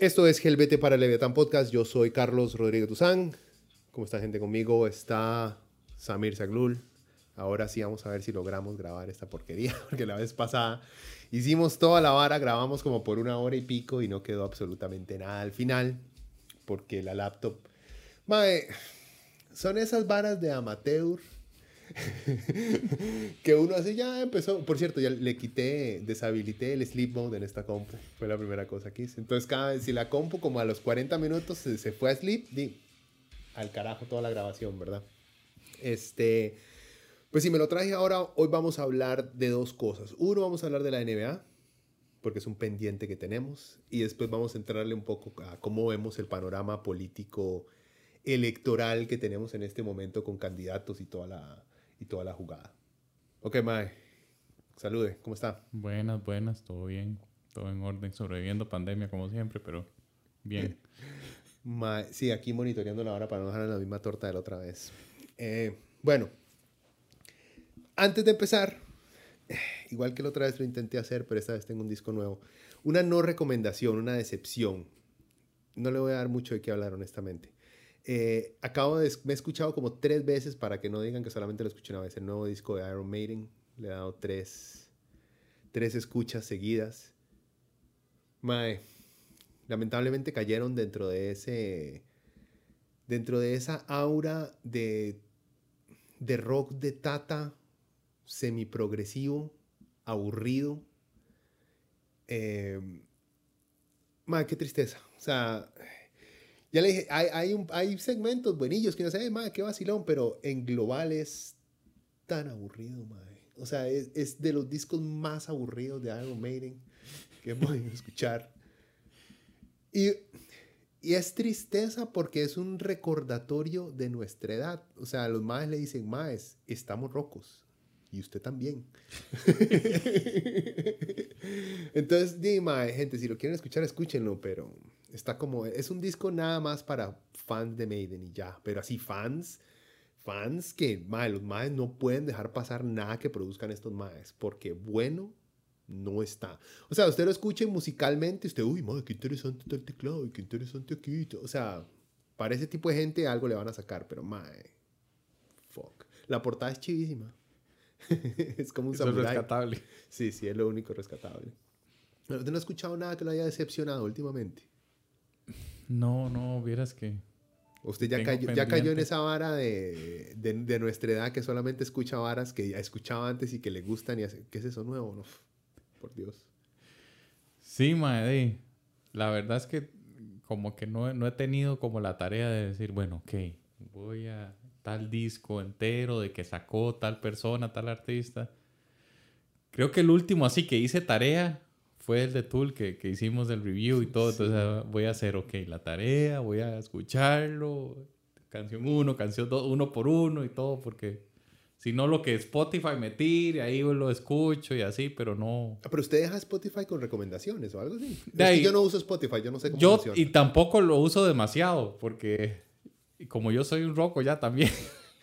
Esto es Gelbete para Leviatán Podcast. Yo soy Carlos Rodríguez Tuzán. ¿Cómo está gente conmigo? Está Samir Zaglul. Ahora sí vamos a ver si logramos grabar esta porquería, porque la vez pasada hicimos toda la vara, grabamos como por una hora y pico y no quedó absolutamente nada al final, porque la laptop... Mae, son esas varas de amateur que uno así ya empezó. Por cierto, ya le quité, deshabilité el sleep mode en esta compu. Fue la primera cosa que hice. Entonces, cada vez, si la compu como a los 40 minutos se, se fue a sleep, di, al carajo toda la grabación, ¿verdad? Este, pues si me lo traje ahora, hoy vamos a hablar de dos cosas. Uno, vamos a hablar de la NBA, porque es un pendiente que tenemos. Y después vamos a entrarle un poco a cómo vemos el panorama político electoral que tenemos en este momento con candidatos y toda la, y toda la jugada. Ok, Mae. Salude, ¿cómo está? Buenas, buenas, todo bien, todo en orden, sobreviviendo pandemia como siempre, pero bien. Mae, sí, aquí monitoreando la hora para no dejar en la misma torta de la otra vez. Eh, bueno, antes de empezar, igual que la otra vez lo intenté hacer, pero esta vez tengo un disco nuevo. Una no recomendación, una decepción. No le voy a dar mucho de qué hablar, honestamente. Eh, acabo de, me he escuchado como tres veces para que no digan que solamente lo escuché una vez. El nuevo disco de Iron Maiden. Le he dado tres, tres escuchas seguidas. Mae, lamentablemente cayeron dentro de ese, dentro de esa aura de, de rock de tata, semiprogresivo, aburrido. Eh, mae, qué tristeza. O sea, ya le dije, hay, hay, segmentos buenillos que no sé, madre, qué vacilón, pero en global es tan aburrido, madre. O sea, es, es, de los discos más aburridos de Iron Maiden que hemos escuchar. Y, y, es tristeza porque es un recordatorio de nuestra edad. O sea, los madres le dicen, maes, estamos rocos. Y usted también. Entonces, dime, gente, si lo quieren escuchar, escúchenlo, pero Está como, es un disco nada más para fans de Maiden y ya, pero así fans, fans que, madre, los maes no pueden dejar pasar nada que produzcan estos maes, porque bueno no está. O sea, usted lo escuche musicalmente, usted, uy, madre, qué interesante está el teclado, y qué interesante aquí. O sea, para ese tipo de gente algo le van a sacar, pero madre, fuck. La portada es chivísima. es como un Eso es rescatable. Sí, sí, es lo único rescatable. ¿Usted no ha escuchado nada que lo haya decepcionado últimamente? No, no, vieras que... Usted ya cayó, ya cayó, en esa vara de, de, de, nuestra edad que solamente escucha varas que ya escuchaba antes y que le gustan y hace, ¿qué es eso nuevo? No, por Dios. Sí, madre. La verdad es que como que no, no he tenido como la tarea de decir, bueno, ok, voy a tal disco entero de que sacó tal persona, tal artista. Creo que el último así que hice tarea fue el de Tool que, que hicimos el review y todo. Sí. Entonces voy a hacer, ok, la tarea, voy a escucharlo, canción uno, canción dos, uno por uno y todo, porque si no lo que Spotify me tire, ahí lo escucho y así, pero no... Ah, pero usted deja Spotify con recomendaciones o algo así. De ahí, es que yo no uso Spotify, yo no sé cómo yo, funciona. Y tampoco lo uso demasiado, porque como yo soy un roco ya también,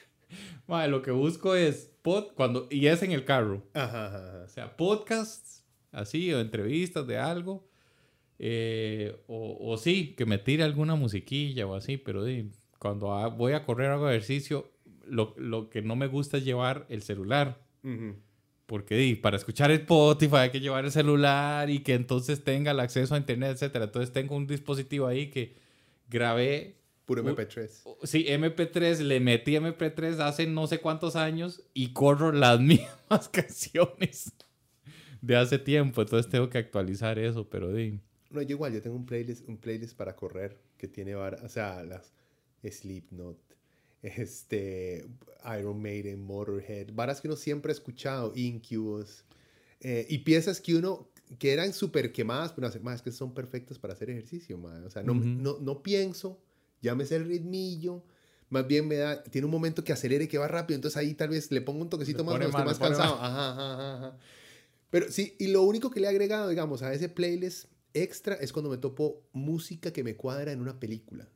Madre, lo que busco es pod, cuando, y es en el carro. Ajá, ajá. O sea, podcasts así, o entrevistas de algo. Eh, o, o, sí, que me tire alguna musiquilla o así, pero cuando a, voy a correr hago ejercicio, lo, lo, que no me gusta es llevar el celular. Uh -huh. Porque para escuchar Spotify hay que llevar el celular y que entonces tenga el acceso a internet, etc. Entonces tengo un dispositivo ahí que grabé. Puro MP3. Sí, MP3, le metí MP3 hace no sé cuántos años y corro las mismas canciones de hace tiempo, entonces tengo que actualizar eso, pero di. No, yo igual, yo tengo un playlist, un playlist para correr que tiene, var- o sea, las Slipknot, este, Iron Maiden, Motorhead, varas que uno siempre ha escuchado, Incubus, eh, y piezas que uno, que eran súper quemadas, pero hace más que son perfectas para hacer ejercicio, man. O sea, no, no, no pienso, llámese el ritmillo, más bien me da, tiene un momento que acelere, que va rápido, entonces ahí tal vez le pongo un toquecito más, más le pone cansado. Ajá, ajá, ajá. Pero sí, y lo único que le he agregado, digamos, a ese playlist extra es cuando me topo música que me cuadra en una película.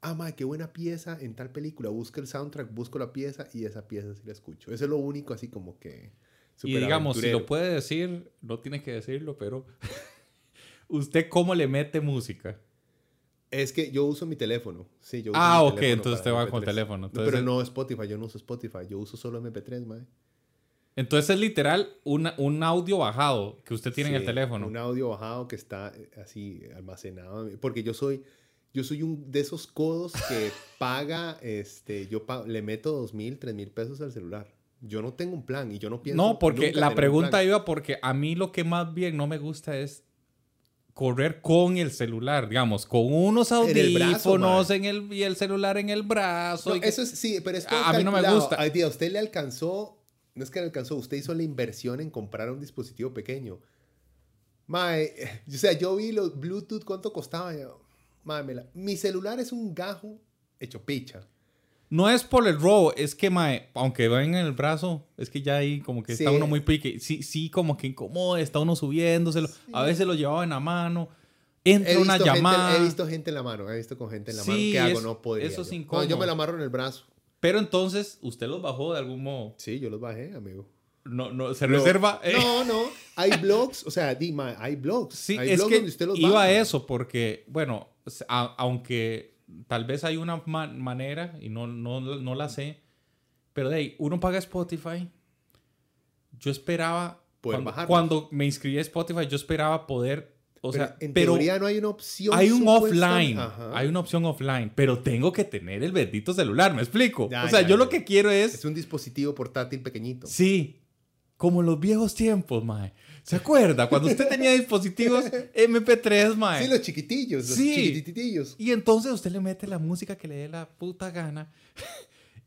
Ah, madre, qué buena pieza en tal película. Busco el soundtrack, busco la pieza y esa pieza sí la escucho. Eso es lo único así como que... Y digamos, si lo puede decir, no tiene que decirlo, pero ¿usted cómo le mete música? Es que yo uso mi teléfono. Sí, yo uso Ah, mi ok, teléfono entonces te va con MP3. teléfono. No, pero no Spotify, yo no uso Spotify, yo uso solo MP3, madre. Entonces es literal una- un audio bajado que usted tiene en el teléfono. Un audio bajado que está eh, así almacenado. Porque yo soy, yo soy un de esos codos que paga, este, yo pa- le meto dos mil, tres mil pesos al celular. Yo no tengo un plan y yo no pienso. No, porque la pregunta iba porque a mí lo que más bien no me gusta es correr con el celular, digamos, con unos En el brazo, audífonos en el, y el celular en el brazo. No, y que- eso es, sí, pero es A- a mí no me gusta. Tía, usted le alcanzó, no es que le alcanzó, usted hizo la inversión en comprar un dispositivo pequeño. Mae, o sea, yo vi los Bluetooth, ¿cuánto costaba? Mae, mi celular es un gajo hecho picha. No es por el robo, es que, mae, aunque va en el brazo, es que ya ahí como que está Sí. uno muy pique. Sí, sí, como que incomoda, está uno subiéndoselo. A veces lo llevaba en la mano. Entra He una visto, gente, llamada. he visto gente en la mano, he visto con gente en la mano. Sí, ¿Qué hago? es- no podría. eso es yo. No, incómodo. yo me lo amarro en el brazo. Pero entonces, usted los bajó de algún modo. Sí, yo los bajé, amigo. No, no, se No. reserva. eh, No, no. Hay blogs, o sea, di, mae, hay blogs. Sí, hay es blogs que donde usted los iba a eso porque, bueno, a- aunque tal vez hay una ma- manera y no, no, no la sé, pero de ahí, uno paga Spotify. Yo esperaba, Poder cuando, cuando me inscribí a Spotify, yo esperaba poder, o Pero sea, en pero teoría no hay una opción. hay un supuesta- offline, Ajá. hay una opción offline, pero tengo que tener el bendito celular, ¿me explico? Ya, o sea, ya, yo ya. lo que quiero es, Es un dispositivo portátil pequeñito. sí, como en los viejos tiempos, mae. ¿Se acuerda? Cuando usted tenía dispositivos MP3, mae. Sí, los chiquitillos, los Sí. chiquititillos. Y entonces usted le mete la música que le dé la puta gana.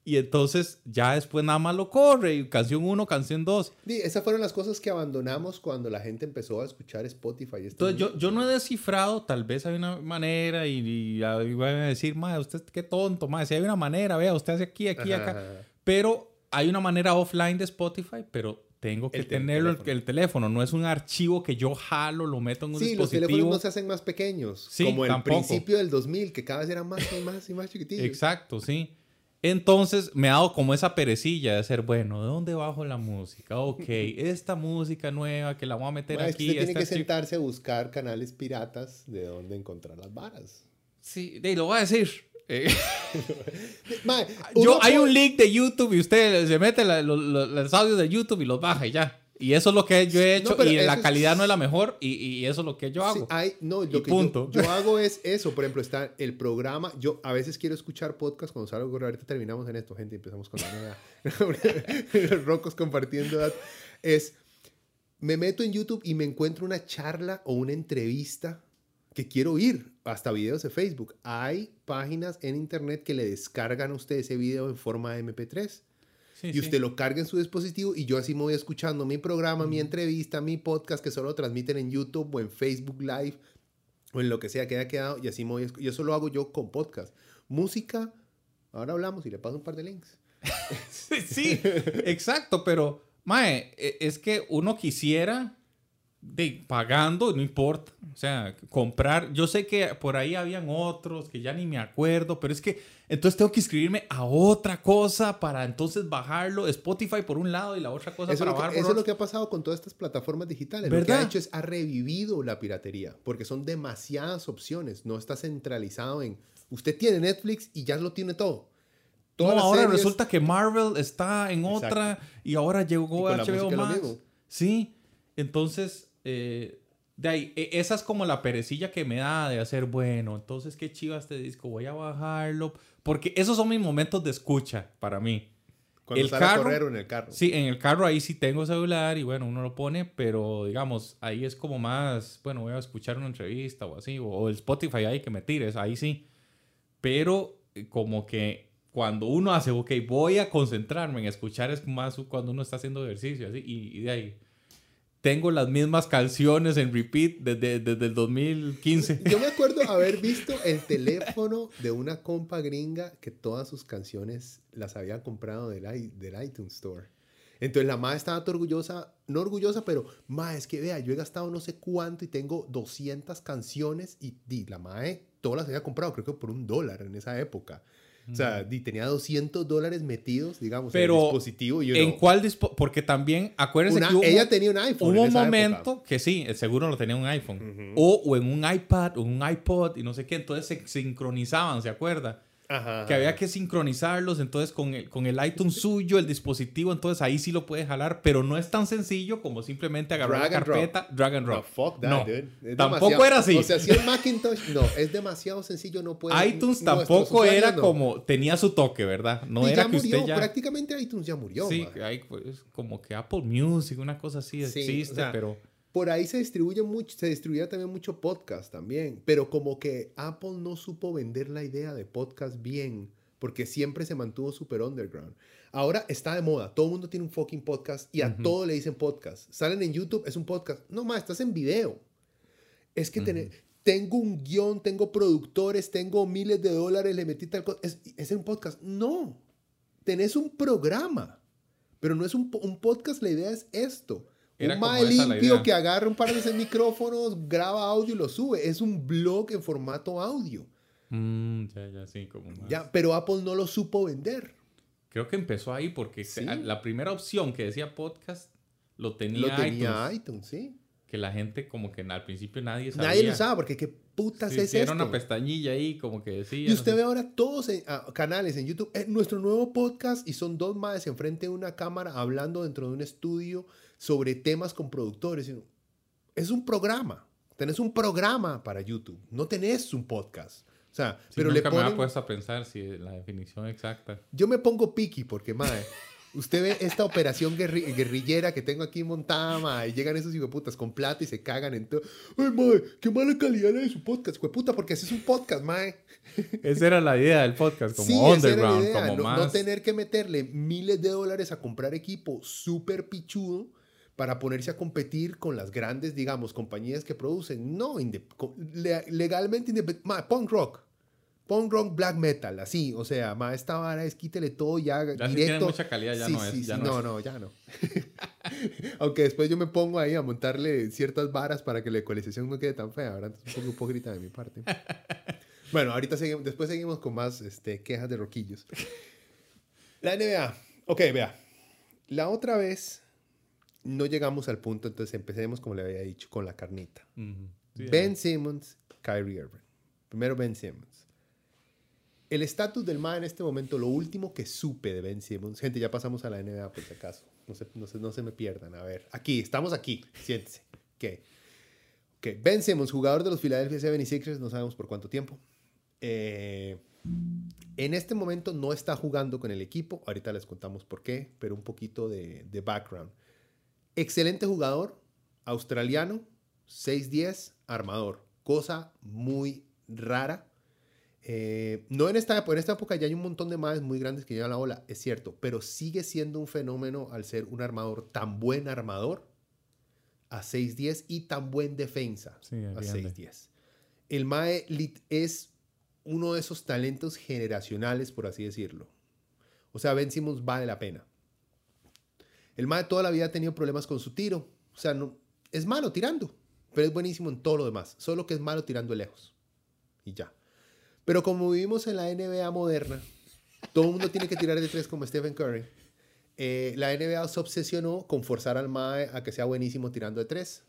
Y entonces ya después nada más lo corre. Y canción 1, canción 2. Sí, esas fueron las cosas que abandonamos cuando la gente empezó a escuchar Spotify. y estas Entonces yo, yo no he descifrado, tal vez hay una manera y, y ahí van a decir, madre, usted qué tonto, madre, si hay una manera, vea, usted hace aquí, aquí, Ajá, acá. ajá. Pero hay una manera offline de Spotify, pero tengo que El tenerlo el, teléfono. el teléfono. No es un archivo que yo jalo, lo meto en un Sí, los teléfonos dispositivo. no se hacen más pequeños. Sí, como el tampoco. principio del 2000, que cada vez eran más y más y más chiquitillos. Exacto, sí. Entonces me ha dado como esa perecilla de ser, bueno, ¿de dónde bajo la música? Ok, esta música nueva que la voy a meter Ma, aquí. usted tiene que sentarse a buscar canales piratas de dónde encontrar las varas. Sí, de, lo voy a decir. Eh, Ma, yo, hay un link de YouTube y usted se mete la- lo- lo- los audios de YouTube y los baja y ya. Y eso es lo que yo he hecho y la es- calidad no es la mejor y, y eso es lo que yo Sí, hago. hay, no, Y lo que punto. Yo, yo hago es eso. Por ejemplo, está el programa. Yo a veces quiero escuchar podcast cuando salgo. Ahorita terminamos en esto, gente. Empezamos con la nueva. Los rocos compartiendo. Es, me meto en YouTube y me encuentro una charla o una entrevista que quiero oír. Hasta videos de Facebook. Hay páginas en internet que le descargan a usted ese video en forma de MP3 Sí, y sí. usted lo carga en su dispositivo y yo así me voy escuchando mi programa, mi entrevista, mi podcast que solo transmiten en YouTube o en Facebook Live o en lo que sea que haya quedado y así me voy, esc- y eso lo hago yo con podcast. Música, ahora hablamos y le paso un par de links. Sí, sí, exacto, pero, mae, e- es que uno quisiera, de, pagando, no importa, o sea, comprar, yo sé que por ahí habían otros que ya ni me acuerdo, pero es que entonces tengo que inscribirme a otra cosa para entonces bajarlo, Spotify por un lado y la otra cosa Eso, es para bajar eso es lo que ha pasado con todas estas plataformas digitales. Lo que ¿Verdad? ha hecho es ha revivido la piratería porque son demasiadas opciones. No está centralizado en usted tiene Netflix y ya lo tiene todo. No, Todas las ahora series- resulta que Marvel está en Exacto. otra y ahora llegó la HBO Max. Sí, entonces, eh, de ahí, e- esa es como la perecilla que me da de hacer, bueno, entonces qué chiva este disco, voy a bajarlo, porque esos son mis momentos de escucha para mí. Cuando el sale a carro, correr o en el carro. Sí, en el carro ahí sí tengo celular y bueno, uno lo pone, pero digamos, ahí es como más, bueno, voy a escuchar una entrevista o así, o, el Spotify ahí que me tires, ahí sí. Pero eh, como que cuando uno hace, ok, voy a concentrarme en escuchar, es más cuando uno está haciendo ejercicio, así, y, y de ahí. Tengo las mismas canciones en repeat desde, desde el 2015. Yo me acuerdo haber visto el teléfono de una compa gringa que todas sus canciones las había comprado del, del iTunes Store. Entonces la madre estaba toda orgullosa, no orgullosa, pero ma, es que vea, yo he gastado no sé cuánto y tengo 200 canciones y, di, la madre todas las había comprado, creo que por un dólar en esa época. O sea, di, tenía 200 dólares metidos, digamos, en Pero, el dispositivo. Y yo ¿En cuál dispo Porque también, acuérdense Una- que hubo, ella tenía un iPhone. hubo en un momento época. que sí, seguro lo tenía un iPhone. o, o en un iPad, o un iPod, y no sé qué. Entonces se sincronizaban, ¿se acuerda? Ajá. que había que sincronizarlos, entonces con el, con el iTunes suyo, el dispositivo, entonces ahí sí lo puedes jalar, pero no es tan sencillo como simplemente agarrar Drag la and drop. carpeta, drag and No, drop. fuck that, No, dude. Es tampoco demasiado- era así. O sea, si el Macintosh, no, es demasiado sencillo, no puede. iTunes tampoco era no. como, tenía su toque, ¿verdad? No Y era ya que murió, usted ya... prácticamente iTunes ya murió. Sí, hay pues, como que Apple Music, una cosa así Sí, existe, o sea, pero... Por ahí se distribuye mucho, se distribuía también mucho podcast también, pero como que Apple no supo vender la idea de podcast bien, porque siempre se mantuvo super underground. Ahora está de moda, todo el mundo tiene un fucking podcast y a todo le dicen podcast. Salen en YouTube, es un podcast. No más, estás en video. Es que tener- tengo un guion, tengo productores, tengo miles de dólares, le metí tal cosa. Es, es un podcast. No, tenés un programa, pero no es un podcast, la idea es esto. Era un mae limpio que agarra un par de esos micrófonos, graba audio y lo sube. Es un blog en formato audio. Mm, ya, ya, sí, como más. Ya, pero Apple no lo supo vender. Creo que empezó ahí porque Sí. la primera opción que decía podcast lo tenía, lo tenía iTunes, iTunes, sí. que la gente como que al principio nadie sabía. Nadie lo usaba porque qué putas Sí, es esto. una pestañilla ahí como que decía. Y no usted sé. ve ahora todos en, ah, canales en YouTube, eh, nuestro nuevo podcast y son dos madres enfrente de una cámara hablando dentro de un estudio sobre temas con productores. Y uno, Es un programa. Tenés un programa para YouTube. No tenés un podcast. O sea, Sí, pero le nunca me ponen... había puesto a pensar si la definición exacta. Yo me pongo piqui porque, madre, usted ve esta operación guerri- guerrillera que tengo aquí montada, madre, y llegan esos hijueputas con plata y se cagan en todo. Ay, madre, qué mala calidad la de su podcast, puta, porque ese es un podcast, madre. Esa era la idea del podcast, como Sí, esa era la underground, idea, como no, más. no tener que meterle miles de dólares a comprar equipo súper pichudo para ponerse a competir con las grandes, digamos, compañías que producen. No, inde- legalmente independiente. Punk rock. Punk rock, black metal, así. O sea, ma, esta vara es quítele todo ya, Ya si directo. tiene mucha calidad, ya Sí, no es. sí, ya sí, no no, ya no. Aunque después yo me pongo ahí a montarle ciertas varas para que la ecualización no quede tan fea, ¿verdad? Es un poco hipócrita de mi parte. Bueno, ahorita seguimos, después seguimos con más este, quejas de roquillos. La NBA. Ok, vea. La otra vez no llegamos al punto, entonces empecemos, como le había dicho, con la carnita. Sí, Ben Simmons, Kyrie Irving. Primero Ben Simmons. El estatus del MA en este momento, lo último que supe de Ben Simmons, gente, ya pasamos a la NBA por si acaso, no se, no se, no se me pierdan, a ver, aquí, estamos aquí, siéntese. Ok. Ok, Ben Simmons, jugador de los Philadelphia 76ers, no sabemos por cuánto tiempo. Eh, en este momento no está jugando con el equipo, ahorita les contamos por qué, pero un poquito de, de background. Excelente jugador, australiano, 6'10, armador. Cosa muy rara. Eh, no en esta época, en esta época ya hay un montón de madres muy grandes que llevan la ola, es cierto, pero sigue siendo un fenómeno al ser un armador tan buen armador a 6'10 y tan buen defensa Sí, a atiende. 6'10. El Mae lit- es uno de esos talentos generacionales, por así decirlo. O sea, Ben Simmons vale la pena. El Mae toda la vida ha tenido problemas con su tiro. O sea, no, es malo tirando, pero es buenísimo en todo lo demás. Solo que es malo tirando lejos. Y ya. Pero como vivimos en la NBA moderna, todo el mundo tiene que tirar de tres como Stephen Curry. Eh, la NBA se obsesionó con forzar al Mae a que sea buenísimo tirando de tres.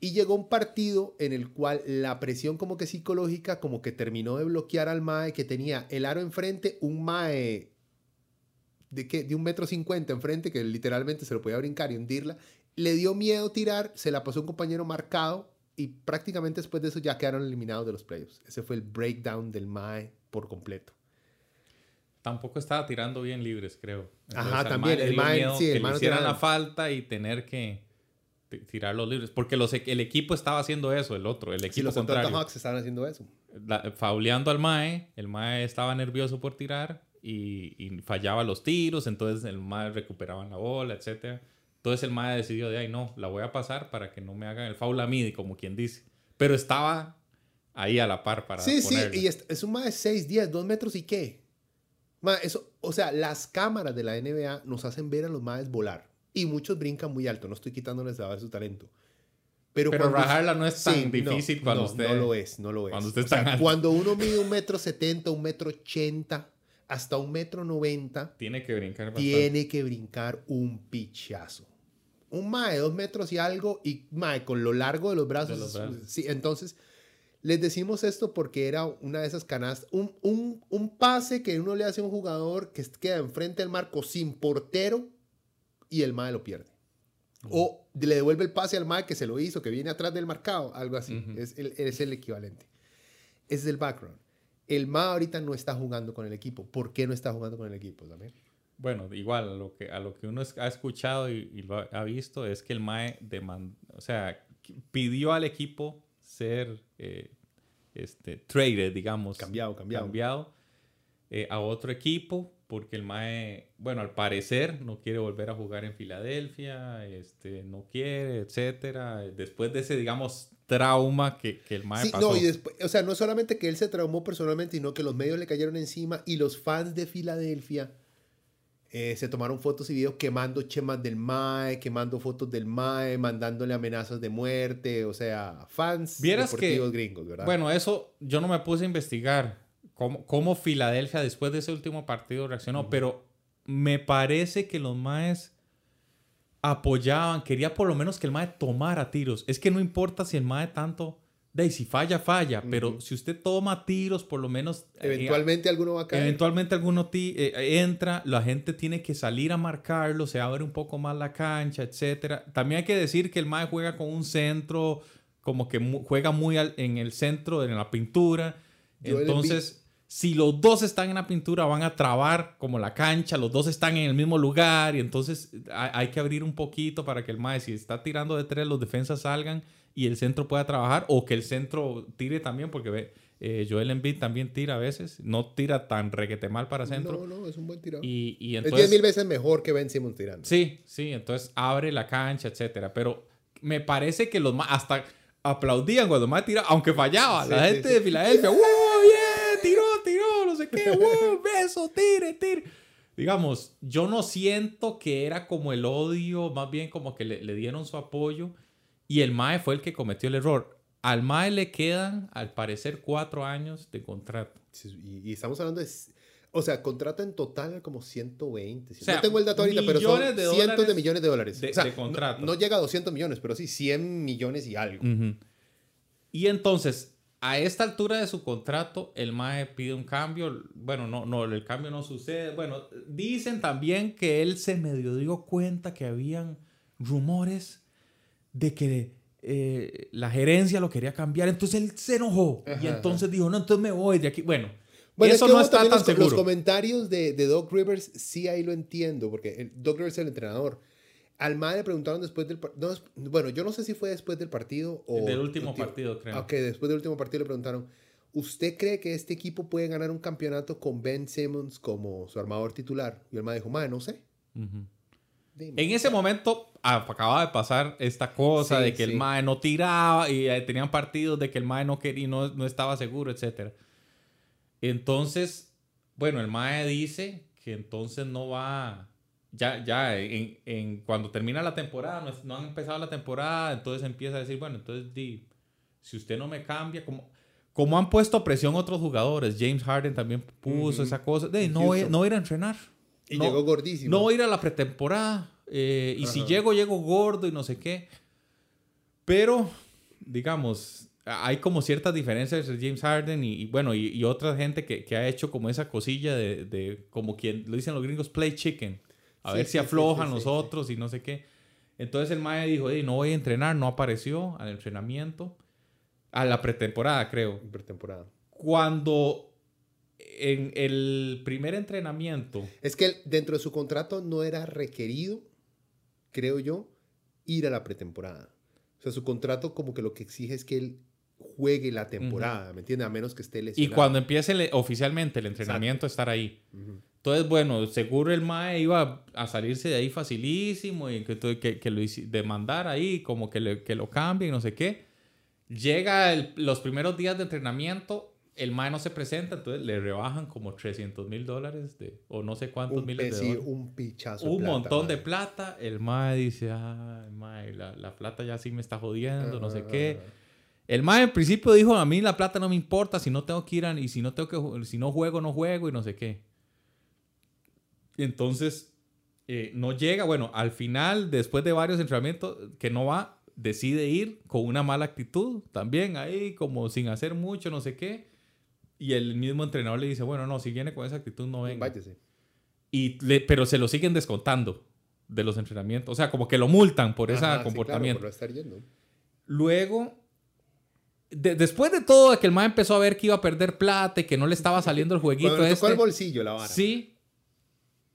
Y llegó un partido en el cual la presión como que psicológica como que terminó de bloquear al Mae que tenía el aro enfrente, un Mae de, que, de un metro cincuenta enfrente que literalmente se lo podía brincar y hundirla. Le dio miedo tirar, se la pasó a un compañero marcado y prácticamente después de eso ya quedaron eliminados de los playoffs. Ese fue el breakdown del Mae por completo. tampoco estaba tirando bien libres, creo. Ajá, también, el mae, sí, el que mae le hicieran la falta y tener que tirar los libres. Porque los, e- el equipo estaba haciendo eso, el otro, el equipo los Atlanta contrario. Hawks estaban haciendo eso. La- fauleando al Mae, el Mae estaba nervioso por tirar y, y fallaba los tiros, entonces el Mae recuperaba la bola, etc. Entonces el Mae decidió de ahí, no, la voy a pasar para que no me hagan el foul a mí, como quien dice. Pero estaba ahí a la par para Sí, sí, y es, es un más de 6, 10, 2 metros y qué. Ma, eso, o sea, las cámaras de la NBA nos hacen ver a los maes volar. Y muchos brincan muy alto, no estoy quitándoles de ver su talento. Pero, Pero rajarla no es tan Sí, no, difícil cuando no, usted... No lo es, no lo es. cuando usted O sea, cuando uno mide un metro setenta, un metro ochenta, hasta un metro noventa, Tiene que brincar bastante. tiene que brincar un pichazo. Un mae de dos metros y algo, y mae con lo largo de los brazos. De los brazos. Sí, entonces, les decimos esto porque era una de esas canastas, un, un, un pase que uno le hace a un jugador que queda enfrente del marco sin portero y el mae lo pierde. O le devuelve el pase al mae que se lo hizo, que viene atrás del marcado, algo así. Es, el, es el equivalente. Ese es el background. El mae ahorita no está jugando con el equipo. ¿Por qué no está jugando con el equipo también? Bueno, igual, a lo que, a lo que uno ha escuchado y, y lo ha, ha visto es que el MAE demandó, o sea, pidió al equipo ser eh, este, traded, digamos. Cambiado, cambiado. cambiado, eh, a otro equipo porque el MAE, bueno, al parecer no quiere volver a jugar en Filadelfia, este, no quiere, etcétera. Después de ese, digamos, trauma que, que el MAE Sí, pasó. no, y después, o sea, no solamente que él se traumó personalmente, sino que los medios le cayeron encima y los fans de Filadelfia eh, se tomaron fotos y videos quemando chemas del MAE, quemando fotos del MAE, mandándole amenazas de muerte, o sea, fans Vieras que- deportivos gringos, ¿verdad? Bueno, eso yo no me puse a investigar cómo, cómo Filadelfia después de ese último partido reaccionó, pero me parece que los Maes apoyaban, quería por lo menos que el Mae tomara tiros. Es que no importa si el Mae tanto, de si falla, falla, pero si usted toma tiros, por lo menos... eh, Eventualmente alguno va a caer. Eventualmente alguno ti- eh, entra, la gente tiene que salir a marcarlo, se abre un poco más la cancha, etcétera. También hay que decir que el Mae juega con un centro, como que mu- juega muy al- en el centro, en la pintura. Entonces, si los dos están en la pintura, van a trabar como la cancha, los dos están en el mismo lugar y entonces hay, que abrir un poquito para que el Mae, si está tirando de tres, los defensas salgan y el centro pueda trabajar o que el centro tire también, porque ve, eh, Joel Embiid también tira a veces, no tira tan reguete mal para centro. No, no, es un buen tirado. Y, y es entonces... 10 mil veces mejor que Ben Simmons tirando. Sí, sí, entonces abre la cancha, etcétera. Pero me parece que los más hasta aplaudían cuando más tiraba, aunque fallaba. Sí, la sí, gente sí. de Filadelfia, ¡wow! ¡wow! ¡Beso! ¡Tire, tire! Digamos, yo no siento que era como el odio, más bien como que le, le dieron su apoyo y el MAE fue el que cometió el error. Al MAE le quedan, al parecer, cuatro años de contrato. Sí, Y, estamos hablando de... O sea, contrato en total como 120. O sea, no tengo el dato ahorita, pero son de cientos de millones de dólares. de- O sea, de contrato. No, no llega a 200 millones, pero sí 100 millones y algo. Ujú. Y entonces, a esta altura de su contrato, el MAE pide un cambio. Bueno, no, no, el cambio no sucede. Bueno, dicen también que él se medio dio cuenta que habían rumores de que eh, la gerencia lo quería cambiar. Entonces él se enojó. y Ajá, entonces dijo, no, entonces me voy de aquí. Bueno, Bueno, eso es que no está tan los, los seguro. comentarios de, de Doc Rivers, sí ahí lo entiendo, porque el, Doc Rivers es el entrenador. Al MAE le preguntaron después del bueno, yo no sé si fue después del partido o... Del último partido, creo. Ok, después del último partido le preguntaron, ¿usted cree que este equipo puede ganar un campeonato con Ben Simmons como su armador titular? Y el MAE dijo, MAE, no sé. Dime. En ese momento ah, acababa de pasar esta cosa Sí, de que sí. el MAE no tiraba y eh, tenían partidos de que el MAE no quería, no, no estaba seguro, etc. Entonces, bueno, el MAE dice que entonces no va, ya, ya, en, en- cuando termina la temporada, no, es- no han empezado la temporada, entonces empieza a decir, bueno, entonces di, si usted no me cambia, como, como han puesto presión otros jugadores, James Harden también puso Ujú. esa cosa, de, no, voy, no voy a ir a entrenar. Y No- llegó gordísimo. no voy a ir a la pretemporada. eh, y si Ajá. llego, llego gordo y no sé qué. Pero, digamos, hay como ciertas diferencias entre James Harden y, y bueno, y, y otra gente que, que ha hecho como esa cosilla de, de como quien lo dicen los gringos, play chicken. A Sí, ver si sí, aflojan los otros y no sé qué. Entonces el Maya dijo, "Ey, no voy a entrenar, no apareció al entrenamiento. A la pretemporada, creo Pretemporada. cuando en el primer entrenamiento. Es que dentro de su contrato no era requerido, creo yo, ir a la pretemporada. O sea, su contrato como que lo que exige es que él juegue la temporada, ¿me entiendes? A menos que esté Y lesionado. cuando empiece el- oficialmente el entrenamiento, estar ahí. Entonces, bueno, seguro el MAE iba a salirse de ahí facilísimo y que, que, que lo hici- demandar ahí, como que, le- que lo cambien, no sé qué. Llega el- los primeros días de entrenamiento, el MAE no se presenta, entonces le rebajan como 300 mil dólares de, o no sé cuántos un, miles de dólares. un pichazo. Un plata, montón de plata. El MAE dice, ay, MAE, la, la plata ya sí me está jodiendo, no sé qué. Ajá. El MAE en principio dijo, a mí la plata no me importa, si no tengo que ir a, y si no tengo que si no juego, no juego y no sé qué. Entonces, eh, no llega, bueno, al final, después de varios entrenamientos que no va, decide ir con una mala actitud, también ahí como sin hacer mucho, no sé qué. Y el mismo entrenador le dice, bueno, no, si viene con esa actitud, no venga. Váyase. Y le- pero se lo siguen descontando de los entrenamientos. O sea, como que lo multan por ese sí, comportamiento. claro, por no estar yendo. Luego, de- después de todo, de que el MAE empezó a ver que iba a perder plata y que no le estaba saliendo el jueguito le tocó este, el bolsillo la vara. sí,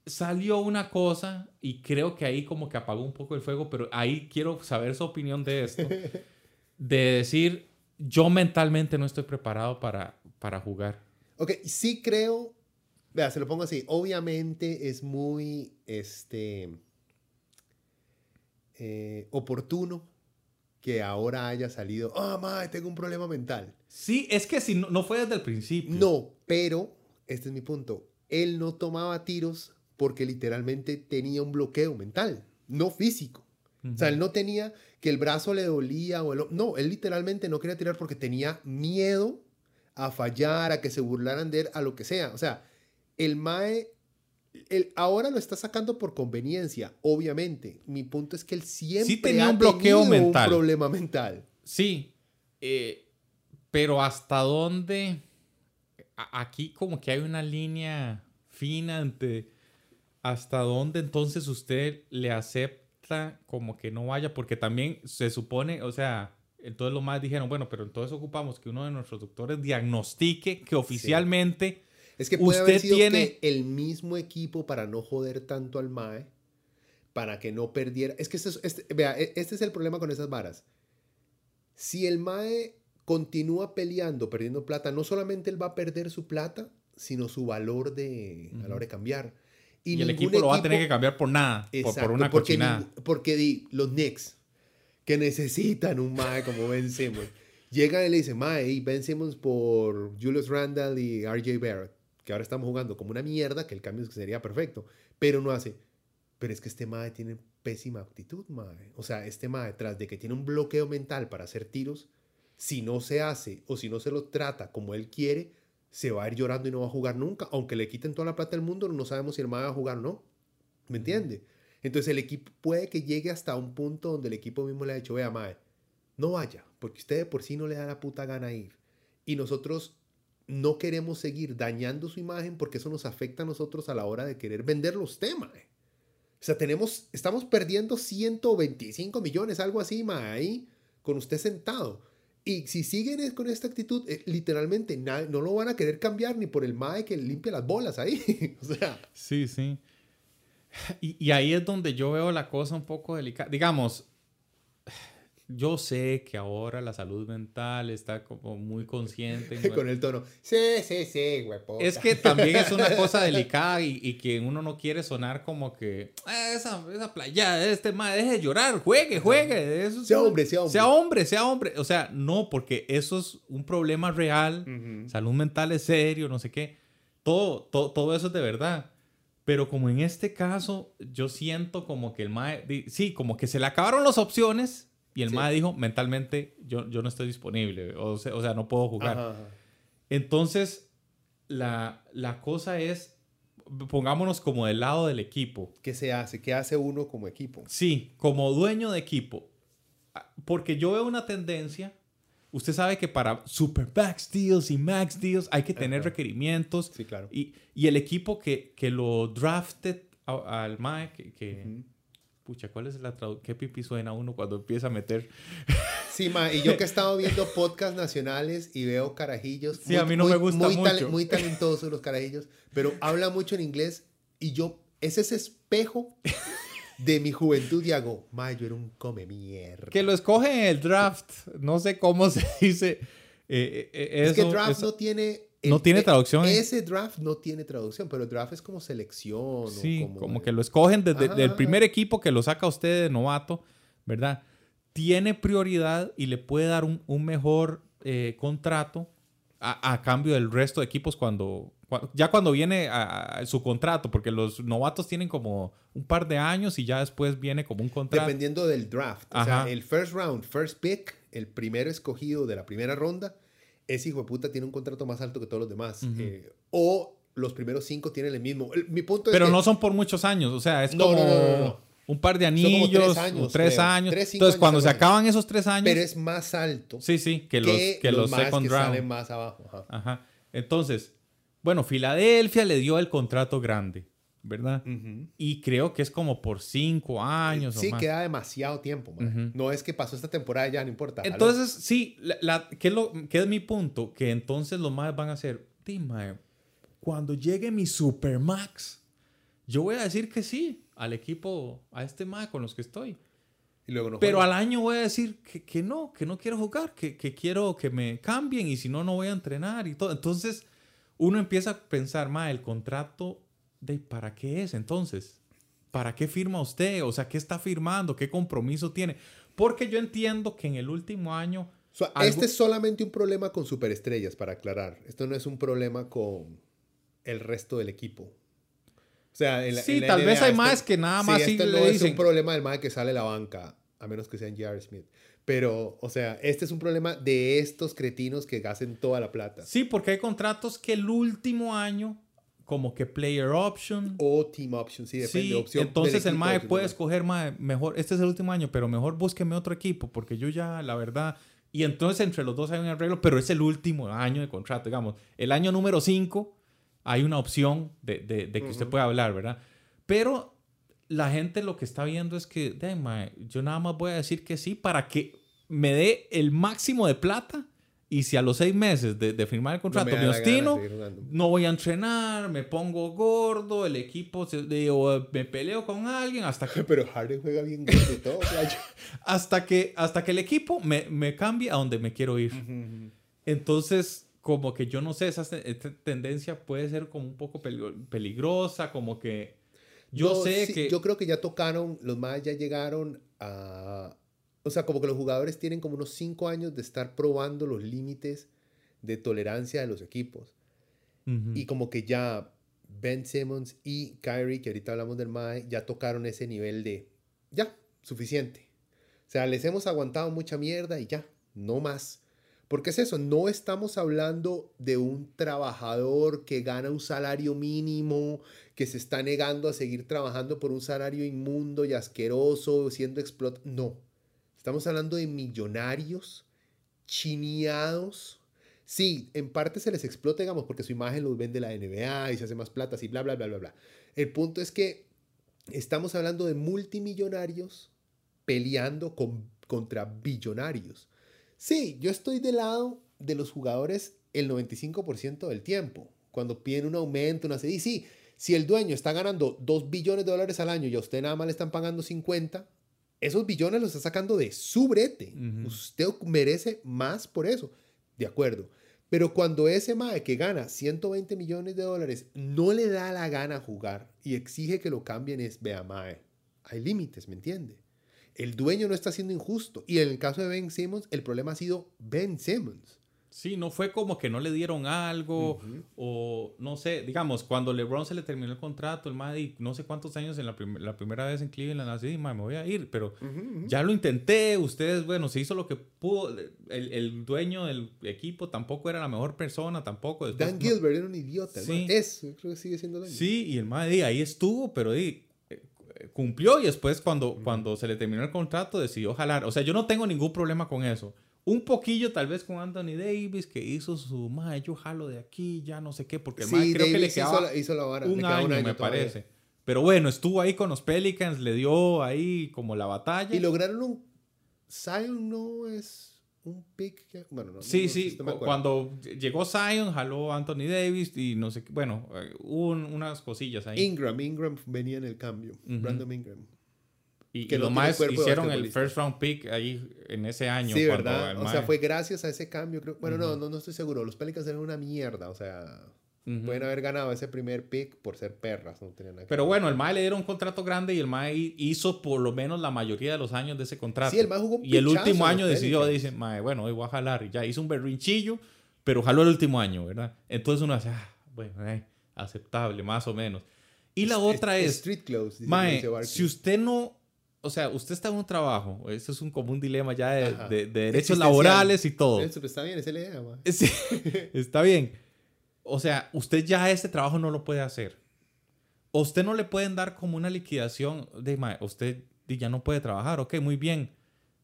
salió una cosa y creo que ahí como que apagó un poco el fuego, pero ahí quiero saber su opinión de esto. De decir, yo mentalmente no estoy preparado para, para jugar. Ok, sí creo, vea, se lo pongo así, obviamente es muy, este, eh, oportuno que ahora haya salido, ah, madre, tengo un problema mental. Sí, es que si no, no fue desde el principio. No, pero, este es mi punto, él no tomaba tiros porque literalmente tenía un bloqueo mental, no físico. O sea, él no tenía que el brazo le dolía o el... No, él literalmente no quería tirar porque tenía miedo a fallar, a que se burlaran de él, a lo que sea. O sea, el Mae, él ahora lo está sacando por conveniencia, obviamente. Mi punto es que él siempre tenía ha un bloqueo mental. un problema mental. Sí, eh, pero hasta dónde a- aquí como que hay una línea fina entre hasta dónde entonces usted le acepta como que no vaya, porque también se supone, o sea, entonces los más dijeron, bueno, pero entonces ocupamos que uno de nuestros doctores diagnostique que oficialmente Es que puede haber Usted sido tiene- que el mismo equipo para no joder tanto al Mae, para que no perdiera. Es que este es, este- vea, e- este es el problema con esas varas. Si el Mae continúa peleando, perdiendo plata, no solamente él va a perder su plata, sino su valor de, a la hora de cambiar. Y, el equipo lo va a tener que cambiar por nada, por- por, Exacto, una porque, cochinada. porque di, los Knicks, que necesitan un Mae como Ben Simmons, llegan y le dicen, Mae, y Ben Simmons por Julius Randle y RJ Barrett, que ahora estamos jugando como una mierda, que el cambio sería perfecto, pero no hace. Pero es que este Mae tiene pésima actitud, Mae. O sea, este Mae, tras de que tiene un bloqueo mental para hacer tiros, si no se hace o si no se lo trata como él quiere, se va a ir llorando y no va a jugar nunca. Aunque le quiten toda la plata del mundo, no sabemos si el Mae va a jugar o no. ¿Me entiende? Entonces el equipo puede que llegue hasta un punto donde el equipo mismo le ha dicho, vea, Mae, no vaya, porque usted de por sí no le da la puta gana ir. Y nosotros no queremos seguir dañando su imagen porque eso nos afecta a nosotros a la hora de querer venderlo a usted, Mae. O sea, tenemos, estamos perdiendo 125 millones, algo así, Mae, ahí, con usted sentado. Y si siguen con esta actitud, eh, literalmente no lo van a querer cambiar ni por el Mae que limpia las bolas ahí. o sea, Sí, sí. Y ahí es donde yo veo la cosa un poco delicada. Digamos, yo sé que ahora la salud mental está como muy consciente. con el tono, sí, sí, sí, huepo. Es que también es una cosa delicada y, y que uno no quiere sonar como que "Ah, esa, esa playa, este más, deje de llorar, juegue, juegue. Eso es Sea una- hombre, sea hombre. Sea hombre, sea hombre. O sea, no, porque eso es un problema real. Salud mental es serio, no sé qué. Todo, todo, todo eso es de verdad. Pero como en este caso, yo siento como que el MAE, sí, como que se le acabaron las opciones y el Sí. MAE dijo, mentalmente, yo, yo no estoy disponible, o sea, o sea, no puedo jugar. Ajá, ajá. Entonces, la, la cosa es, pongámonos como del lado del equipo. ¿Qué se hace? ¿Qué hace uno como equipo? Sí, como dueño de equipo. Ah, Porque yo veo una tendencia. Usted sabe que para super max deals y max deals hay que tener Ajá. requerimientos. Sí, claro. Y, y el equipo que, que lo drafted al MAE, que. Pucha, ¿cuál es la traducción? ¿Qué pipi suena uno cuando empieza a meter? Sí, ma, y yo que he estado viendo podcasts nacionales y veo carajillos. Sí, a mí no me gusta muy, mucho. muy talentosos los carajillos, pero habla mucho en inglés y yo, es ese espejo de mi juventud y hago, ma, yo era un come mierda. Que lo escogen en el draft. No sé cómo se dice. eh, eh, es que draft eso- no tiene... no tiene traducción en- Ese draft no tiene traducción, pero draft es como selección. o Sí, como, eh, que lo escogen desde Ajá, del ajá. primer equipo que lo saca usted de novato, ¿verdad? Tiene prioridad y le puede dar un, un mejor eh, contrato a, a cambio del resto de equipos cuando, cua- ya cuando viene a- a su contrato, porque los novatos tienen como un par de años y ya después viene como un contrato. Dependiendo del draft. O sea, el first round, first pick, el primero escogido de la primera ronda, ese hijo de puta tiene un contrato más alto que todos los demás. Eh, o los primeros cinco tienen el mismo. El- mi punto Pero es que no son por muchos años, o sea, es No, como no, no, un par de Son como anillos, tres años, tres años. Tres, Entonces, años, cuando se acaban esos tres años, pero es más alto sí, sí, que los, que los, más second que round. salen más abajo. Ajá. Ajá. Entonces, bueno, Filadelfia le dio el contrato grande, ¿verdad? Y creo que es como por cinco años Sí, o más. queda demasiado tiempo. man. No es que pasó esta temporada ya, no importa. Entonces, sí, la, la- ¿qué, es lo, qué es mi punto? Que entonces los más van a hacer, "Di, mae, cuando llegue mi Supermax, yo voy a decir que sí al equipo, a este mae con los que estoy. Y luego no Pero al año voy a decir que, que no, que no quiero jugar, que, que quiero que me cambien y si no, no voy a entrenar y todo. Entonces, uno empieza a pensar, ma, el contrato, de ¿para qué es entonces? ¿Para qué firma usted? O sea, ¿qué está firmando? ¿Qué compromiso tiene? Porque yo entiendo que en el último año... O sea, algo- Este es solamente un problema con superestrellas, para aclarar. Esto no es un problema con el resto del equipo. O sea, en la, Sí, en la tal vez hay esto- más que nada más Sí, sí este le no es un problema del más que sale la banca, a menos que sea en J.R. Smith. Pero, o sea, este es un problema de estos cretinos que hacen toda la plata. Sí, porque hay contratos que el último año, como que player option... O team option, sí, depende. Sí, opción del entonces el MAE puede escoger, MAE, mejor, este es el último año, pero mejor búsqueme otro equipo, porque yo ya, la verdad, y entonces entre los dos hay un arreglo, pero es el último año de contrato, digamos. El año número 5 hay una opción de, de- de que usted Ujú. pueda hablar, ¿verdad? Pero la gente lo que está viendo es que, de, mae, yo nada más voy a decir que sí para que me dé el máximo de plata y si a los seis meses de, de firmar el No contrato me da me obstino, no voy a entrenar, me pongo gordo, el equipo se, me peleo con alguien hasta que, Pero Harden juega bien gordo y todo, hasta que, hasta que el equipo me, me cambie a donde me quiero ir. Entonces, como que yo no sé, esa esta tendencia puede ser como un poco peligro- peligrosa, como que yo No, sé sí, que... Yo creo que ya tocaron, los más ya llegaron a... O sea, como que los jugadores tienen como unos cinco años de estar probando los límites de tolerancia de los equipos. Y como que ya Ben Simmons y Kyrie, que ahorita hablamos del MAE, ya tocaron ese nivel de... Ya, suficiente. O sea, les hemos aguantado mucha mierda y ya, no más. Porque es eso, no estamos hablando de un trabajador que gana un salario mínimo, que se está negando a seguir trabajando por un salario inmundo y asqueroso, siendo explotado. No, estamos hablando de millonarios chineados. Sí, en parte se les explota, digamos, porque su imagen los vende la NBA y se hace más plata y bla, bla, bla, bla, bla. El punto es que estamos hablando de multimillonarios peleando con, contra billonarios. Sí, yo estoy del lado de los jugadores el 95% del tiempo. Cuando piden un aumento, una y sí, si el dueño está ganando 2 billones de dólares al año y a usted nada más le están pagando 50, esos billones los está sacando de su brete. Usted merece más por eso. De acuerdo. Pero cuando ese MAE que gana 120 millones de dólares no le da la gana jugar y exige que lo cambien, es, vea MAE, hay límites, ¿me entiende? El dueño no está siendo injusto. Y en el caso de Ben Simmons, el problema ha sido Ben Simmons. Sí, no fue como que no le dieron algo o no sé, digamos, cuando LeBron se le terminó el contrato, el Madrid, no sé cuántos años en la, prim- la primera vez en Cleveland, así, "Ma, me voy a ir, pero ya lo intenté, ustedes, bueno, se hizo lo que pudo, el, el dueño del equipo tampoco era la mejor persona, tampoco. después Dan no- Gilbert era un idiota. Sí. Es, yo creo que sigue siendo el Sí, y el Madrid ahí estuvo, pero di, eh, cumplió y después cuando, cuando se le terminó el contrato decidió jalar. O sea, yo no tengo ningún problema con eso. Un poquillo tal vez con Anthony Davis que hizo su, mae, yo jalo de aquí, ya no sé qué, porque el creo que le hizo quedaba la, hizo la vara. le un quedaba año, me todavía. parece. Pero bueno, estuvo ahí con los Pelicans, le dio ahí como la batalla. Y lograron un Zion no es un pick que, bueno, no, Sí, no- sí, no cuando llegó Zion, jaló Anthony Davis y no sé qué, bueno, eh, hubo un- unas cosillas ahí. Ingram, Ingram venía en el cambio. Ujú. Brandon Ingram. Y que y no los tiene más hicieron el first round pick ahí en ese año. Sí, ¿verdad? O sea, fue gracias a ese cambio. Creo, bueno, no, no, no estoy seguro. Los Pelicans eran una mierda. O sea, Ujú. pueden haber ganado ese primer pick por ser perras. No tenían nada que Pero ver. bueno, el Mae le dieron un contrato grande y el Mae hizo por lo menos la mayoría de los años de ese contrato. Sí, el Mae jugó un Y el último año decidió, dice, Mae, bueno, hoy voy a jalar. Y ya hizo un berrinchillo, pero jaló el último año, ¿verdad? Entonces uno dice, ah, bueno, eh, aceptable, más o menos. Y la otra es, Street Clothes. dice Mae, si usted no, o sea, usted está en un trabajo, eso es un común dilema ya de, Ajá. de- de derechos laborales y todo. Eso, pues, está bien, esa es la idea, mae. Sí, está bien. O sea, usted ya este trabajo no lo puede hacer. O usted no le pueden dar como una liquidación de, "Mae, usted ya no puede trabajar, ok, muy bien.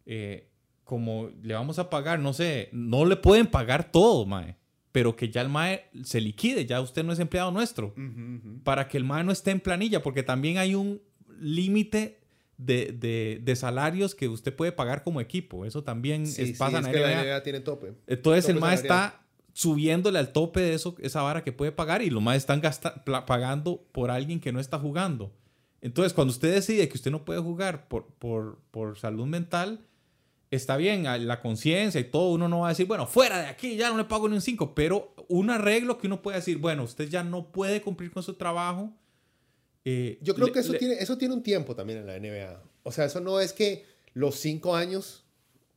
Eh, como le vamos a pagar, no sé, no le pueden pagar todo, mae, pero que ya el mae se liquide, ya usted no es empleado nuestro, para que el mae no esté en planilla, porque también hay un límite de, de- de salarios que usted puede pagar como equipo. Eso también Sí, es, sí, pasa es en que la la NBA. NBA tiene tope. Entonces el MAE está subiéndole al tope de eso, esa vara que puede pagar y los MAE están gasta- pagando por alguien que no está jugando. Entonces cuando usted decide que usted no puede jugar por, por, por salud mental, está bien, la conciencia y todo, uno no va a decir, bueno, fuera de aquí, ya no le pago ni un 5, pero un arreglo que uno puede decir, bueno, usted ya no puede cumplir con su trabajo. Eh, Yo creo le- que eso, le- tiene, eso tiene un tiempo también en la NBA. O sea, eso no es que los cinco años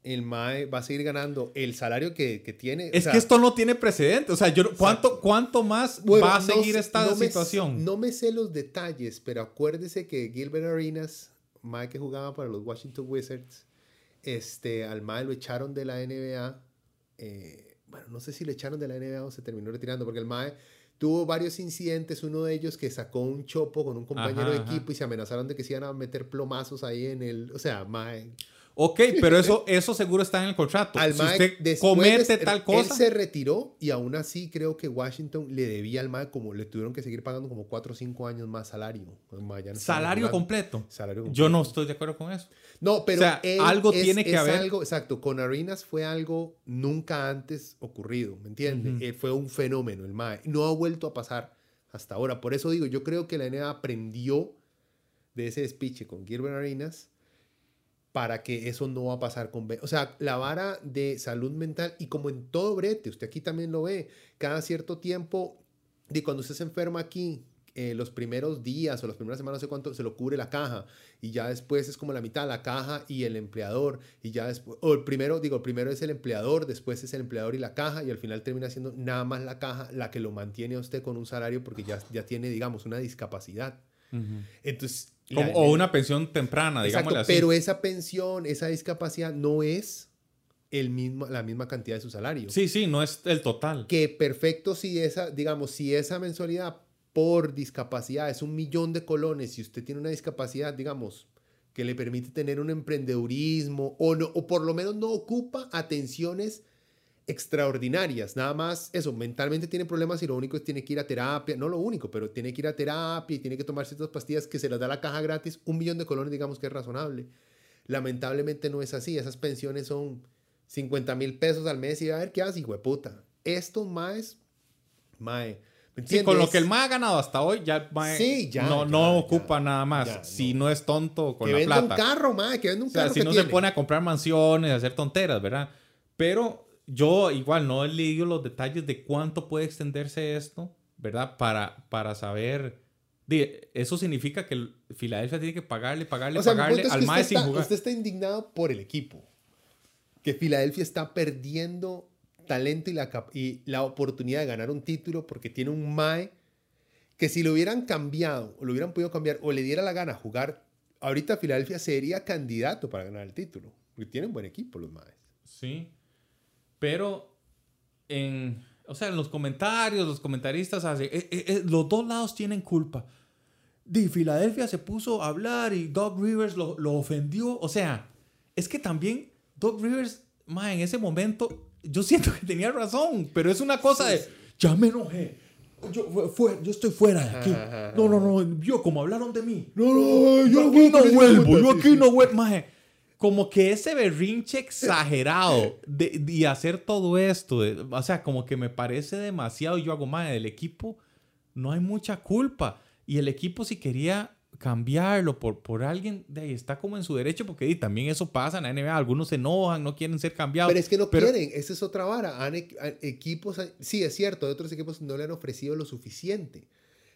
el MAE va a seguir ganando el salario que, que tiene. o Es sea, que esto no tiene precedente. O sea, yo, ¿cuánto, ¿cuánto más bueno, va a no seguir esta no me- situación? no me sé los detalles, pero acuérdese que Gilbert Arenas, MAE que jugaba para los Washington Wizards, este, al MAE lo echaron de la NBA. eh, bueno, no sé si le echaron de la NBA o se terminó retirando, porque el MAE tuvo varios incidentes, uno de ellos que sacó un chopo con un compañero Ajá, de ajá. equipo y se amenazaron de que se iban a meter plomazos ahí en el, o sea, MAE. Ok, pero eso, eso seguro está en el contrato. Al si usted comete tal Él cosa, se retiró y aún así creo que Washington le debía al MAE como le tuvieron que seguir pagando como 4 o 5 años más salario. No estaba salario completo. Salario completo. Yo no estoy de acuerdo con eso. No, pero O sea, él algo es- tiene que es haber. algo, exacto, con Arenas fue algo nunca antes ocurrido, ¿me entiendes? Eh, fue un fenómeno el MAE. No ha vuelto a pasar hasta ahora. Por eso digo, yo creo que la NBA aprendió de ese despiche con Gilbert Arenas para que eso no va a pasar con... O sea, la vara de salud mental y como en todo brete, usted aquí también lo ve, cada cierto tiempo, de cuando usted se enferma aquí, eh, los primeros días o las primeras semanas, no sé cuánto, se lo cubre la caja y ya después es como la mitad, la caja y el empleador y ya después, o el primero, digo, el primero es el empleador, después es el empleador y la caja y al final termina siendo nada más la caja la que lo mantiene a usted con un salario porque ya, ya tiene, digamos, una discapacidad. Entonces... La- o una pensión temprana, Exacto, digámosle así. pero esa pensión, esa discapacidad no es el mismo, la misma cantidad de su salario. Sí, sí, no es el total. Que perfecto si esa, digamos, si esa mensualidad por discapacidad es un millón de colones y usted tiene una discapacidad, digamos, que le permite tener un emprendedurismo o, no, o por lo menos no ocupa atenciones extraordinarias, nada más eso, mentalmente tiene problemas y lo único es tiene que ir a terapia, no lo único, pero tiene que ir a terapia y tiene que tomar ciertas pastillas que se las da la caja gratis, un millón de colones digamos que es razonable. Lamentablemente no es así, esas pensiones son 50 mil pesos al mes y a ver qué hace, hijo puta. Esto más, mae, ¿me Sí, con lo que el MAE ha ganado hasta hoy, ya el MAE Sí, ya, no, ya, no ya, ocupa nada más. si no. no. es tonto con que la venda plata. un carro, mae, que venda un O sea, carro si que no tiene. se pone a comprar mansiones, a hacer tonteras, ¿verdad? Pero yo igual no he leído los detalles de cuánto puede extenderse esto, ¿verdad? Para, para saber... Eso significa que el- Filadelfia tiene que pagarle, pagarle, O sea, pagarle es al que MAE usted sin está, jugar. usted está indignado por el equipo. Que Filadelfia está perdiendo talento y la, y la oportunidad de ganar un título porque tiene un MAE que si lo hubieran cambiado o lo hubieran podido cambiar o le diera la gana jugar, ahorita Filadelfia sería candidato para ganar el título. Porque tienen buen equipo los MAEs. Sí. Pero en, o sea, en los comentarios, los comentaristas hacen, eh, eh, eh, los dos lados tienen culpa. Di Filadelfia se puso a hablar y Doug Rivers lo, lo ofendió. O sea, es que también Doug Rivers, ma, en ese momento, yo siento que tenía razón, pero es una cosa de, ya me enojé. Yo, fue- yo estoy fuera de aquí. No, no, no, yo como hablaron de mí. No, no, Yo aquí no vuelvo, yo aquí no vuelvo. Maje, como que ese berrinche exagerado de, y hacer todo esto, o sea, como que me parece demasiado. Yo hago más del equipo, no hay mucha culpa. Y el equipo, si quería cambiarlo por, por alguien, de ahí está como en su derecho, porque también eso pasa en la NBA. Algunos se enojan, no quieren ser cambiados. Pero es que no quieren, esa es otra vara. Han, equipos, sí, es cierto, otros equipos no le han ofrecido lo suficiente.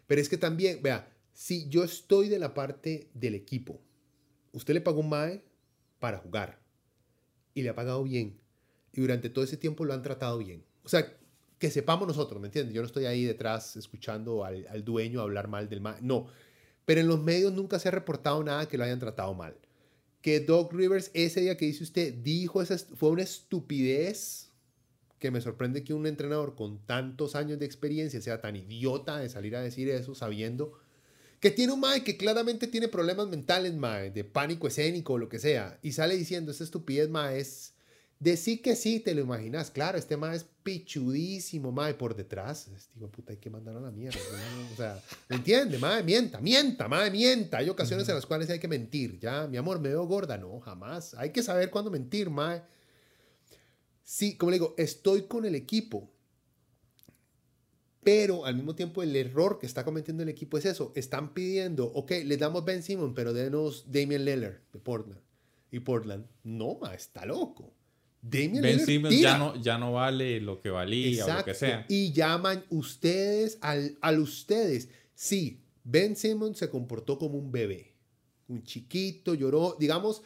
Pero es que también, vea, si yo estoy de la parte del equipo, usted le pagó un MAE para jugar y le ha pagado bien y durante todo ese tiempo lo han tratado bien. O sea, que sepamos nosotros, ¿me entiendes? Yo no estoy ahí detrás escuchando al, al dueño hablar mal del MAE, no pero en los medios nunca se ha reportado nada que lo hayan tratado mal. Que Doug Rivers ese día que dice usted dijo esa fue una estupidez que me sorprende que un entrenador con tantos años de experiencia sea tan idiota de salir a decir eso sabiendo que tiene un mae que claramente tiene problemas mentales, mae, de pánico escénico o lo que sea, y sale diciendo esa estupidez, mae, es Decir que sí, te lo imaginas. Claro, este mae es pichudísimo, mae, por detrás. Digo, puta, hay que mandar a la mierda. O sea, ¿me entiende? Mae, mienta, mienta, mae, mienta. Hay ocasiones en las cuales hay que mentir. Ya, mi amor, me veo gorda. No, jamás. Hay que saber cuándo mentir, mae. Sí, como le digo, estoy con el equipo. Pero al mismo tiempo el error que está cometiendo el equipo es eso. Están pidiendo, ok, le damos Ben Simon, pero denos Damian Lillard de Portland. Y Portland, no, ma, está loco. ben Simmons ya no, ya no vale lo que valía o lo que sea. Y llaman ustedes al, al ustedes. Sí, Ben Simmons se comportó como un bebé. Un chiquito, lloró. Digamos,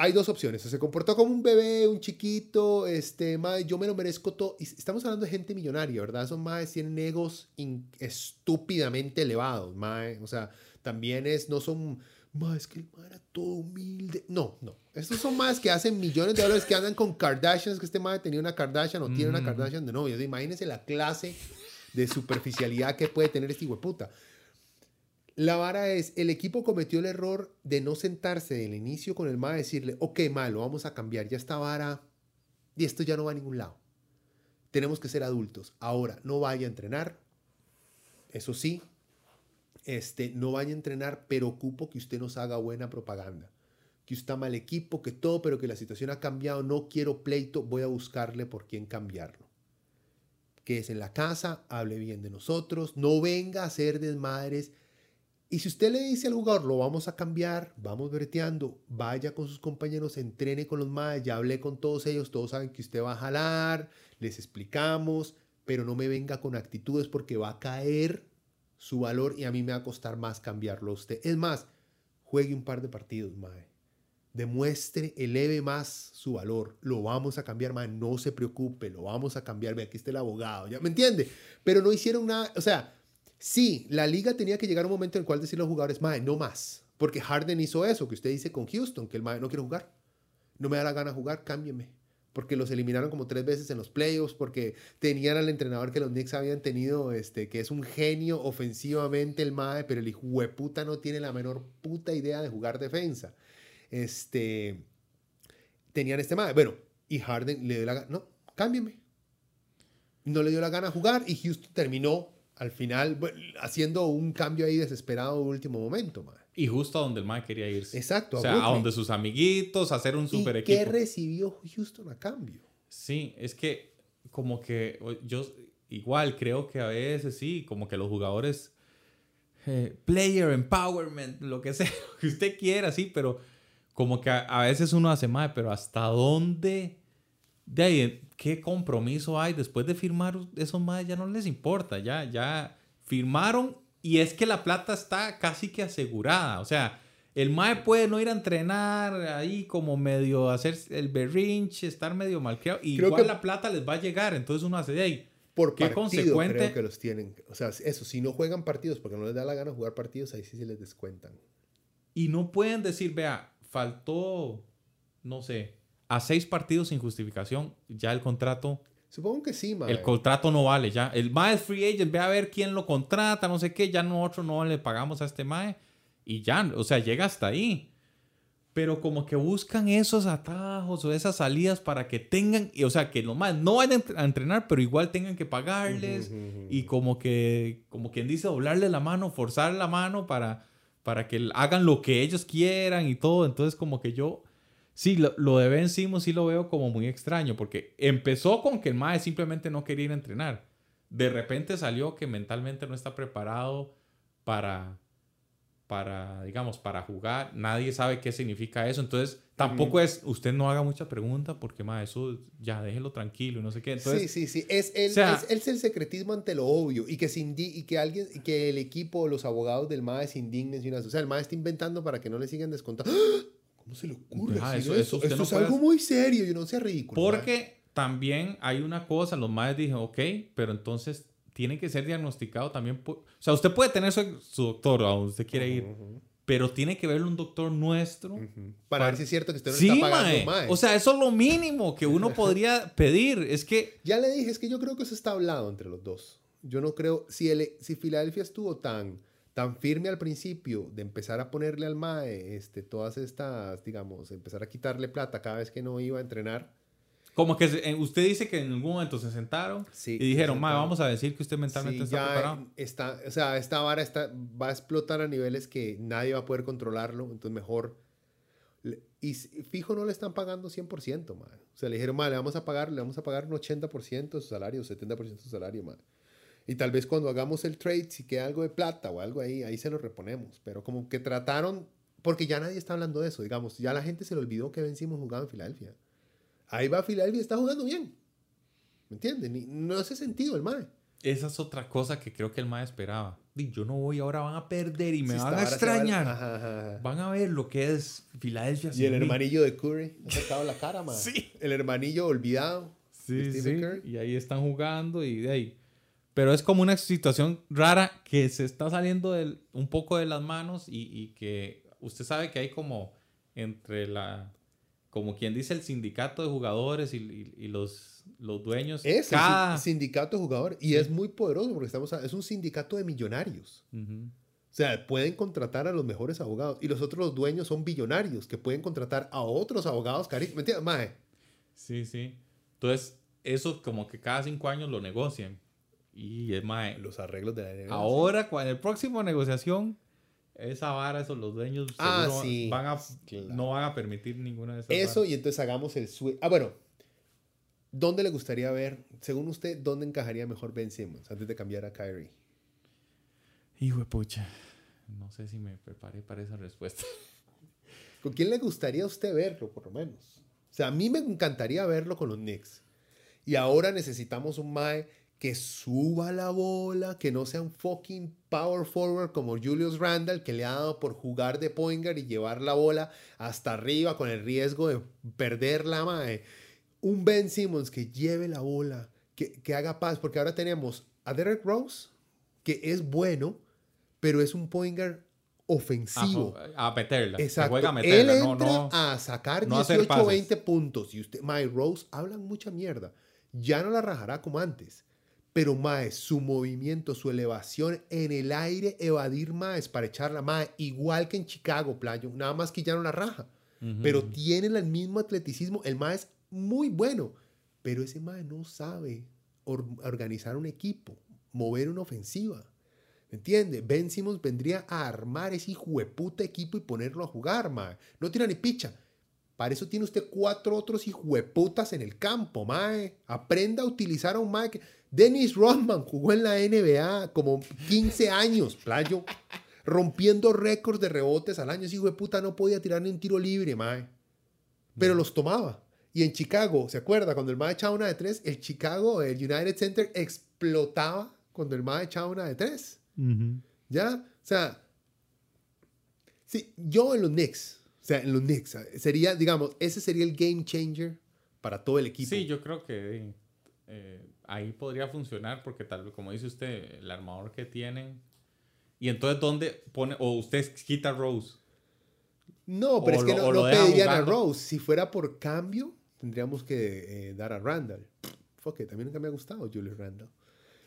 hay dos opciones. se comportó como un bebé, un chiquito, este, yo me lo merezco todo. estamos hablando de gente millonaria, ¿verdad? Esos más tienen egos estúpidamente elevados, mae. O sea, también es, no son más que el era todo humilde. No, no. Estos son más que hacen millones de dólares que andan con Kardashians, que este madre tenía una Kardashian o tiene una Kardashian de novio. Imagínense la clase de superficialidad que puede tener este puta. La vara es, el equipo cometió el error de no sentarse del inicio con el MAE y decirle, ok, malo, vamos a cambiar ya esta vara y esto ya no va a ningún lado. Tenemos que ser adultos. Ahora, no vaya a entrenar. Eso sí, este, no vaya a entrenar, pero ocupo que usted nos haga buena propaganda. Que usted está mal equipo, que todo, pero que la situación ha cambiado, no quiero pleito, voy a buscarle por quién cambiarlo. Que es en la casa, hable bien de nosotros, no venga a hacer desmadres. Y si usted le dice al jugador, lo vamos a cambiar, vamos breteando, vaya con sus compañeros, entrene con los madres, ya hablé con todos ellos, todos saben que usted va a jalar, les explicamos, pero no me venga con actitudes porque va a caer su valor y a mí me va a costar más cambiarlo a usted. Es más, juegue un par de partidos, mae. Demuestre, eleve más su valor. Lo vamos a cambiar, mae. No se preocupe, lo vamos a cambiar. Ve, aquí está el abogado, ¿ya me entiende? Pero no hicieron nada, o sea, sí, la liga tenía que llegar a un momento en el cual decirle a los jugadores, mae, no más. Porque Harden hizo eso, que usted dice con Houston, que el mae no quiere jugar. No me da la gana jugar, cámbieme porque los eliminaron como tres veces en los playoffs, porque tenían al entrenador que los Knicks habían tenido, este, que es un genio ofensivamente el MAE, pero el puta no tiene la menor puta idea de jugar defensa. Este, tenían este MAE. Bueno, y Harden le dio la gana, no, cámbiame. No le dio la gana jugar y Houston terminó al final haciendo un cambio ahí desesperado en último momento, MAE. Y justo a donde el Mae quería irse. Exacto. O sea, a, donde sus amiguitos, hacer un super ¿Y equipo. ¿Qué recibió Houston a cambio? Sí, es que como que yo igual creo que a veces sí, como que los jugadores eh, player empowerment, lo que sea, lo que usted quiera, sí, pero como que a, veces uno hace más, pero hasta dónde de ahí qué compromiso hay después de firmar esos más ya no les importa, ya ya firmaron y es que la plata está casi que asegurada. O sea, el MAE puede no ir a entrenar ahí como medio hacer el berrinche, estar medio malcriado. Y igual la plata les va a llegar. Entonces uno hace de ahí. Por ¿Qué consecuente? creo que los tienen. O sea, eso, si no juegan partidos porque no les da la gana jugar partidos, ahí sí se les descuentan. Y no pueden decir, vea, faltó, no sé, a seis partidos sin justificación, ya el contrato Supongo que sí, mae. El contrato no vale ya. El mae es free agent, ve a ver quién lo contrata, no sé qué. Ya nosotros no le pagamos a este mae. Y ya, o sea, llega hasta ahí. Pero como que buscan esos atajos o esas salidas para que tengan, o sea, que los más no vayan a entrenar, pero igual tengan que pagarles. Y como que, como quien dice, doblarle la mano, forzar la mano para, para que hagan lo que ellos quieran y todo. Entonces, como que yo Sí, lo, lo de Ben Simmons sí lo veo como muy extraño, porque empezó con que el Mae simplemente no quería ir a entrenar. De repente salió que mentalmente no está preparado para, para, digamos, para jugar. Nadie sabe qué significa eso. Entonces, tampoco es, usted no haga mucha pregunta porque, Mae, eso ya déjelo tranquilo y no sé qué. Entonces, sí, sí, sí. Es el, o sea- es, es el secretismo ante lo obvio y que, se y que alguien, y que el equipo o los abogados del MAE se indignen. sin O sea, el MAE está inventando para que no le sigan descontando. ¡Ah! ¿Cómo se le ocurre? Eso- eso usted Esto no es puede algo muy serio y no sea ridículo. Porque también hay una cosa, los madres dijeron, ok, pero entonces tiene que ser diagnosticado también por... O sea, usted puede tener su, su doctor a donde usted quiere ir, pero tiene que verlo un doctor nuestro. Para ver si es cierto que usted no sí, está pagando mae. mae. O sea, eso es lo mínimo que uno podría pedir. Es que... Ya le dije, es que yo creo que eso está hablado entre los dos. Yo no creo, si, el, si Filadelfia estuvo tan, tan firme al principio de empezar a ponerle al MAE este, todas estas, digamos, empezar a quitarle plata cada vez que no iba a entrenar. Como que se- eh, usted dice que en algún momento se sentaron Sí, y dijeron, se ma, sentaron. vamos a decir que usted mentalmente Sí, está preparado. está, o sea, esta vara está, va a explotar a niveles que nadie va a poder controlarlo, entonces mejor. Y fijo no le están pagando 100%, man. O sea, le dijeron, man, le vamos a pagar, le vamos a pagar un 80% de su salario, 70% de su salario, man. Y tal vez cuando hagamos el trade, si queda algo de plata o algo ahí, ahí se lo reponemos. Pero como que trataron, porque ya nadie está hablando de eso, digamos, ya la gente se le olvidó que vencimos jugaba en Filadelfia. Ahí va Filadelfia, está jugando bien. ¿Me entiendes? No hace sentido el mae. Esa es otra cosa que creo que el ma esperaba. Yo no voy, ahora van a perder y me Sí, van a va extrañar. Ajá, ajá, ajá. Van a ver lo que es Filadelfia. Y el mí. hermanillo de Curry ha sacado la cara, man. Sí. El hermanillo olvidado. Sí, sí. Curry. Y ahí están jugando y de ahí. Pero es como una situación rara que se está saliendo del- un poco de las manos y, y que usted sabe que hay como entre la, como quien dice el sindicato de jugadores y, y- y los, los dueños. Es cada... el sin- sindicato de jugadores. Y es muy poderoso porque estamos a- es un sindicato de millonarios. Ujú. O sea, pueden contratar a los mejores abogados. Y los otros los dueños son billonarios que pueden contratar a otros abogados carísimos. ¿Me entiendes? Mae, Sí, sí. Entonces, eso como que cada cinco años lo negocian. Y es más, los arreglos de la NBA. ahora, cuando el próximo negociación, esa vara, eso, los dueños Ah, sí. van a, Claro. no van a permitir ninguna de esas Eso varas. y entonces hagamos el switch. Ah, bueno. ¿Dónde le gustaría ver, según usted, dónde encajaría mejor Ben Simmons antes de cambiar a Kyrie? Hijo de pucha. No sé si me preparé para esa respuesta. ¿Con quién le gustaría a usted verlo, por lo menos? O sea, a mí me encantaría verlo con los Knicks. Y ahora necesitamos un Mae que suba la bola, que no sea un fucking power forward como Julius Randle, que le ha dado por jugar de point guard y llevar la bola hasta arriba con el riesgo de perderla, Mae. Un Ben Simmons que lleve la bola, que, que haga paz, porque ahora tenemos a Derek Rose, que es bueno, pero es un point guard ofensivo. A, a meterla. Exacto. juega a Él meterla. entra no, no. a sacar no hacer 18 pases. 20 puntos. Y usted, Mae Rose, hablan mucha mierda. Ya no la rajará como antes. Pero Mae, su movimiento, su elevación en el aire, evadir Maes para echarla Mae, igual que en Chicago, Playo. Nada más que ya no la raja. Pero tienen el mismo atleticismo. El Mae es muy bueno. Pero ese Mae no sabe or- organizar un equipo, mover una ofensiva. ¿Me entiende? Ben Simmons vendría a armar ese hijueputa equipo y ponerlo a jugar, mae. No tira ni picha. Para eso tiene usted cuatro otros hijueputas en el campo, mae. Aprenda a utilizar a un mae que... Dennis Rodman jugó en la NBA como 15 años, playo. Rompiendo récords de rebotes al año. Ese hijo de puta no podía tirar ni un tiro libre, mae. Pero los tomaba. Y en Chicago, ¿se acuerda? Cuando el mae echaba una de tres, el Chicago, el United Center explotaba cuando el mae echaba una de tres. ¿Ya? O sea, sí, yo en los Knicks, o sea, en los Knicks, sería, digamos, ese sería el game changer para todo el equipo. Sí, yo creo que eh, ahí podría funcionar porque tal vez, como dice usted, el armador que tienen. Y entonces, ¿dónde pone? O usted quita a Rose. No, pero O es que lo- no, no pedirían a. Rose. Si fuera por cambio, tendríamos que eh, dar a Randall. Fuck it, también nunca me ha gustado Julius Randall.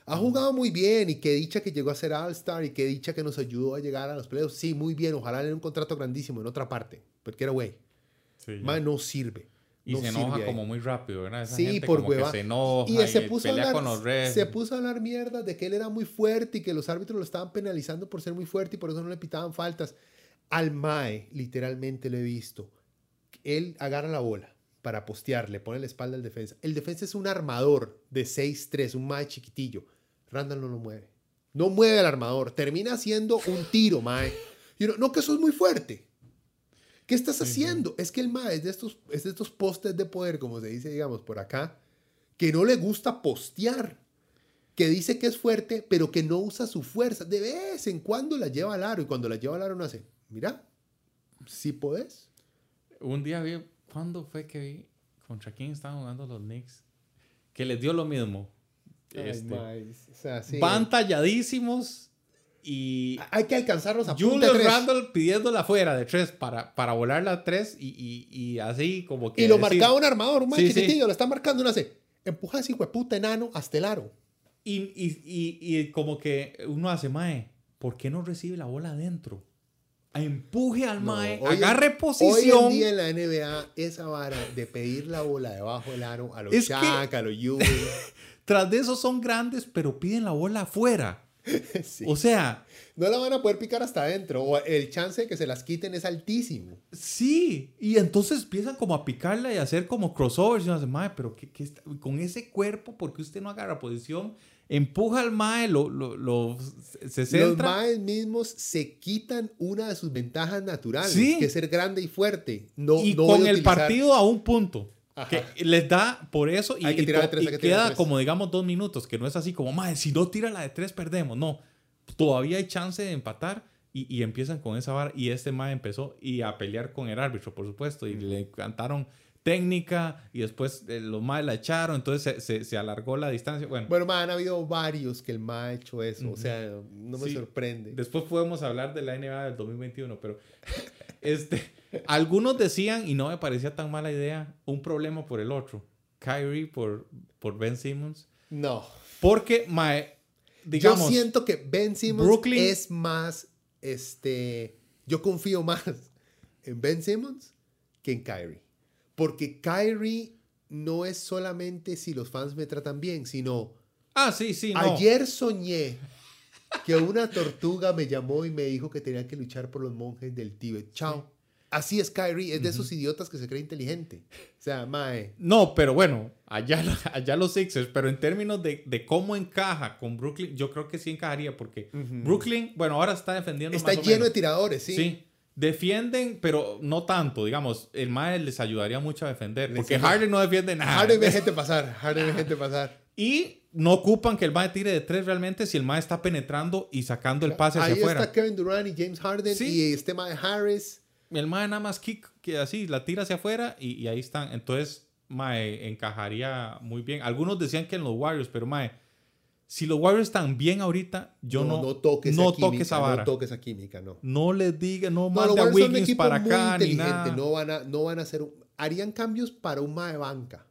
Ha jugado muy bien y qué dicha que llegó a ser All-Star y qué dicha que nos ayudó a llegar a los playoffs. Sí, muy bien. Ojalá le den un contrato grandísimo en otra parte. Porque era güey. Sí. Más no sirve. Y no se enoja ahí. como muy rápido, ¿verdad? Esa Sí, gente por como hueva. que se enoja Y y, se puso, a pelea hablar, con los se puso a hablar mierda de que él era muy fuerte y que los árbitros lo estaban penalizando por ser muy fuerte y por eso no le pitaban faltas. Al Mae, literalmente lo he visto. él agarra la bola para postear, le pone la espalda al defensa. El defensa es un armador de 6'3, un mae chiquitillo. Randall no lo mueve. No mueve al armador. Termina haciendo un tiro, mae. Y uno, no, que eso es muy fuerte. ¿Qué estás haciendo? Es que el mae es de, estos, es de estos postes de poder, como se dice, digamos, por acá, que no le gusta postear. Que dice que es fuerte, pero que no usa su fuerza. De vez en cuando la lleva al aro. Y cuando la lleva al aro no hace, mira, si podés. Un día vi, ¿cuándo fue que vi? ¿Contra quién estaban jugando los Knicks? Que les dio lo mismo. Ay, Este, mae, o sea, sí. Van talladísimos y Hay que alcanzarlos a punta Julius. Randle pidiéndola fuera de tres para, para volar la tres y, y, y así como que. Y lo decir- marcaba un armador, un mae Sí, sí. chiquitillo, lo está marcando, no hace. Empuja ese hijo de puta enano hasta el aro. Y, y, y, y como que uno hace, Mae, ¿por qué no recibe la bola adentro? Empuje al No, Mae, hoy agarre Hoy posición. en día en la NBA, esa vara de pedir la bola debajo del aro a los que- Shaq, a los Ewing. Tras de eso son grandes, pero piden la bola afuera. sí. O sea, No la van a poder picar hasta adentro. O el chance de que se las quiten es altísimo. sí. Y entonces empiezan como a picarla y a hacer como crossovers. Y uno hace, Mae, pero ¿qué, qué está- con ese cuerpo, ¿por qué usted no agarra posición? Empuja al Mae, lo, lo, lo- se Los centra. maes mismos se quitan una de sus ventajas naturales, Sí. que es ser grande y fuerte. No, y no con el utilizar- partido a un punto. Ajá. Que les da por eso y, Hay que y de tres, y hay que tirar de queda tres. como digamos dos minutos, que no es así como, madre, si no tira la de tres perdemos. No, todavía hay chance de empatar y, y empiezan con esa vara y este mae empezó y a pelear con el árbitro, por supuesto, y le cantaron técnica y después eh, los maes la echaron, entonces se, se- se alargó la distancia. Bueno, Bueno, ma, han habido varios que el ma ha hecho eso. O sea, no me Sí. sorprende. Después podemos hablar de la NBA del 2021, pero este, algunos decían, y no me parecía tan mala idea, un problema por el otro. Kyrie por, por Ben Simmons. No. Porque, mae, digamos, yo siento que Ben Simmons Brooklyn- es más, este, yo confío más en Ben Simmons que en Kyrie. Porque Kyrie no es solamente si los fans me tratan bien, sino ah, sí, sí, no. ayer soñé que una tortuga me llamó y me dijo que tenía que luchar por los monjes del Tíbet. Chao. Así es Kyrie, es de esos idiotas que se cree inteligente. O sea, mae. No, pero bueno, allá, allá los Sixers, pero en términos de, de cómo encaja con Brooklyn, yo creo que sí encajaría, porque Brooklyn, bueno, ahora está defendiendo Está más o lleno menos. de tiradores, sí. Sí. Defienden, pero no tanto, digamos. El Mae les ayudaría mucho a defender. Les Porque. Harden no defiende nada. Harden ve gente pasar, Harden ve gente pasar. Y no ocupan que el Mae tire de tres realmente si el Mae está penetrando y sacando el pase hacia Ahí afuera. está Kevin Durant y James Harden Sí. y este mae Harris. El Mae nada más kick, que así, la tira hacia afuera y, y ahí están. Entonces, Mae encajaría muy bien. Algunos decían que en los Warriors, pero Mae, si los Warriors están bien ahorita, yo no, no toques no vara. No toques esa química, no. No les diga, no No, mande a Wiggins para acá ni nada. No van a, no van a hacer. harían cambios para un mae banca.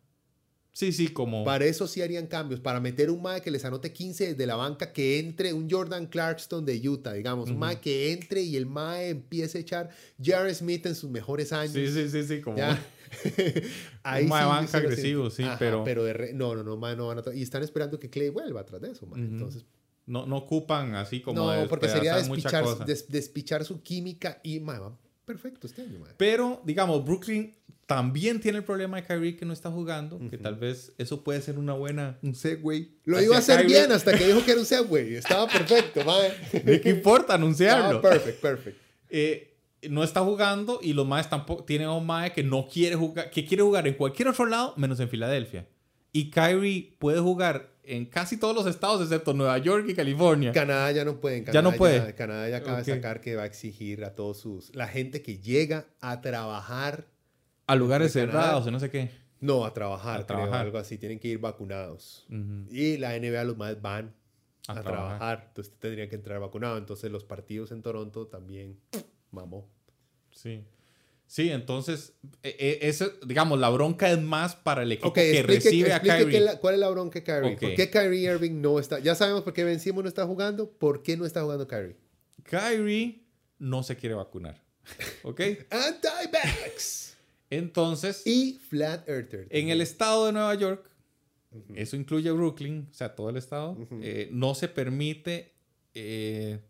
Sí, sí, como. Para eso sí harían cambios. Para meter un mae que les anote 15 desde la banca, que entre un Jordan Clarkson de Utah, digamos. Un mae que entre y el mae empiece a echar Jared Smith en sus mejores años. Sí, sí, sí, sí, como. Ya. Ahí mae sí, banca agresivo, sí, pero- pero de re- no, no, no, mae, no van a y están esperando que Clay vuelva atrás de eso, mae. Entonces, No, no ocupan así como. no, porque sería despichar, des- despichar su química y mae, va perfecto este año, mae. Pero, digamos, Brooklyn también tiene el problema de Kyrie que no está jugando, que tal vez eso puede ser una buena, un segue. Lo iba a hacer Kyrie. bien hasta que dijo que era un Segway. Estaba perfecto, mae. ¿De qué importa anunciarlo? Estaba perfect, perfect. Eh, no está jugando y los Maes tampoco tienen a un Mae que no quiere jugar, que quiere jugar en cualquier otro lado menos en Filadelfia. Y Kyrie puede jugar en casi todos los estados excepto Nueva York y California. Canadá ya no puede. en Ya Canadá no puede. Canadá ya acaba Ok. de sacar que va a exigir a todos sus... La gente que llega a trabajar... a lugares cerrados, o no sé qué. No, a trabajar, A creo, trabajar. algo así. Tienen que ir vacunados. Y la NBA los más van A a, trabajar. trabajar. Entonces tendrían que entrar vacunado. Entonces los partidos en Toronto también... Mamó. Sí. Sí, entonces, eh, eh, eso, digamos, la bronca es más para el equipo que explique, recibe a Kyrie. la- cuál es la bronca de Kyrie. Ok. ¿Por qué Kyrie Irving no está? Ya sabemos por qué Ben Simmons no está jugando. ¿Por qué no está jugando Kyrie? Kyrie no se quiere vacunar. ¿Ok? Anti-vax. Entonces, y Flat Earther. en el estado de Nueva York, eso incluye Brooklyn, o sea, todo el estado, eh, no se permite eh,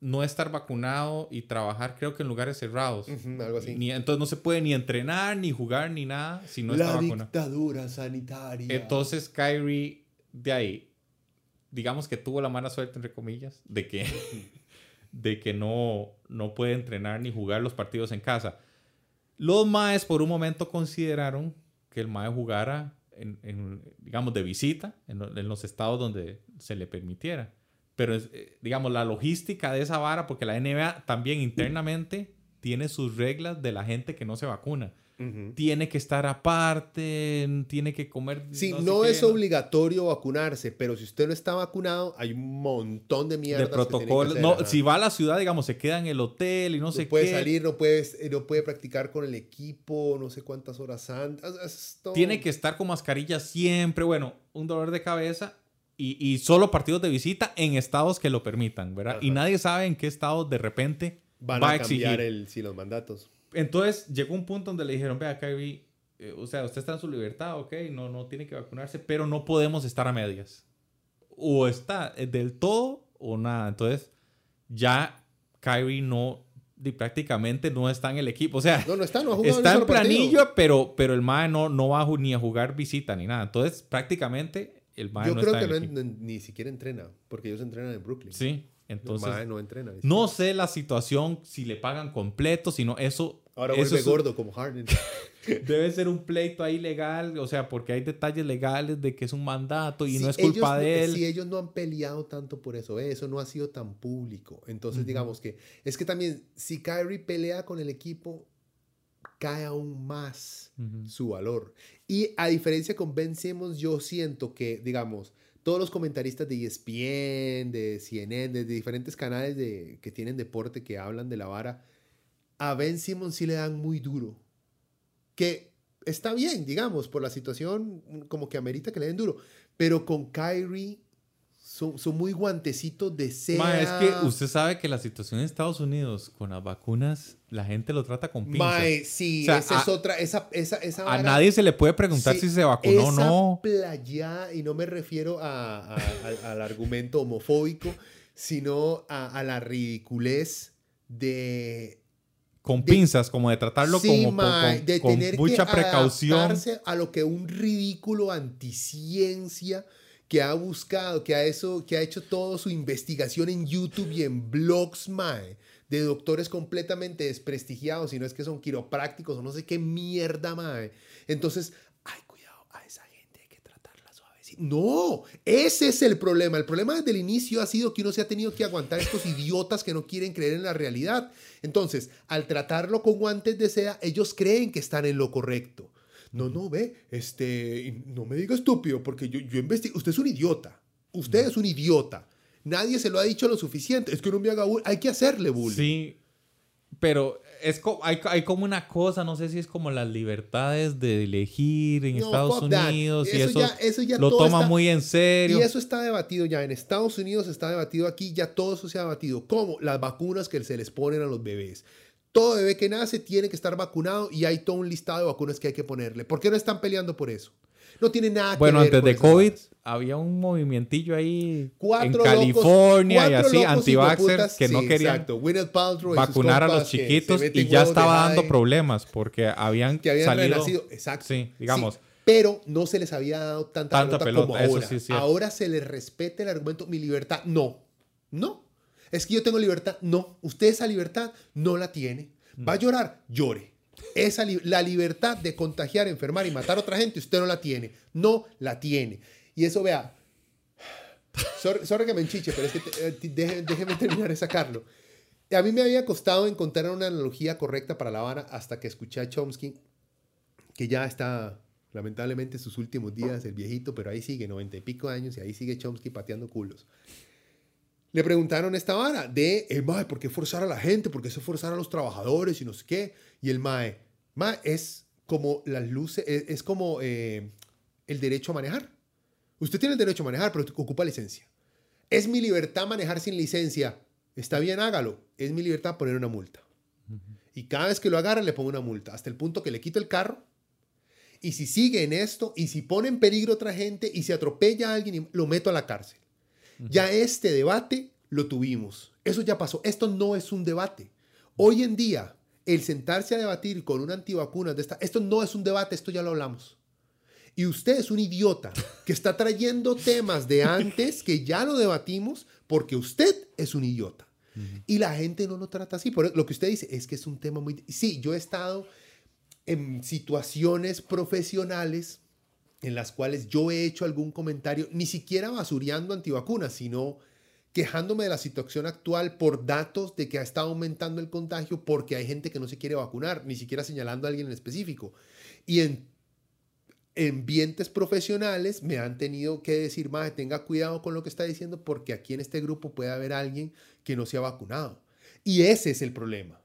no estar vacunado y trabajar, creo que en lugares cerrados. Algo así. Ni- entonces no se puede ni entrenar, ni jugar, ni nada si no está la vacunado. dictadura sanitaria. Entonces Kyrie, de ahí, digamos que tuvo la mala suerte, entre comillas, de que, de que no, no puede entrenar ni jugar los partidos en casa. Los Maes por un momento consideraron que el Mae jugara, en, en, digamos, de visita en, en los estados donde se le permitiera. Pero, es, eh, digamos, la logística de esa vara, porque la NBA también internamente tiene sus reglas de la gente que no se vacuna. Tiene que estar aparte, tiene que comer. Sí, no, qué, es obligatorio vacunarse, pero si usted no está vacunado, hay un montón de mierda. de protocolo. No, si va a la ciudad, digamos, se queda en el hotel y no, no sé puede qué. salir, no puede, eh, no puede practicar con el equipo, no sé cuántas horas antes. Tiene que estar con mascarilla siempre. Bueno, un dolor de cabeza. Y, y solo partidos de visita en estados que lo permitan, ¿verdad? Y nadie sabe en qué estado de repente Van va a a exigir. cambiar el, sí, los mandatos. Entonces llegó un punto donde le dijeron, vea, Kyrie, eh, o sea, usted está en su libertad, ok, no, no tiene que vacunarse, pero no podemos estar a medias. O está eh, del todo o nada. Entonces ya Kyrie no, prácticamente no está en el equipo. O sea, No, no está, no está en planilla, pero, pero el MAE no, no va ni a jugar visita ni nada. Entonces prácticamente el MAE Yo no creo está que en no, el equipo. en- ni siquiera entrena, porque ellos entrenan en Brooklyn. Sí, Entonces, no entrena. sé la situación, si le pagan completo, si no, eso... Ahora eso vuelve es- gordo como Harden. Debe ser un pleito ahí legal, o sea, porque hay detalles legales de que es un mandato y no es culpa ellos, de él. Sí, ellos no han peleado tanto por eso, ¿eh? eso no ha sido tan público. Entonces, digamos que es que también si Kyrie pelea con el equipo, cae aún más su valor. Y a diferencia con Ben Simmons, yo siento que, digamos, todos los comentaristas de ESPN, de CNN, de diferentes canales de, que tienen deporte que hablan de la vara, a Ben Simmons sí le dan muy duro. Que está bien, digamos, por la situación como que amerita que le den duro. Pero con Kyrie son, son muy guantecitos de seda. Ma, es que usted sabe que la situación en Estados Unidos con las vacunas, la gente lo trata con pinzas. Mae, sí, O sea, esa es otra, esa, esa, esa A nadie se le puede preguntar Sí, si se vacunó o esa no. playa, y no me refiero a- a- al, argumento homofóbico, sino a, la ridiculez de... Con de- pinzas, como de tratarlo Sí, como con- mae, con, de con tener mucha que precaución. a lo que un ridículo anticiencia que ha buscado, que ha, eso, que ha hecho toda su investigación en YouTube y en blogs, mae, de doctores completamente desprestigiados, si no es que son quiroprácticos o no sé qué mierda, mae. Entonces, ay, cuidado, a esa gente hay que tratarla suavecito. No, ese es el problema. El problema desde el inicio ha sido que uno se ha tenido que aguantar estos idiotas que no quieren creer en la realidad. Entonces, al tratarlo con guantes de seda, ellos creen que están en lo correcto. No, no, ve, este, no me diga estúpido, porque yo, yo investigo. Usted es un idiota. Usted es un idiota. Nadie se lo ha dicho lo suficiente. Es que no me haga bullying. Hay que hacerle bullying. Sí, pero es co- hay, hay como una cosa, no sé si es como las libertades de elegir en No, Estados. Unidos y Eso eso, ya- eso ya lo toma está- muy en serio. Y eso está debatido ya. En Estados Unidos está debatido aquí, ya todo eso se ha debatido. ¿Cómo? Las vacunas que se les ponen a los bebés. Todo bebé que nace tiene que estar vacunado y hay todo un listado de vacunas que hay que ponerle. ¿Por qué no están peleando por eso? No tiene nada que Bueno, ver antes con de COVID. Había un movimientillo ahí Cuatro en locos- California y cuatro así, locos anti-vaxxers que no querían y vacunar a los chiquitos y ya estaba dando problemas porque habían, que habían salido... renacido. Exacto. Sí, digamos. Sí, pero no se les había dado tanta, Tanta pelota, como eso ahora. sí ahora se les respeta el argumento, mi libertad. No, no. Es que yo tengo libertad. No, usted esa libertad no la tiene. Va a Mm. llorar, llore. Esa li- la libertad de contagiar, enfermar y matar a otra gente, usted no la tiene. No la tiene. Y eso, vea. Sorry, sorry que me enchiche, pero es que te- eh, ti- deje- déjeme terminar de sacarlo. A mí me había costado encontrar una analogía correcta para La Habana hasta que escuché a Chomsky, que ya está lamentablemente en sus últimos días, el viejito, pero ahí sigue, noventa y pico años, y ahí sigue Chomsky pateando culos. Le preguntaron esta vara de, el mae, ¿por qué forzar a la gente? ¿Por qué se forzar a los trabajadores y no sé qué? Y el mae, mae, es como las luces, es, es como eh, el derecho a manejar. Usted tiene el derecho a manejar, pero ocupa licencia. Es mi libertad manejar sin licencia. Está bien, hágalo. Es mi libertad poner una multa. Y cada vez que lo agarran le pongo una multa, hasta el punto que le quito el carro. Y si sigue en esto, y si pone en peligro a otra gente, y si atropella a alguien, lo meto a la cárcel. Ya este debate lo tuvimos. Eso ya pasó. Esto no es un debate. Hoy en día, el sentarse a debatir con un antivacunas de esta, esto no es un debate, esto ya lo hablamos. Y usted es un idiota que está trayendo temas de antes que ya lo debatimos porque usted es un idiota. Y la gente no lo trata así. Por e, lo que usted dice es que es un tema muy... Sí, yo he estado en situaciones profesionales en las cuales yo he hecho algún comentario, ni siquiera basureando antivacunas, sino quejándome de la situación actual por datos de que ha estado aumentando el contagio porque hay gente que no se quiere vacunar, ni siquiera señalando a alguien en específico. Y en ambientes profesionales me han tenido que decir, más tenga cuidado con lo que está diciendo porque aquí en este grupo puede haber alguien que no se ha vacunado. Y ese es el problema.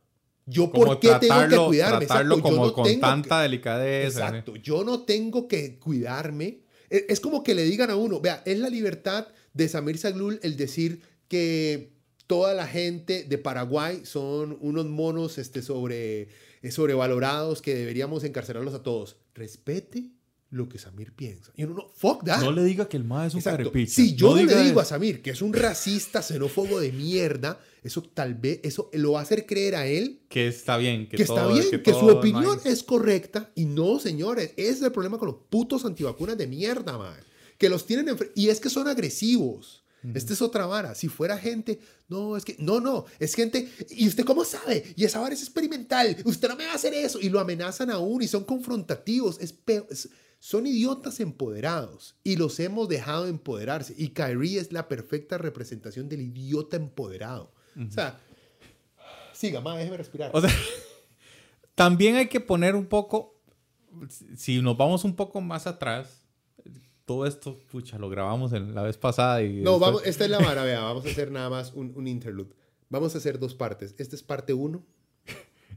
Yo, ¿por qué tengo que cuidarme? Tratarlo como con tanta delicadeza. Exacto. Yo no tengo que cuidarme. E, es como que le digan a uno, vea, es la libertad de Samir Saglul el decir que toda la gente de Paraguay son unos monos este, sobre, sobrevalorados que deberíamos encarcelarlos a todos. Respete lo que Samir piensa. Y uno no, fuck that. No le diga que el ma es un carepicha. Si yo no, le digo a Samir que es un racista, xenófobo de mierda, eso tal vez, eso lo va a hacer creer a él. Que está bien. Que, está bien, que, su opinión es correcta. Y no, señores, ese es el problema con los putos antivacunas de mierda, man. Que los tienen en... Y es que son agresivos. Esta es otra vara. Si fuera gente, no, es que, no, no, es gente, ¿y usted cómo sabe? Y esa vara es experimental, usted no me va a hacer eso. Y lo amenazan aún y son confrontativos. Es, peor, son idiotas empoderados y los hemos dejado empoderarse. Y Kyrie es la perfecta representación del idiota empoderado. O sea, siga, más, déjeme respirar. O sea, también hay que poner un poco, si nos vamos un poco más atrás, todo esto, pucha, lo grabamos en la vez pasada y... No, vamos, esta es la vara, vea, vamos a hacer nada más un, un interlude. Vamos a hacer dos partes. Esta es parte uno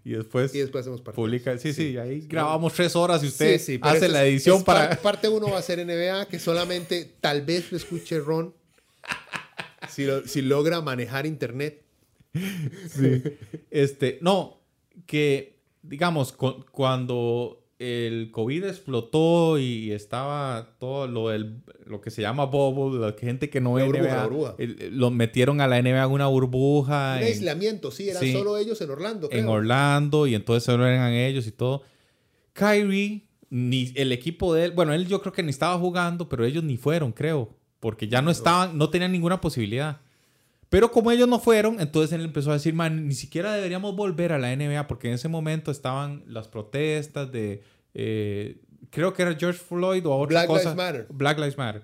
y después, y después hacemos parte publica. Sí, sí, ahí grabamos tres horas y usted hace la edición para. Parte uno va a ser NBA, que solamente tal vez lo escuche Ron si, si logra manejar internet. Sí. Este, no, que digamos, cuando el COVID explotó y estaba todo lo, del, lo que se llama bubble, la gente que no ve NBA, lo metieron a la NBA en una burbuja. Un aislamiento, sí, eran solo ellos en Orlando. En Orlando y entonces solo eran ellos y todo. Kyrie, ni el equipo de él, bueno, él yo creo que ni estaba jugando, pero ellos ni fueron, creo, porque ya no estaban, no tenían ninguna posibilidad. Pero como ellos no fueron, entonces él empezó a decir, man, ni siquiera deberíamos volver a la NBA porque en ese momento estaban las protestas de, eh, creo que era George Floyd o otra Black cosa. Lives Matter. Black Lives Matter.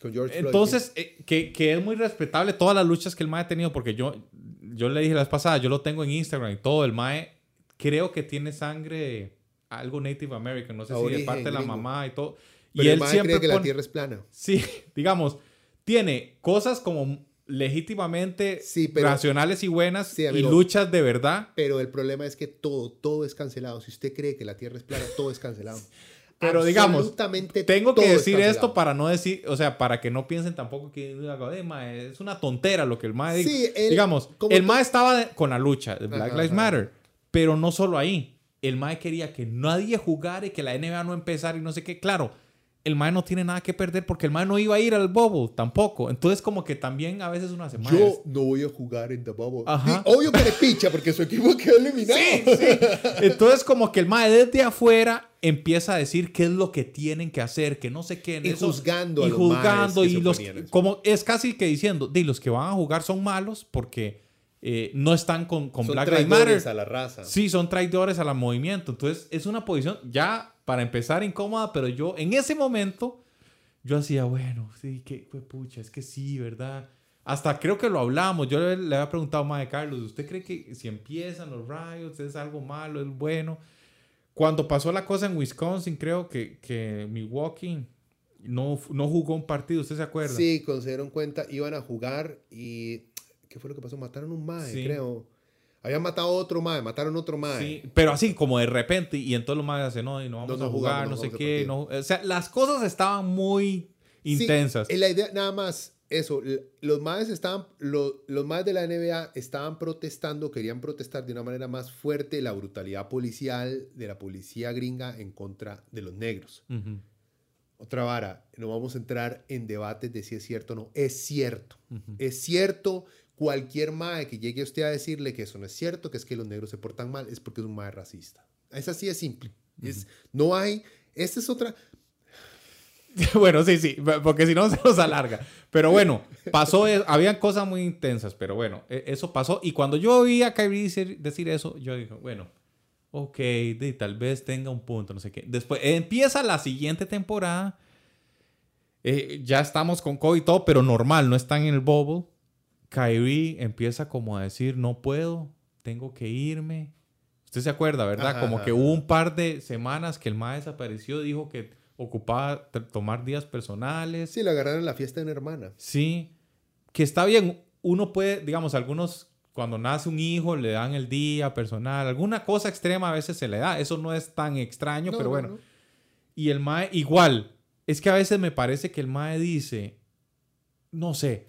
Con George entonces, eh, que, que, es muy respetable todas las luchas que el MAE ha tenido porque yo, yo le dije la vez pasada, yo lo tengo en Instagram y todo, el MAE creo que tiene sangre algo Native American, no sé si de parte de la mamá y todo. y él siempre cree que la Tierra es plana. Sí, digamos, tiene cosas como legítimamente racionales y buenas y luchas de verdad. Pero el problema es que todo, todo es cancelado. Si usted cree que la Tierra es plana, todo es cancelado. Pero digamos, tengo que decir esto para no decir, o sea, para que no piensen tampoco que es una tontera lo que el MAE sí, digamos, el MAE estaba con la lucha de Black Lives Matter, pero no solo ahí. El MAE quería que nadie jugara y que la NBA no empezara y no sé qué. Claro, el mae no tiene nada que perder porque el mae no iba a ir al bubble tampoco. Entonces, como que también a veces una semana. Yo no voy a jugar en the bubble. obvio que le picha porque su equipo quedó eliminado. Sí, sí. Entonces, como que el mae desde afuera empieza a decir qué es lo que tienen que hacer, que no sé qué. y juzgando y juzgando. y los, como es casi que diciendo, de los que van a jugar son malos porque. Eh, no están con, con Black Lives Matter. a la raza. Sí, son traidores al movimiento. Entonces, es una posición ya para empezar incómoda, pero yo en ese momento, yo hacía, bueno, sí, que pucha, es que sí, ¿verdad? Hasta creo que lo hablamos. Yo le, había preguntado a de Carlos, ¿usted cree que si empiezan los rayos es algo malo, es bueno? Cuando pasó la cosa en Wisconsin, creo que, que Milwaukee no, no jugó un partido, ¿usted se acuerda? Sí, cuando se dieron cuenta, iban a jugar y ¿qué fue lo que pasó? Mataron un mae, creo. Habían matado a otro mae, mataron a otro mae. Sí, pero así como de repente, y entonces los maes hacen, no, y no vamos a jugar, no sé qué. No, o sea, las cosas estaban muy intensas. Sí, la idea, nada más, eso, los maes estaban, los, los maes de la NBA estaban protestando, querían protestar de una manera más fuerte la brutalidad policial de la policía gringa en contra de los negros. otra vara, no vamos a entrar en debates de si es cierto o no. Es cierto. Es cierto. Cualquier mae que llegue a usted a decirle que eso no es cierto, que es que los negros se portan mal, es porque es un mae racista. Es así de simple. es, no hay. Esta es otra. bueno, sí, sí, porque si no se nos alarga. Pero bueno, pasó, e, habían cosas muy intensas, pero bueno, e, eso pasó. Y cuando yo oí a Kyrie decir, decir eso, yo dije, bueno, ok, de, tal vez tenga un punto, no sé qué. Después empieza la siguiente temporada. Eh, ya estamos con COVID y todo, pero normal, no están en el bubble. Kyrie empieza como a decir, no puedo, tengo que irme. Usted se acuerda, ¿verdad? como que hubo un par de semanas que el ma desapareció, dijo que ocupaba tomar días personales. Sí, la agarraron en la fiesta de una hermana. Sí, que está bien. Uno puede, digamos, algunos cuando nace un hijo le dan el día personal, alguna cosa extrema a veces se le da, eso no es tan extraño, pero bueno. Y el MAE igual, es que a veces me parece que el MAE dice, no sé,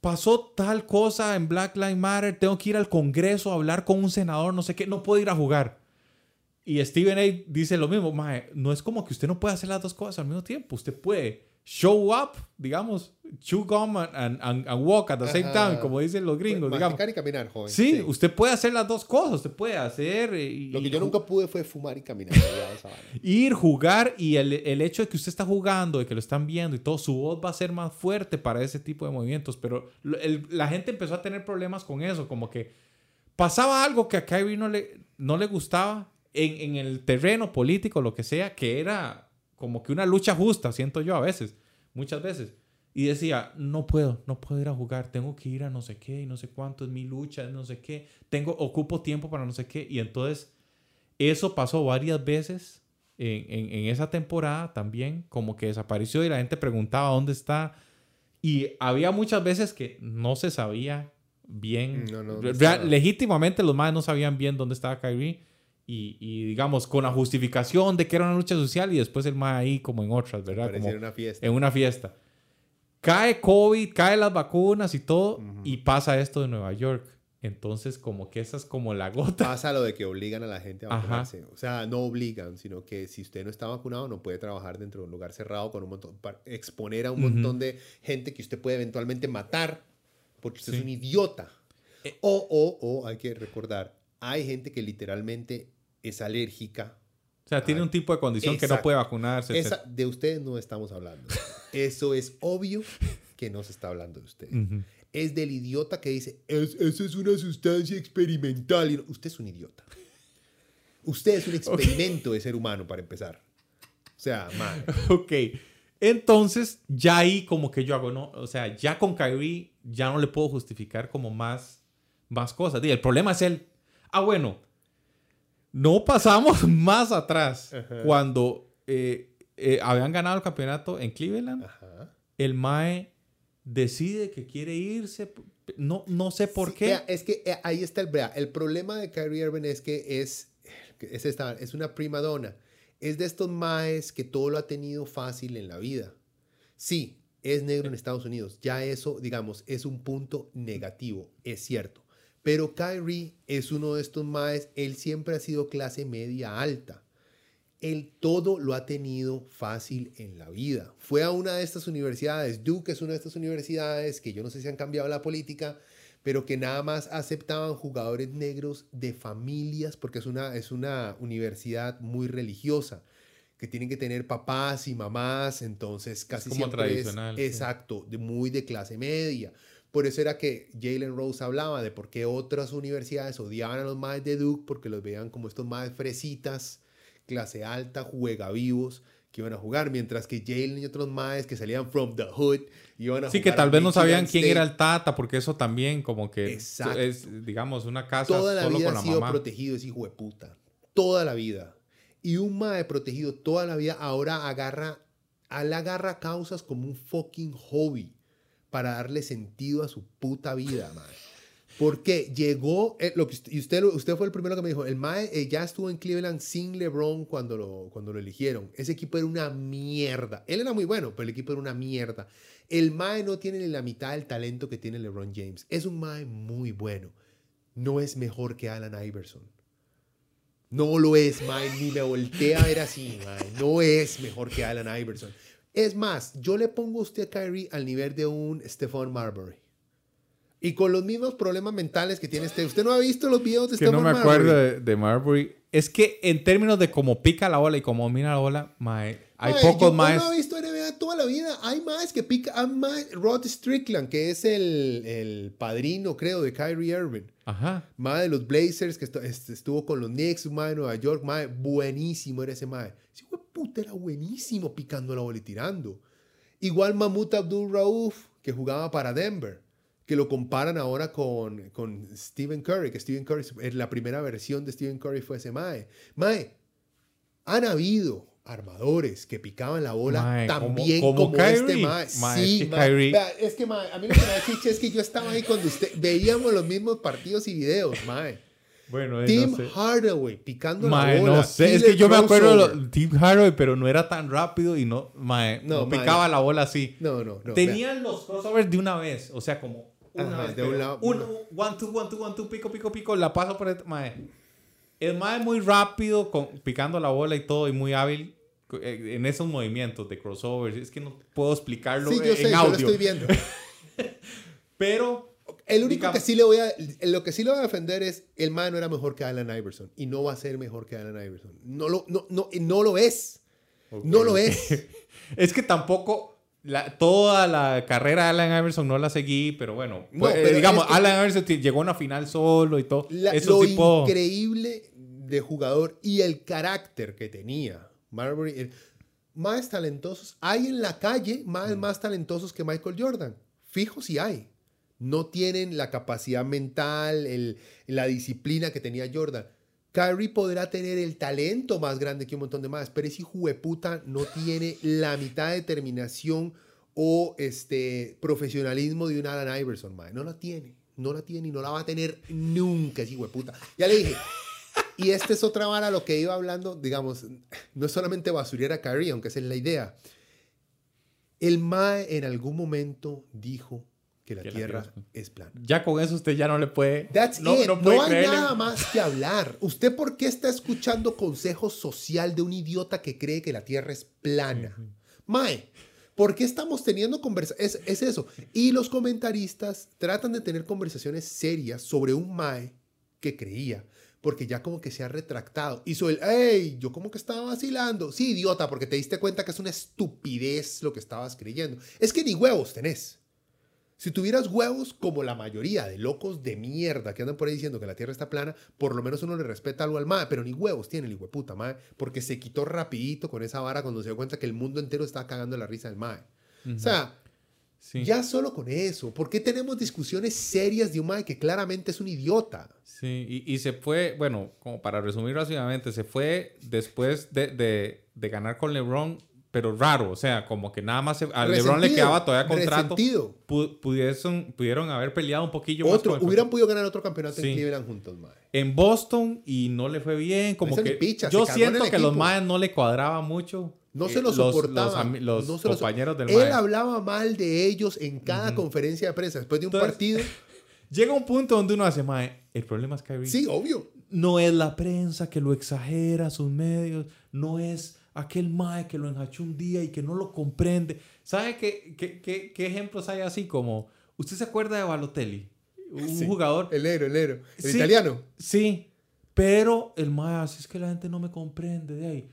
pasó tal cosa en Black Lives Matter, tengo que ir al Congreso a hablar con un senador, no sé qué, no puedo ir a jugar. Y Steven A. dice lo mismo, mae, no es como que usted no puede hacer las dos cosas al mismo tiempo, usted puede show up, digamos, chew gum and, and, walk at the same time, como dicen los gringos, digamos. y caminar, joven. Sí, usted puede hacer las dos cosas, usted puede hacer... Y, Lo que yo nunca pude fue fumar y caminar. ir, jugar y el, el, hecho de que usted está jugando, de que lo están viendo y todo, su voz va a ser más fuerte para ese tipo de movimientos, pero la gente empezó a tener problemas con eso, como que pasaba algo que a Kyrie no le, no le gustaba en, en el terreno político, lo que sea, que era como que una lucha justa, siento yo a veces, muchas veces. Y decía, no puedo, no puedo ir a jugar, tengo que ir a no sé qué y no sé cuánto, es mi lucha, es no sé qué, tengo, ocupo tiempo para no sé qué. Y entonces, eso pasó varias veces en, en, esa temporada también, como que desapareció y la gente preguntaba dónde está. Y había muchas veces que no se sabía bien, legítimamente los más no sabían bien dónde estaba Kyrie y, digamos, con la justificación de que era una lucha social y después el más ahí como en otras, ¿verdad? Como en una fiesta. En una fiesta. Cae COVID, cae las vacunas y todo, y pasa esto de Nueva York. Entonces, como que esa es como la gota. Pasa lo de que obligan a la gente a vacunarse. O sea, no obligan, sino que si usted no está vacunado, no puede trabajar dentro de un lugar cerrado con un montón, para exponer a un montón de gente que usted puede eventualmente matar porque usted es un idiota. Eh. O, o, o, hay que recordar, hay gente que literalmente es alérgica. O sea, tiene un tipo de condición que no puede vacunarse. Esa, de ustedes no estamos hablando. Eso es obvio que no se está hablando de ustedes. Es del idiota que dice, eso es una sustancia experimental. Y usted es un idiota. Usted es un experimento de ser humano, para empezar. O sea, madre. Ok. Entonces, ya ahí como que yo hago, ¿no? O sea, ya con Kyrie ya no le puedo justificar como más, más cosas. el problema es él. Ah, bueno, no pasamos más atrás. Cuando eh, eh, habían ganado el campeonato en Cleveland, el Mae decide que quiere irse. No, no sé por qué. es que eh, ahí está el El problema de Kyrie Irving es que es, es, esta, es una prima donna. Es de estos Maes que todo lo ha tenido fácil en la vida. Sí, es negro en Estados Unidos. Ya eso, digamos, es un punto negativo. Es cierto. Pero Kyrie es uno de estos maes, él siempre ha sido clase media alta. Él todo lo ha tenido fácil en la vida. Fue a una de estas universidades, Duke es una de estas universidades que yo no sé si han cambiado la política, pero que nada más aceptaban jugadores negros de familias, porque es una, es una universidad muy religiosa, que tienen que tener papás y mamás, entonces casi como siempre tradicional, es, exacto, de, muy de clase media. Por eso era que Jalen Rose hablaba de por qué otras universidades odiaban a los más de Duke porque los veían como estos más fresitas, clase alta, juega vivos que iban a jugar, mientras que Jalen y otros más que salían from the hood iban a sí, que tal vez no sabían quién era el Tata, porque eso también como que es, digamos, una casa Toda la vida ha sido protegido ese hijo de puta. Toda la vida. Y un mae protegido toda la vida ahora agarra, al agarra causas como un fucking hobby para darle sentido a su puta vida, mae. Porque llegó, eh, lo que, y usted, usted fue el primero que me dijo, el Mae eh, ya estuvo en Cleveland sin LeBron cuando lo, cuando lo eligieron. Ese equipo era una mierda. Él era muy bueno, pero el equipo era una mierda. El Mae no tiene ni la mitad del talento que tiene LeBron James. Es un Mae muy bueno. No es mejor que Alan Iverson. No lo es, mae, ni me voltea a ver así, mae. No es mejor que Allen Iverson. Es más, yo le pongo a usted a Kyrie al nivel de un Stephon Marbury. Y con los mismos problemas mentales que tiene este. ¿Usted no ha visto los videos de Que no Stephon me acuerdo Marbury? de, de Marbury. Es que en términos de cómo pica la bola y cómo mira la bola, mae, hay Mae, pocos yo más. no he visto NBA toda la vida. Hay más que pica. Hay más. Rod Strickland, que es el, el padrino, creo, de Kyrie Irving. Ajá. Mae de los Blazers, que estu- est- estuvo con los Knicks, mae, de Nueva York, mae, buenísimo era ese mae. Ese puta era buenísimo picando la bola y tirando. Igual Mahmoud Abdul Rauf, que jugaba para Denver, que lo comparan ahora con, con Stephen Curry, que Stephen Curry, la primera versión de Stephen Curry fue ese mae. Mae, han habido armadores que picaban la bola Mae, tan como- bien como como, este mae. Mae, sí, es que mae. Kyrie- Vea, es que a mí lo que me da es que yo estaba ahí cuando usted veíamos los mismos partidos y videos, mae. Bueno, eh, Tim no sé. Hardaway picando Mae, la bola. no sé, es que yo me acuerdo de Tim Hardaway, pero no era tan rápido y no, mae, No, no, mae. picaba la bola así. No, no, no. vea. Tenían los crossovers de una vez, o sea, como una Ajá, vez, de un lado- uno, one, two, one, two, one, two, pico, pico, pico, la paso por el, mae. El mae es muy rápido, con, picando la bola y todo, y muy hábil eh, en esos movimientos de crossovers. Es que no puedo explicarlo Sí, yo en sé, yo lo audio. estoy viendo. Pero El único que sí le voy a, lo que sí le voy a defender es el man no era mejor que Allen Iverson y no va a ser mejor que Allen Iverson. No lo, no, no, no lo es. No lo es. Es que tampoco la- toda la carrera de Allen Iverson no la seguí, pero bueno, No, pues, eh, pero digamos, es que- Allen Iverson llegó a una final solo y todo. La- Eso lo increíble de jugador y el carácter que tenía Marbury. el- más talentosos. Hay en la calle más, Mm. más talentosos que Michael Jordan. Fijo si hay. No tienen la capacidad mental, la disciplina que tenía Jordan. Kyrie podrá tener el talento más grande que un montón de más, pero ese hijo de puta no tiene la mitad de determinación o este profesionalismo de un Allen Iverson, mae. No la tiene. No la tiene y no la va a tener nunca, ese hijo de puta. Ya le dije. Y esta es otra vara lo que iba hablando, digamos, no es solamente basurear a Kyrie, aunque esa es la idea. El Mae en algún momento dijo que la Que la Tierra es plana. Ya con eso usted ya no le puede. That's no, it. no No, hay creerle. nada más que hablar. ¿Usted por qué está escuchando consejo social de un idiota que cree que la Tierra es plana? Mae, ¿por qué estamos teniendo conversaciones? Es, es eso. Y los comentaristas tratan de tener conversaciones serias sobre un Mae que creía. Porque ya como que se ha retractado. Hizo el, hey, yo como que estaba vacilando. Sí, idiota, porque te diste cuenta que es una estupidez lo que estabas creyendo. Es que ni huevos tenés. Si tuvieras huevos como la mayoría de locos de mierda que andan por ahí diciendo que la Tierra está plana, por lo menos uno le respeta algo al MAE, pero ni huevos tiene el puta MAE, porque se quitó rapidito con esa vara cuando se dio cuenta que el mundo entero estaba cagando la risa del MAE. O sea, Sí. ya solo con eso, ¿por qué tenemos discusiones serias de un MAE que claramente es un idiota? Sí, y, y se fue, bueno, como para resumir rápidamente, se fue después de, de, de ganar con LeBron, pero raro, o sea, como que nada más se- a LeBron le quedaba todavía contrato. Pu- pudiesen- pudieron haber peleado un poquillo más. Otro, hubieran podido ganar otro campeonato Sí. en Cleveland juntos, MAE. en Boston y no le fue bien, como ni que picha, yo siento que los. Maes no le cuadraba mucho. No eh, se lo los- soportaba. Los, los no se lo so- compañeros del Él hablaba mal de ellos en cada conferencia de prensa. Después de un Entonces- partido. Llega un punto donde uno hace, Mae, el problema es Kyrie. Sí, obvio. No es la prensa que lo exagera, sus medios. No es aquel Mae que lo enjachó un día y que no lo comprende. ¿Sabe qué, qué, qué- qué ejemplos hay así como... ¿Usted se acuerda de Balotelli? Un Sí. jugador... El negro, el negro. El Sí. italiano. Sí, pero el mae, así es que la gente no me comprende de ahí.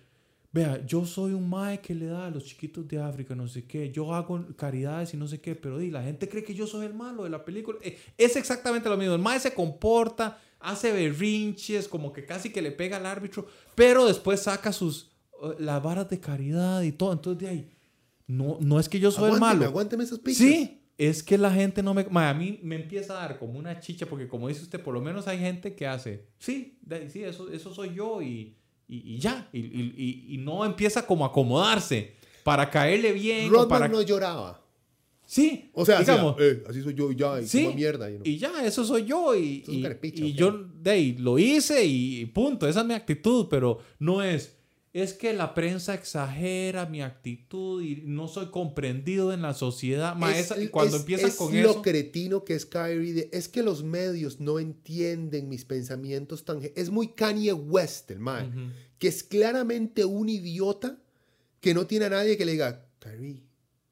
Vea, yo soy un mae que le da a los chiquitos de África, no sé qué. Yo hago caridades y no sé qué, pero di, la gente cree que yo soy el malo de la película. Eh, es exactamente lo mismo. El mae se comporta, hace berrinches, como que casi que le pega al árbitro, pero después saca sus las varas de caridad y todo. Entonces de ahí, no, no es que yo soy el malo. aguánteme esos pichos. Sí, es que la gente no me... ma, A mí me empieza a dar como una chicha, porque como dice usted, por lo menos hay gente que hace, sí, de- sí, eso, eso soy yo y, y, y ya, y, y- no empieza como a acomodarse para caerle bien. Rodman para... no lloraba. Sí, O sea, digamos, "Eh, así soy yo y ya, y Sí, como mierda. y no. y ya, eso soy yo y, y- y yo de ahí, lo hice y punto, esa es mi actitud, pero no es, es que la prensa exagera mi actitud y no soy comprendido en la sociedad. Ma, Es- cuando es- empiezan es con lo eso. cretino que es Kyrie. de- es que los medios no entienden mis pensamientos tan... Es muy Kanye West, el man. Que es claramente un idiota que no tiene a nadie que le diga, Kyrie,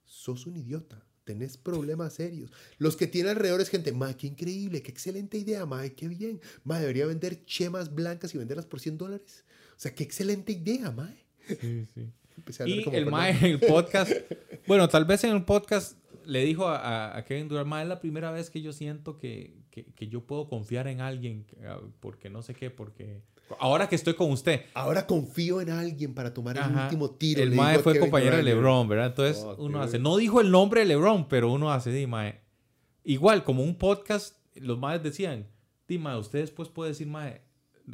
sos un idiota. Tenés problemas serios. Los que tiene alrededor es gente, ma, qué increíble, qué excelente idea, ma, qué bien. Ma, debería vender chemas blancas y venderlas por 100 dólares. O sea, qué excelente idea, ma. Sí, sí. Y el. Mae en el podcast, bueno, tal vez en el podcast le dijo a, Kevin Durant, Mae, es la primera vez que yo siento que, que- que yo puedo confiar en alguien, ah, porque no sé qué, porque ahora que estoy con usted. Ahora confío en alguien para tomar el último tiro. El Mae fue compañero de. LeBron, ¿verdad? Entonces uno hace, no dijo el nombre de LeBron, pero uno hace, di, Mae. Igual, como un podcast, los Maes decían, di, Mae, usted después puede decir, Mae,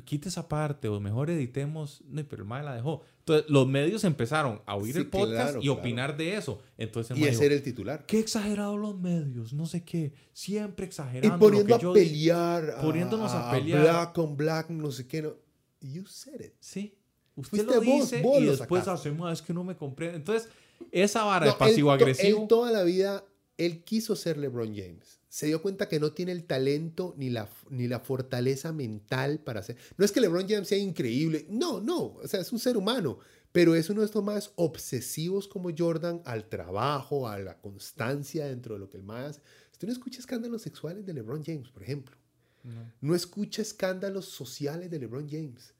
quite esa parte o mejor editemos. No, pero el Mae la dejó. Entonces los medios empezaron a oír Sí, el podcast claro, y claro. opinar de eso. Entonces el Y ese era el titular. Qué exagerados los medios, no sé qué, siempre Y exagerando. lo poniendo que yo a di- pelear. poniéndonos a pelear. Black on black, no sé qué. No. You said it. Sí, usted Fuiste lo dice vos y lo después sacaste. hace más, es que no me comprende. Entonces, esa vara No, de él pasivo-agresivo. to- Él, toda la vida, él quiso ser LeBron James. Se dio cuenta que no tiene el talento ni la, ni la fortaleza mental para hacer. No es que LeBron James sea increíble. No, no. O sea, es un ser humano. Pero es uno de estos más obsesivos como Jordan al trabajo, a la constancia dentro de lo que el más. Usted no escucha escándalos sexuales de LeBron James, por ejemplo. No. No escucha escándalos sociales de LeBron James.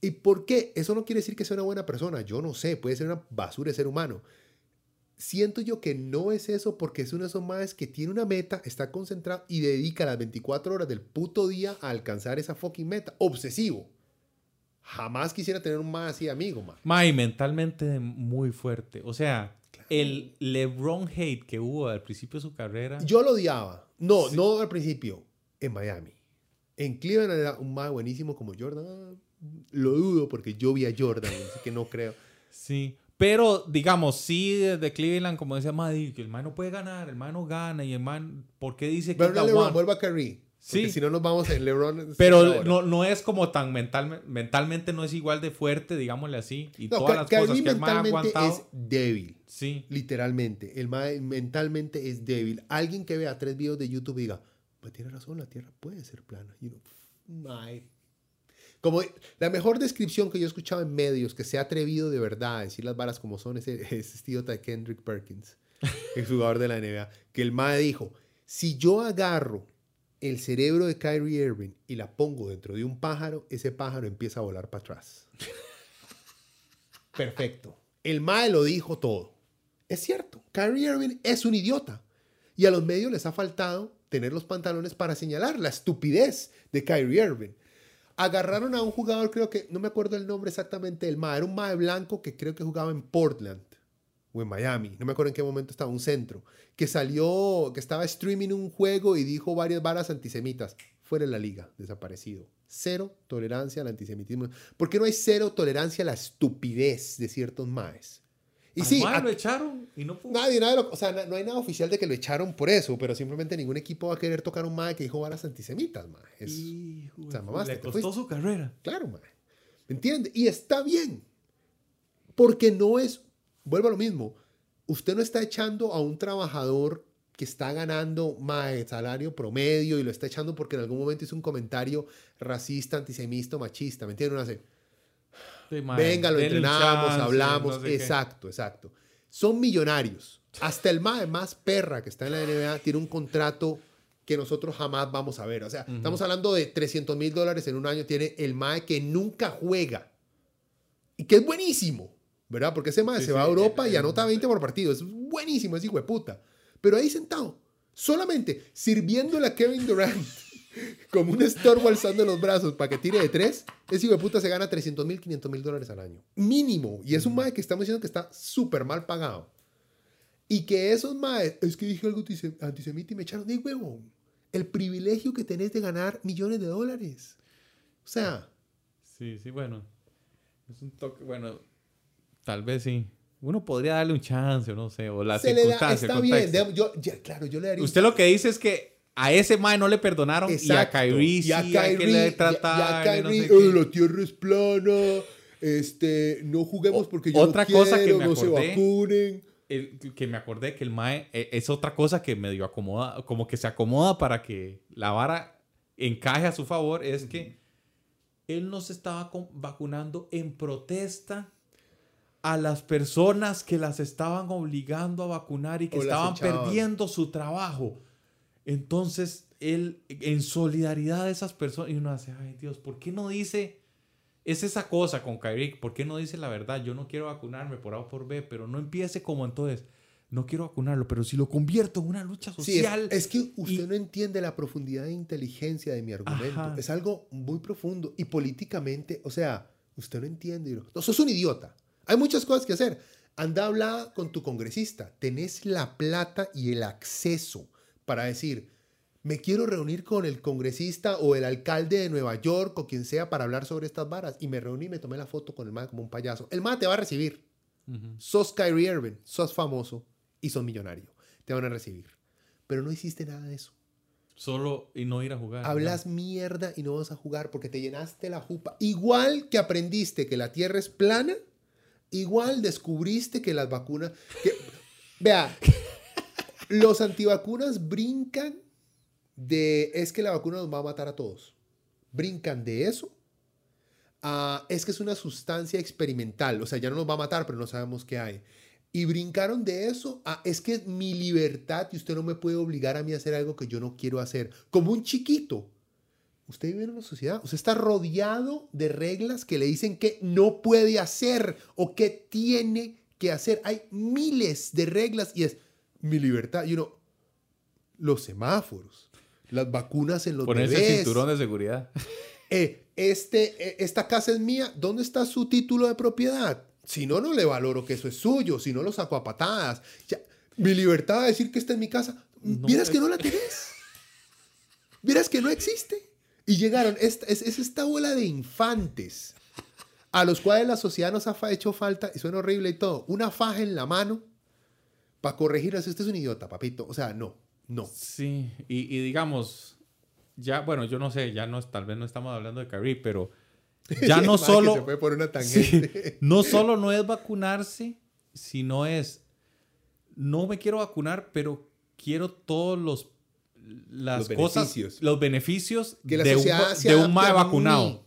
¿Y por qué? Eso no quiere decir que sea una buena persona. Yo no sé, puede ser una basura de ser humano. Siento yo que no es eso porque es uno de esos más que tiene una meta, está concentrado y dedica las 24 horas del puto día a alcanzar esa fucking meta. Obsesivo. Jamás quisiera tener un más así amigo. Mae, mentalmente muy fuerte. O sea, el LeBron hate que hubo al principio de su carrera. Yo lo odiaba. No, no al principio. En Miami. En Cleveland era un más buenísimo como Jordan. Ah, Lo dudo porque yo vi a Jordan, así que no creo. Sí. Pero, digamos, sí, desde Cleveland, como decía Maddy, que el man no puede ganar, el man no gana y el man, ¿por qué dice que Pero LeBron, vuelva a Curry. Sí. si no nos vamos en LeBron. Pero no, no es como tan mental, mentalmente no es igual de fuerte, digámosle así. Y No, todas las cosas que el man ha aguantado. es débil. Sí. Literalmente. El mae mentalmente es débil. Alguien que vea tres videos de YouTube y diga, pues tiene razón, la Tierra puede ser plana. You know, mae. Como la mejor descripción que yo he escuchado en medios que se ha atrevido de verdad a decir las varas como son es ese idiota de Kendrick Perkins, el jugador de la NBA, que el mae dijo, si yo agarro el cerebro de Kyrie Irving y la pongo dentro de un pájaro, ese pájaro empieza a volar para atrás. Perfecto. El mae lo dijo todo. Es cierto, Kyrie Irving es un idiota. Y a los medios les ha faltado tener los pantalones para señalar la estupidez de Kyrie Irving. Agarraron a un jugador, creo que, no me acuerdo el nombre exactamente del mae, era un mae blanco que creo que jugaba en Portland o en Miami, no me acuerdo en qué momento estaba, un centro, que salió, que estaba streaming un juego y dijo varias varas antisemitas. Fuera de la liga, desaparecido. Cero tolerancia al antisemitismo. ¿Por qué no hay cero tolerancia a la estupidez de ciertos maes? Y sí, a- lo echaron y no pudo. Nadie, nadie lo- o sea, no hay nada oficial de que lo echaron por eso, pero simplemente ningún equipo va a querer tocar a un mae que dijo varas antisemitas, mae. Es, Hijo o sea, mamaste, le costó su carrera. claro, mae. ¿Me entiende? Y está bien. Porque no es, vuelvo a lo mismo, usted no está echando a un trabajador que está ganando mae, salario promedio y lo está echando porque en algún momento hizo un comentario racista, antisemita, machista, ¿me entiende? Uno hace, Sí, Venga, lo entrenamos, chance, hablamos. no sé qué. exacto, exacto. Son millonarios. Hasta el mae más perra que está en la NBA tiene un contrato que nosotros jamás vamos a ver. O sea, estamos hablando de 300 mil dólares en un año. Tiene el mae que nunca juega. Y que es buenísimo, ¿verdad? Porque ese mae Sí, se sí, va a Europa el- y anota 20 por partido. Es buenísimo, es hijo de puta. Pero ahí sentado, solamente sirviéndole a Kevin Durant como un estorbo alzando los brazos para que tire de tres, ese hijo de puta se gana 300 mil, 500 mil dólares al año. Mínimo. Y es un mae que estamos diciendo que está súper mal pagado. Y que esos maes, es que dije algo antise- antisemita y me echaron de huevo. El privilegio que tenés de ganar millones de dólares. O sea, Sí, sí, bueno. Es un toque, bueno, tal vez sí. Uno podría darle un chance, o no sé, o la se le da, está bien. yo, ya, claro, yo le daría un Usted lo que dice es que a ese mae no le perdonaron Exacto. y a Kyrie sí Y a hay que y a- y no sé. "Eh, la tierra es plana. Este, no juguemos O- porque yo otra no quiero, cosa que me no se acordé. vacunen. El- que me acordé que el Mae eh, es otra cosa que medio acomoda, como que se acomoda para que la vara encaje a su favor, es que él no se estaba vacunando en protesta a las personas que las estaban obligando a vacunar y que O estaban perdiendo su trabajo. Entonces, él, en solidaridad de esas personas, y uno hace, ay Dios, ¿por qué no dice, es esa cosa con Kyrie, ¿por qué no dice la verdad? Yo no quiero vacunarme por A o por B, pero no empiece como entonces, no quiero vacunarlo, pero si lo convierto en una lucha Sí, es, social. es que usted y- no entiende la profundidad de inteligencia de mi argumento. Ajá. Es algo muy profundo y políticamente, o sea, usted no entiende. No, no, sos un idiota. Hay muchas cosas que hacer. Anda a hablar con tu congresista. Tenés la plata y el acceso para decir, me quiero reunir con el congresista o el alcalde de Nueva York o quien sea para hablar sobre estas varas. Y me reuní y me tomé la foto con el MAD como un payaso. El MAD te va a recibir. Ujú. Sos Kyrie Irving, sos famoso y sos millonario. Te van a recibir. Pero no hiciste nada de eso. Solo y no ir a jugar. Hablas mierda y no vas a jugar porque te llenaste la jupa. Igual que aprendiste que la Tierra es plana, igual descubriste que las vacunas... que- vea, los antivacunas brincan de es que la vacuna nos va a matar a todos. Brincan de eso a es que es una sustancia experimental. O sea, ya no nos va a matar, pero no sabemos qué hay. Y brincaron de eso a es que es mi libertad y usted no me puede obligar a mí a hacer algo que yo no quiero hacer. Como un chiquito. Usted vive en una sociedad, usted está rodeado de reglas que le dicen que no puede hacer o que tiene que hacer. Hay miles de reglas y es mi libertad. Y uno, los semáforos, las vacunas en los Ponerse bebés. cinturón de seguridad. Eh, este, eh, esta casa es mía, ¿dónde está su título de propiedad? Si no, no le valoro que eso es suyo, si no lo saco a patadas. Ya, mi libertad de decir que esta es mi casa, No, vieras que es- no la tenés. Vieras que no existe. Y llegaron, esta, es, es esta bola de infantes a los cuales la sociedad nos ha hecho falta, y suena horrible y todo, una faja en la mano para corregir así, usted es un idiota, papito. O sea, no, no. Sí, y, y digamos, ya, bueno, yo no sé, ya no, tal vez no estamos hablando de Kyrie, pero ya no solo... se puede poner una Sí, tangente. no solo no es vacunarse, sino es, no me quiero vacunar, pero quiero todos los las Los cosas, beneficios. los beneficios Que la de un, de un mae vacunado.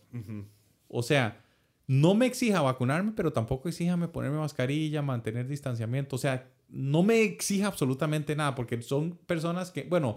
O sea, no me exija vacunarme, pero tampoco exíjame ponerme mascarilla, mantener distanciamiento. O sea, no me exija absolutamente nada, porque son personas que, bueno,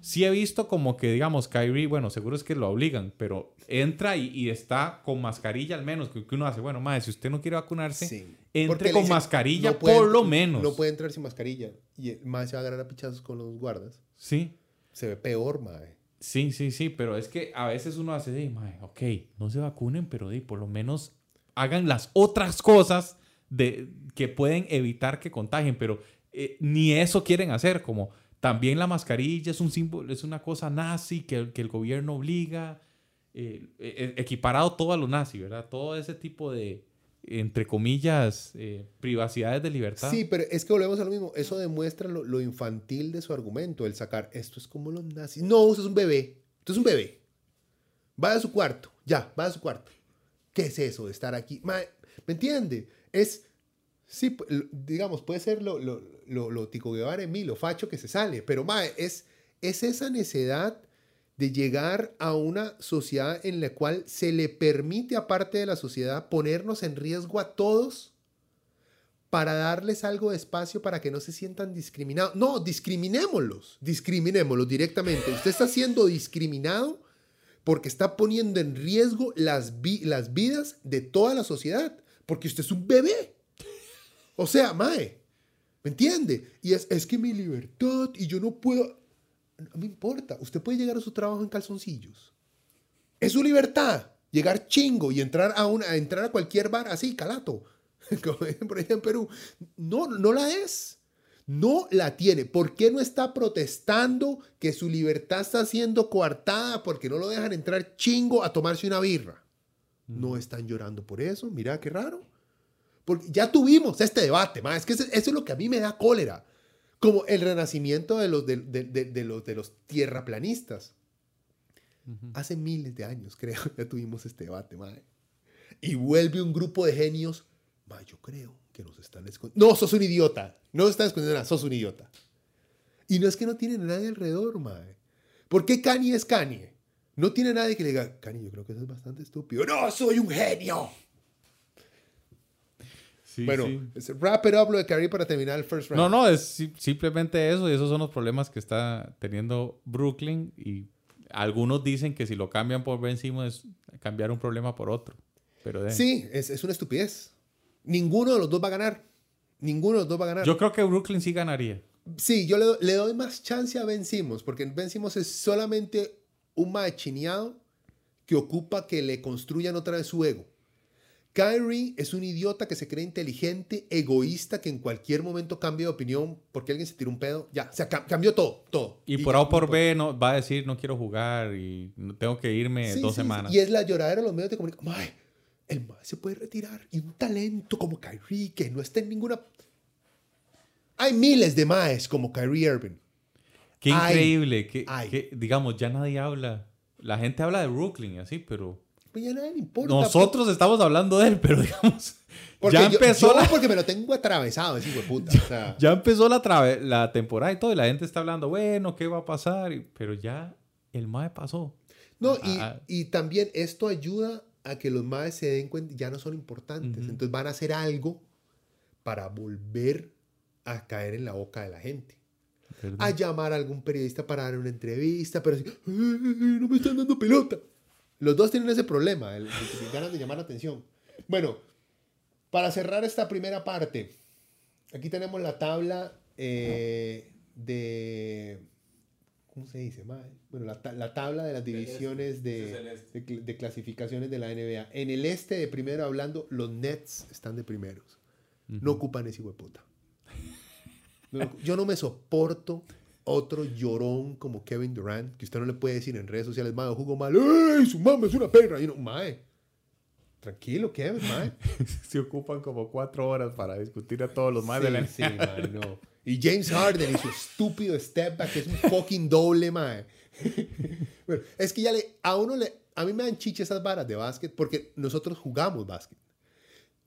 sí he visto como que, digamos, Kyrie, bueno, seguro es que lo obligan, pero entra y, y está con mascarilla al menos, que, que uno hace, bueno, madre, si usted no quiere vacunarse, Sí. entre con mascarilla no puede por lo menos. No puede entrar sin mascarilla. Y el mae se va a agarrar a pichazos con los guardas. Sí, Se ve peor, mae. sí, sí, sí, pero es que a veces uno hace, de, madre, ok, no se vacunen, pero di, por lo menos hagan las otras cosas de, que pueden evitar que contagien, pero eh, ni eso quieren hacer, como también la mascarilla es un símbolo, es una cosa nazi que, el- que el gobierno obliga, eh, eh, equiparado todo a lo nazi, ¿verdad? Todo ese tipo de, entre comillas, privacidades de libertad. Sí, pero es que volvemos a lo mismo. Eso demuestra lo, infantil de su argumento, el sacar esto es como los nazis. No, usted es un bebé. Usted es un bebé. Vaya a su cuarto. Ya, vaya a su cuarto. ¿Qué es eso de estar aquí? ¿Me entiende? Es, sí, digamos, puede ser lo, lo, lo, lo Tico Guevara en mí, lo facho que se sale, pero mae, es, es esa necesidad de llegar a una sociedad en la cual se le permite, aparte de la sociedad, ponernos en riesgo a todos para darles algo de espacio para que no se sientan discriminados. No, discriminémoslos, discriminémoslos directamente. Usted está siendo discriminado porque está poniendo en riesgo las, vi- las vidas de toda la sociedad, porque usted es un bebé. O sea, Mae, ¿me entiende? Y es, es que mi libertad y yo no puedo... No me importa, usted puede llegar a su trabajo en calzoncillos. Es su libertad llegar chingo y entrar a, una, a entrar a cualquier bar así, calato, como por ahí en Perú. No, no la es. No la tiene. ¿Por qué no está protestando que su libertad está siendo coartada porque no lo dejan entrar chingo a tomarse una birra? No están llorando por eso. Mira qué raro. Porque ya tuvimos este debate, ma. Es que eso, eso es lo que a mí me da cólera. Como el renacimiento de los, de, de- de- de los, de los tierraplanistas. Hace miles de años, creo, ya tuvimos este debate, madre. y vuelve un grupo de genios, ma, yo creo que nos están escondiendo. No, sos un idiota. No nos están escondiendo nada, sos un idiota. Y no es que no tienen a nadie alrededor, mae. ¿Por qué Kanye es Kanye? No tiene nadie que le diga, Kanye, yo creo que eso es bastante estúpido. No, soy un genio. Sí, bueno, sí. wrap it up lo de Kyrie para terminar el first round. No, no, es si- simplemente eso y esos son los problemas que está teniendo Brooklyn y algunos dicen que si lo cambian por Ben Simmons es cambiar un problema por otro. Pero de- Sí, es, es una estupidez. Ninguno de los dos va a ganar. Ninguno de los dos va a ganar. Yo creo que Brooklyn sí ganaría. Sí, yo le, le doy más chance a Ben Simmons, porque Ben Simmons es solamente un machineado que ocupa que le construyan otra vez su ego. Kyrie es un idiota que se cree inteligente, egoísta, que en cualquier momento cambia de opinión porque alguien se tiró un pedo. Ya, o sea, cam- cambió todo, todo. Y, por A o por B no, va a decir no quiero jugar y tengo que irme Sí, dos sí, sí. semanas. Y es la lloradera de los medios de comunicación. Mae, el mae se puede retirar. Y un talento como Kyrie, que no está en ninguna... Hay miles de maes como Kyrie Irving. Qué Ay, increíble. Que, digamos, ya nadie habla. La gente habla de Brooklyn así, pero Pues ya nadie le importa. nosotros estamos hablando de él, pero digamos, Porque ya empezó yo la, porque me lo tengo atravesado, ese hijo de puta. O sea, ya empezó la, trave- la temporada y todo, y la gente está hablando, bueno, ¿qué va a pasar? Pero ya el MAE pasó. no, y, Ah. y también esto ayuda a que los maes se den cuenta, ya no son importantes. Entonces van a hacer algo para volver a caer en la boca de la gente. A llamar a algún periodista para dar una entrevista, pero así, "Ay, no me están dando pelota. Los dos tienen ese problema, el, el ganas de llamar la atención. Bueno, para cerrar esta primera parte, aquí tenemos la tabla eh, de... ¿Cómo se dice? Bueno, la, la tabla de las divisiones de, de cl- de clasificaciones de la NBA. En el este, de primero hablando, los Nets están de primeros. No ocupan ese hueputa. No, yo no me soporto otro llorón como Kevin Durant, que usted no le puede decir en redes sociales, mae, jugó mal, ¡ay, su mamá es una perra! Y uno, mae, tranquilo, Kevin, mae. Se ocupan como cuatro horas para discutir a todos los más sí, de la sí, mae, no. Y James Harden y su estúpido step back, que es un fucking doble, mae. bueno, es que ya le, a uno le, a mí me dan chiche esas varas de básquet porque nosotros jugamos básquet.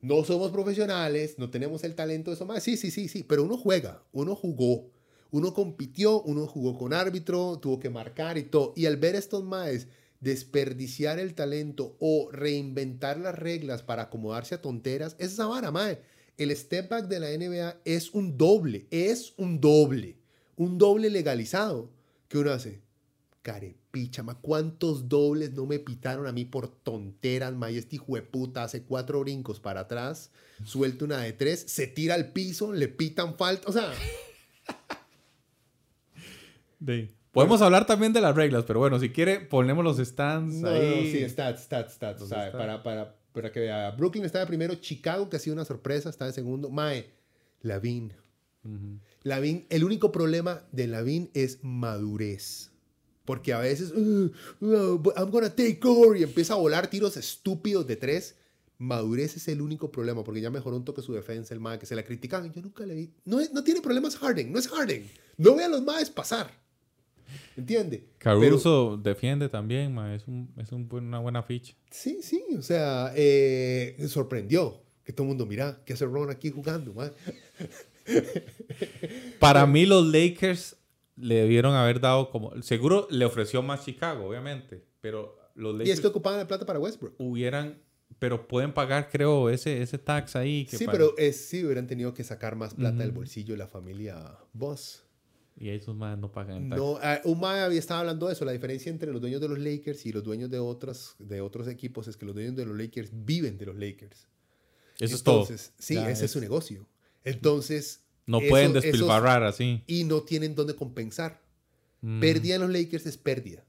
No somos profesionales, no tenemos el talento de eso más. Sí, sí, sí, sí, pero uno juega, uno jugó, uno compitió, uno jugó con árbitro, tuvo que marcar y todo. Y al ver estos maes desperdiciar el talento o reinventar las reglas para acomodarse a tonteras, es esa vara, mae. El step back de la NBA es un doble, es un doble, un doble legalizado que uno hace. Carepicha, ma, ¿cuántos dobles no me pitaron a mí por tonteras, ma? Y este hijo de puta hace cuatro brincos para atrás, suelta una de tres, se tira al piso, le pitan falta, o sea, De- Podemos hablar también de las reglas, pero bueno, si quiere, ponemos los stands no, ahí. no, sí, stats, stats, stats, o sea, para, para, para que vea, Brooklyn está de primero, Chicago, que ha sido una sorpresa, está de segundo, Mae, Lavin. Ujú. Lavin, el único problema de Lavin es madurez. Porque a veces, "Uh, uh, I'm gonna take over, y empieza a volar tiros estúpidos de tres. Madurez es el único problema, porque ya mejoró un toque su defensa, el mae que se la critican. Yo nunca le vi. No, es- no tiene problemas Harden, no es Harden. No ve a los maes pasar. ¿Entiende? Pero- Caruso defiende también, ma, es, un, es un una buena ficha. Sí, sí, o sea, eh, sorprendió que todo el mundo, mira, ¿qué hace Ron aquí jugando? mae?" Para mí los Lakers le debieron haber dado como... Seguro le ofreció más Chicago, obviamente, pero los Y Lakers es que ocupaban la plata para Westbrook. hubieran... Pero pueden pagar, creo, ese, ese tax ahí. que Sí, pero sí hubieran tenido que sacar más plata del bolsillo de la familia Boss. Y esos más no pagan tax. No, ah, un mae había estado hablando de eso. La diferencia entre los dueños de los Lakers y los dueños de otros, de otros equipos es que los dueños de los Lakers viven de los Lakers. Eso es todo. Entonces, sí, Ya, ese es su negocio. Entonces, No pueden esos- despilfarrar así. y no tienen dónde compensar. Mm. Pérdida en los Lakers es pérdida.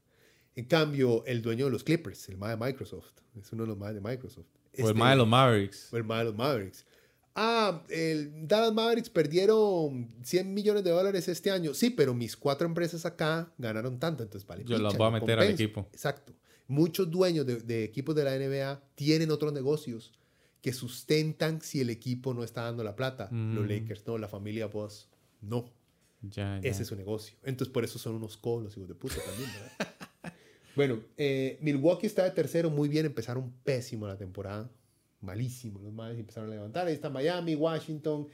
En cambio, el dueño de los Clippers, el mae de Microsoft, es uno de los más de Microsoft. O el Este, más de los Mavericks. o el mae de los Mavericks. Ah, el Dallas Mavericks perdieron 100 millones de dólares este año. Sí, pero mis cuatro empresas acá ganaron tanto, entonces vale. Yo las voy a meter al equipo. Exacto. Muchos dueños de, de equipos de la NBA tienen otros negocios que sustentan si el equipo no está dando la plata. Mm. Los Lakers no, la familia Boss no. Ya, ya. Ese es su negocio. Entonces, por eso son unos colos, hijos de puta también, ¿verdad? bueno, eh, Milwaukee está de tercero, muy bien. Empezaron pésimo la temporada. malísimo. Los maes empezaron a levantar. Ahí está Miami, Washington.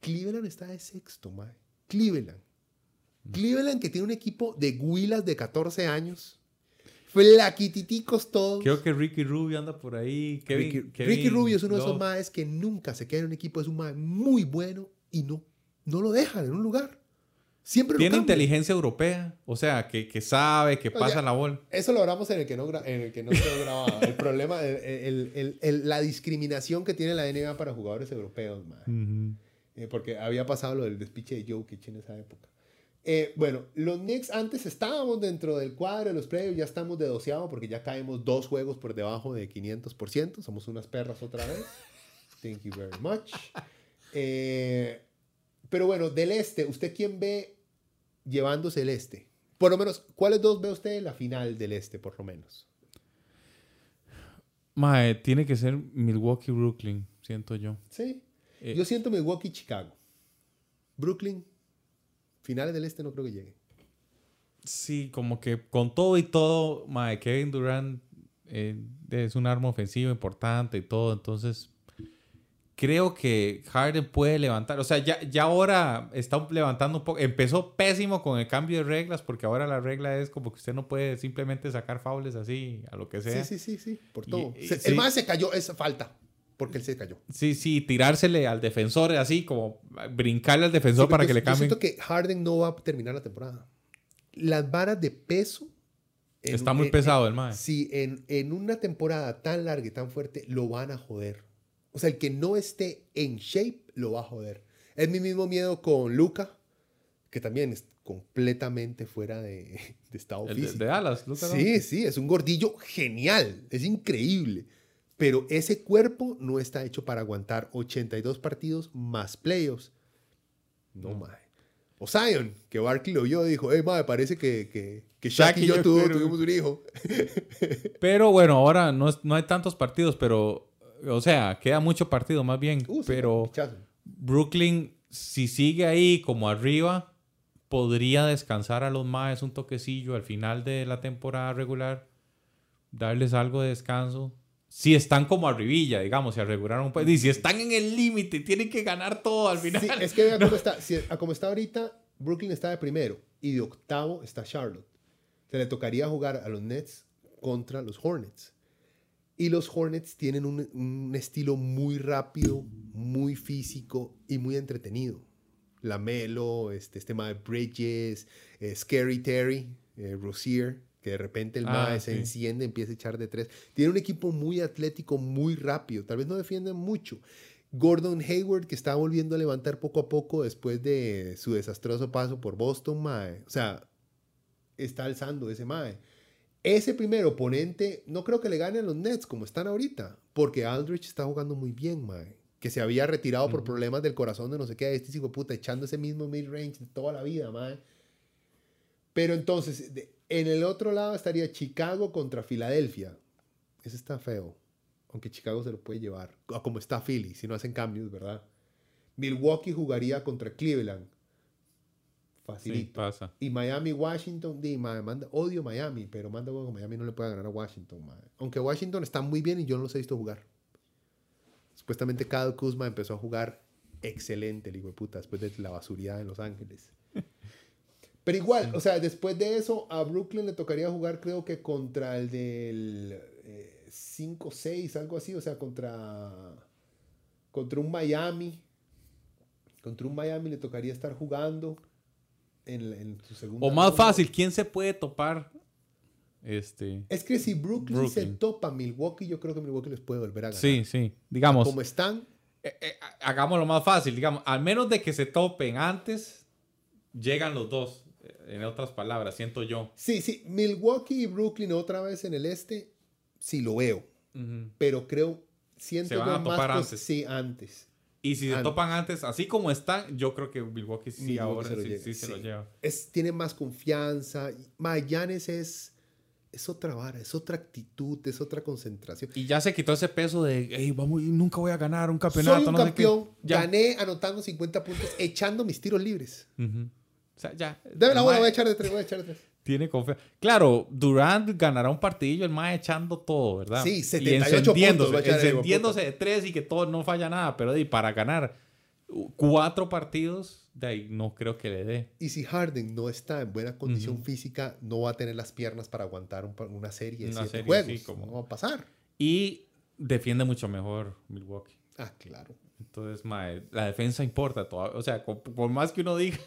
Cleveland está de sexto, mae. Cleveland. Cleveland que tiene un equipo de guilas de 14 años. Flaquititicos todos. Creo que Ricky Rubio anda por ahí. Kevin, Ricky, Kevin Ricky Rubio es uno de esos maes que nunca se queda en un equipo. Es un mae muy bueno y no, no lo dejan en un lugar. Siempre lo Tiene inteligencia europea. O sea, que, que sabe, que O pasa sea, la bola. Eso lo hablamos en el que no, en el que no quedó grabado. El problema, el- el- el- el- la discriminación que tiene la NBA para jugadores europeos, mae. Eh, porque había pasado lo del despiche de Jokic en esa época. Eh, bueno, los Knicks antes estábamos dentro del cuadro de los playoffs, ya estamos de doceavo porque ya caemos dos juegos por debajo de 500%. Somos unas perras otra vez. Thank you very much. Eh, pero bueno, del este, ¿usted quién ve llevándose el este? Por lo menos, ¿cuáles dos ve usted en la final del este, por lo menos? Mae, tiene que ser Milwaukee, Brooklyn, siento yo. Sí. Eh, Yo siento Milwaukee, Chicago. Brooklyn, finales del este no creo que llegue. Sí, como que con todo y todo, mae, Kevin Durant eh, es un arma ofensiva importante y todo, entonces creo que Harden puede levantar, o sea, ya, ya ahora está levantando un poco, empezó pésimo con el cambio de reglas, porque ahora la regla es como que usted no puede simplemente sacar faules así, a lo que sea. Sí, sí, sí, sí, por todo. y- Se- sí. El más se cayó, es falta, porque él se cayó. Sí, sí, tirársele al defensor así, como brincarle al defensor Sí, para porque que le yo cambien. siento que Harden no va a terminar la temporada. Las varas de peso. en Está muy en- pesado el mae. Sí, en, en una temporada tan larga y tan fuerte, lo van a joder. O sea, el que no esté en shape, lo va a joder. Es mi mismo miedo con Luca, que también es completamente fuera de, de estado El de, físico. de Dallas, Luka Sí, sí, es un gordillo genial, es increíble. Pero ese cuerpo no está hecho para aguantar 82 partidos más playoffs. No, No. mae. O Zion, que Barkley lo vio y dijo, hey, mae, parece que, que, que Shaq, y yo, tuvo- tuvimos un hijo. Pero bueno, ahora no, es- no hay tantos partidos, pero, o sea, queda mucho partido más bien. Uh, pero. Brooklyn, si sigue ahí como arriba, podría descansar a los Maes un toquecillo al final de la temporada regular, darles algo de descanso. Si están como arribilla, digamos, si aseguraron un poco. Y si están en el límite, tienen que ganar todo al final. Sí, es que vea cómo está. Si- a como está ahorita, Brooklyn está de primero y de octavo está Charlotte. Se le tocaría jugar a los Nets contra los Hornets. Y los Hornets tienen un, un estilo muy rápido, muy físico y muy entretenido. Lamelo, este, este mae Bridges, eh, Scary Terry, eh, Rozier, que de repente el Ah, mae se enciende, empieza a echar de tres. Tiene un equipo muy atlético, muy rápido. Tal vez no defienden mucho. Gordon Hayward, que está volviendo a levantar poco a poco después de su desastroso paso por Boston, mae. O sea, está alzando ese mae. Ese primer oponente, no creo que le gane a los Nets como están ahorita, porque Aldrich está jugando muy bien, mae. Que se había retirado por problemas del corazón de no sé qué, este hijo de puta, echando ese mismo mid-range de toda la vida, mae. Pero entonces, de- en el otro lado estaría Chicago contra Filadelfia. Ese está feo. Aunque Chicago se lo puede llevar. Como está Philly, si no hacen cambios, ¿verdad? Milwaukee jugaría contra Cleveland. Sí, Facilito. pasa. Y Miami, Washington, di, mae, manda, odio Miami, pero manda que Miami no le puede ganar a Washington, mae. Aunque Washington está muy bien y yo no los he visto jugar. Supuestamente Kyle Kuzma empezó a jugar excelente, el hijo de puta, después de la basuridad en Los Ángeles. Pero igual, o sea, después de eso, a Brooklyn le tocaría jugar, creo que contra el del eh, 5-6, algo así, o sea, contra, contra un Miami. Contra un Miami le tocaría estar jugando en, en su segunda. O más ronda. fácil, ¿quién se puede topar? Este. Es que si Brooklyn, se topa Milwaukee, yo creo que Milwaukee les puede volver a ganar. Sí, sí. Digamos, Como están, eh, eh, hagámoslo más fácil. Digamos, al menos de que se topen antes, llegan los dos. En otras palabras, siento yo. sí, sí, Milwaukee y Brooklyn otra vez en el este, sí lo veo. Ujú. Pero creo, siento Se van yo a topar antes. Sí, antes. Y si se topan antes, así como están, yo creo que Milwaukee sí Milwaukee ahora se lo sí, se lo lleva. Es, tiene más confianza. Magallanes es, es otra vara, es otra actitud, es otra concentración. Y ya se quitó ese peso de, hey, vamos, nunca voy a ganar un campeonato. Soy un no sé qué". campeón, gané anotando 50 puntos, echando mis tiros libres. Ujú. Sea, ya. Dame la bola, voy a echar de tres, voy a echar de tres. Tiene confianza. Claro, Durant ganará un partidillo, el mae echando todo, ¿verdad? Sí, y 78 puntos va a encendiéndose, el encendiéndose de tres y que todo no falla nada. Pero y para ganar uh, cuatro partidos, de ahí no creo que le dé. Y si Harden no está en buena condición física, no va a tener las piernas para aguantar un una serie de Una siete serie, juegos. sí, como- No va a pasar. Y defiende mucho mejor Milwaukee. Ah, claro. Entonces, mae, la defensa importa. o sea, por, más que uno diga,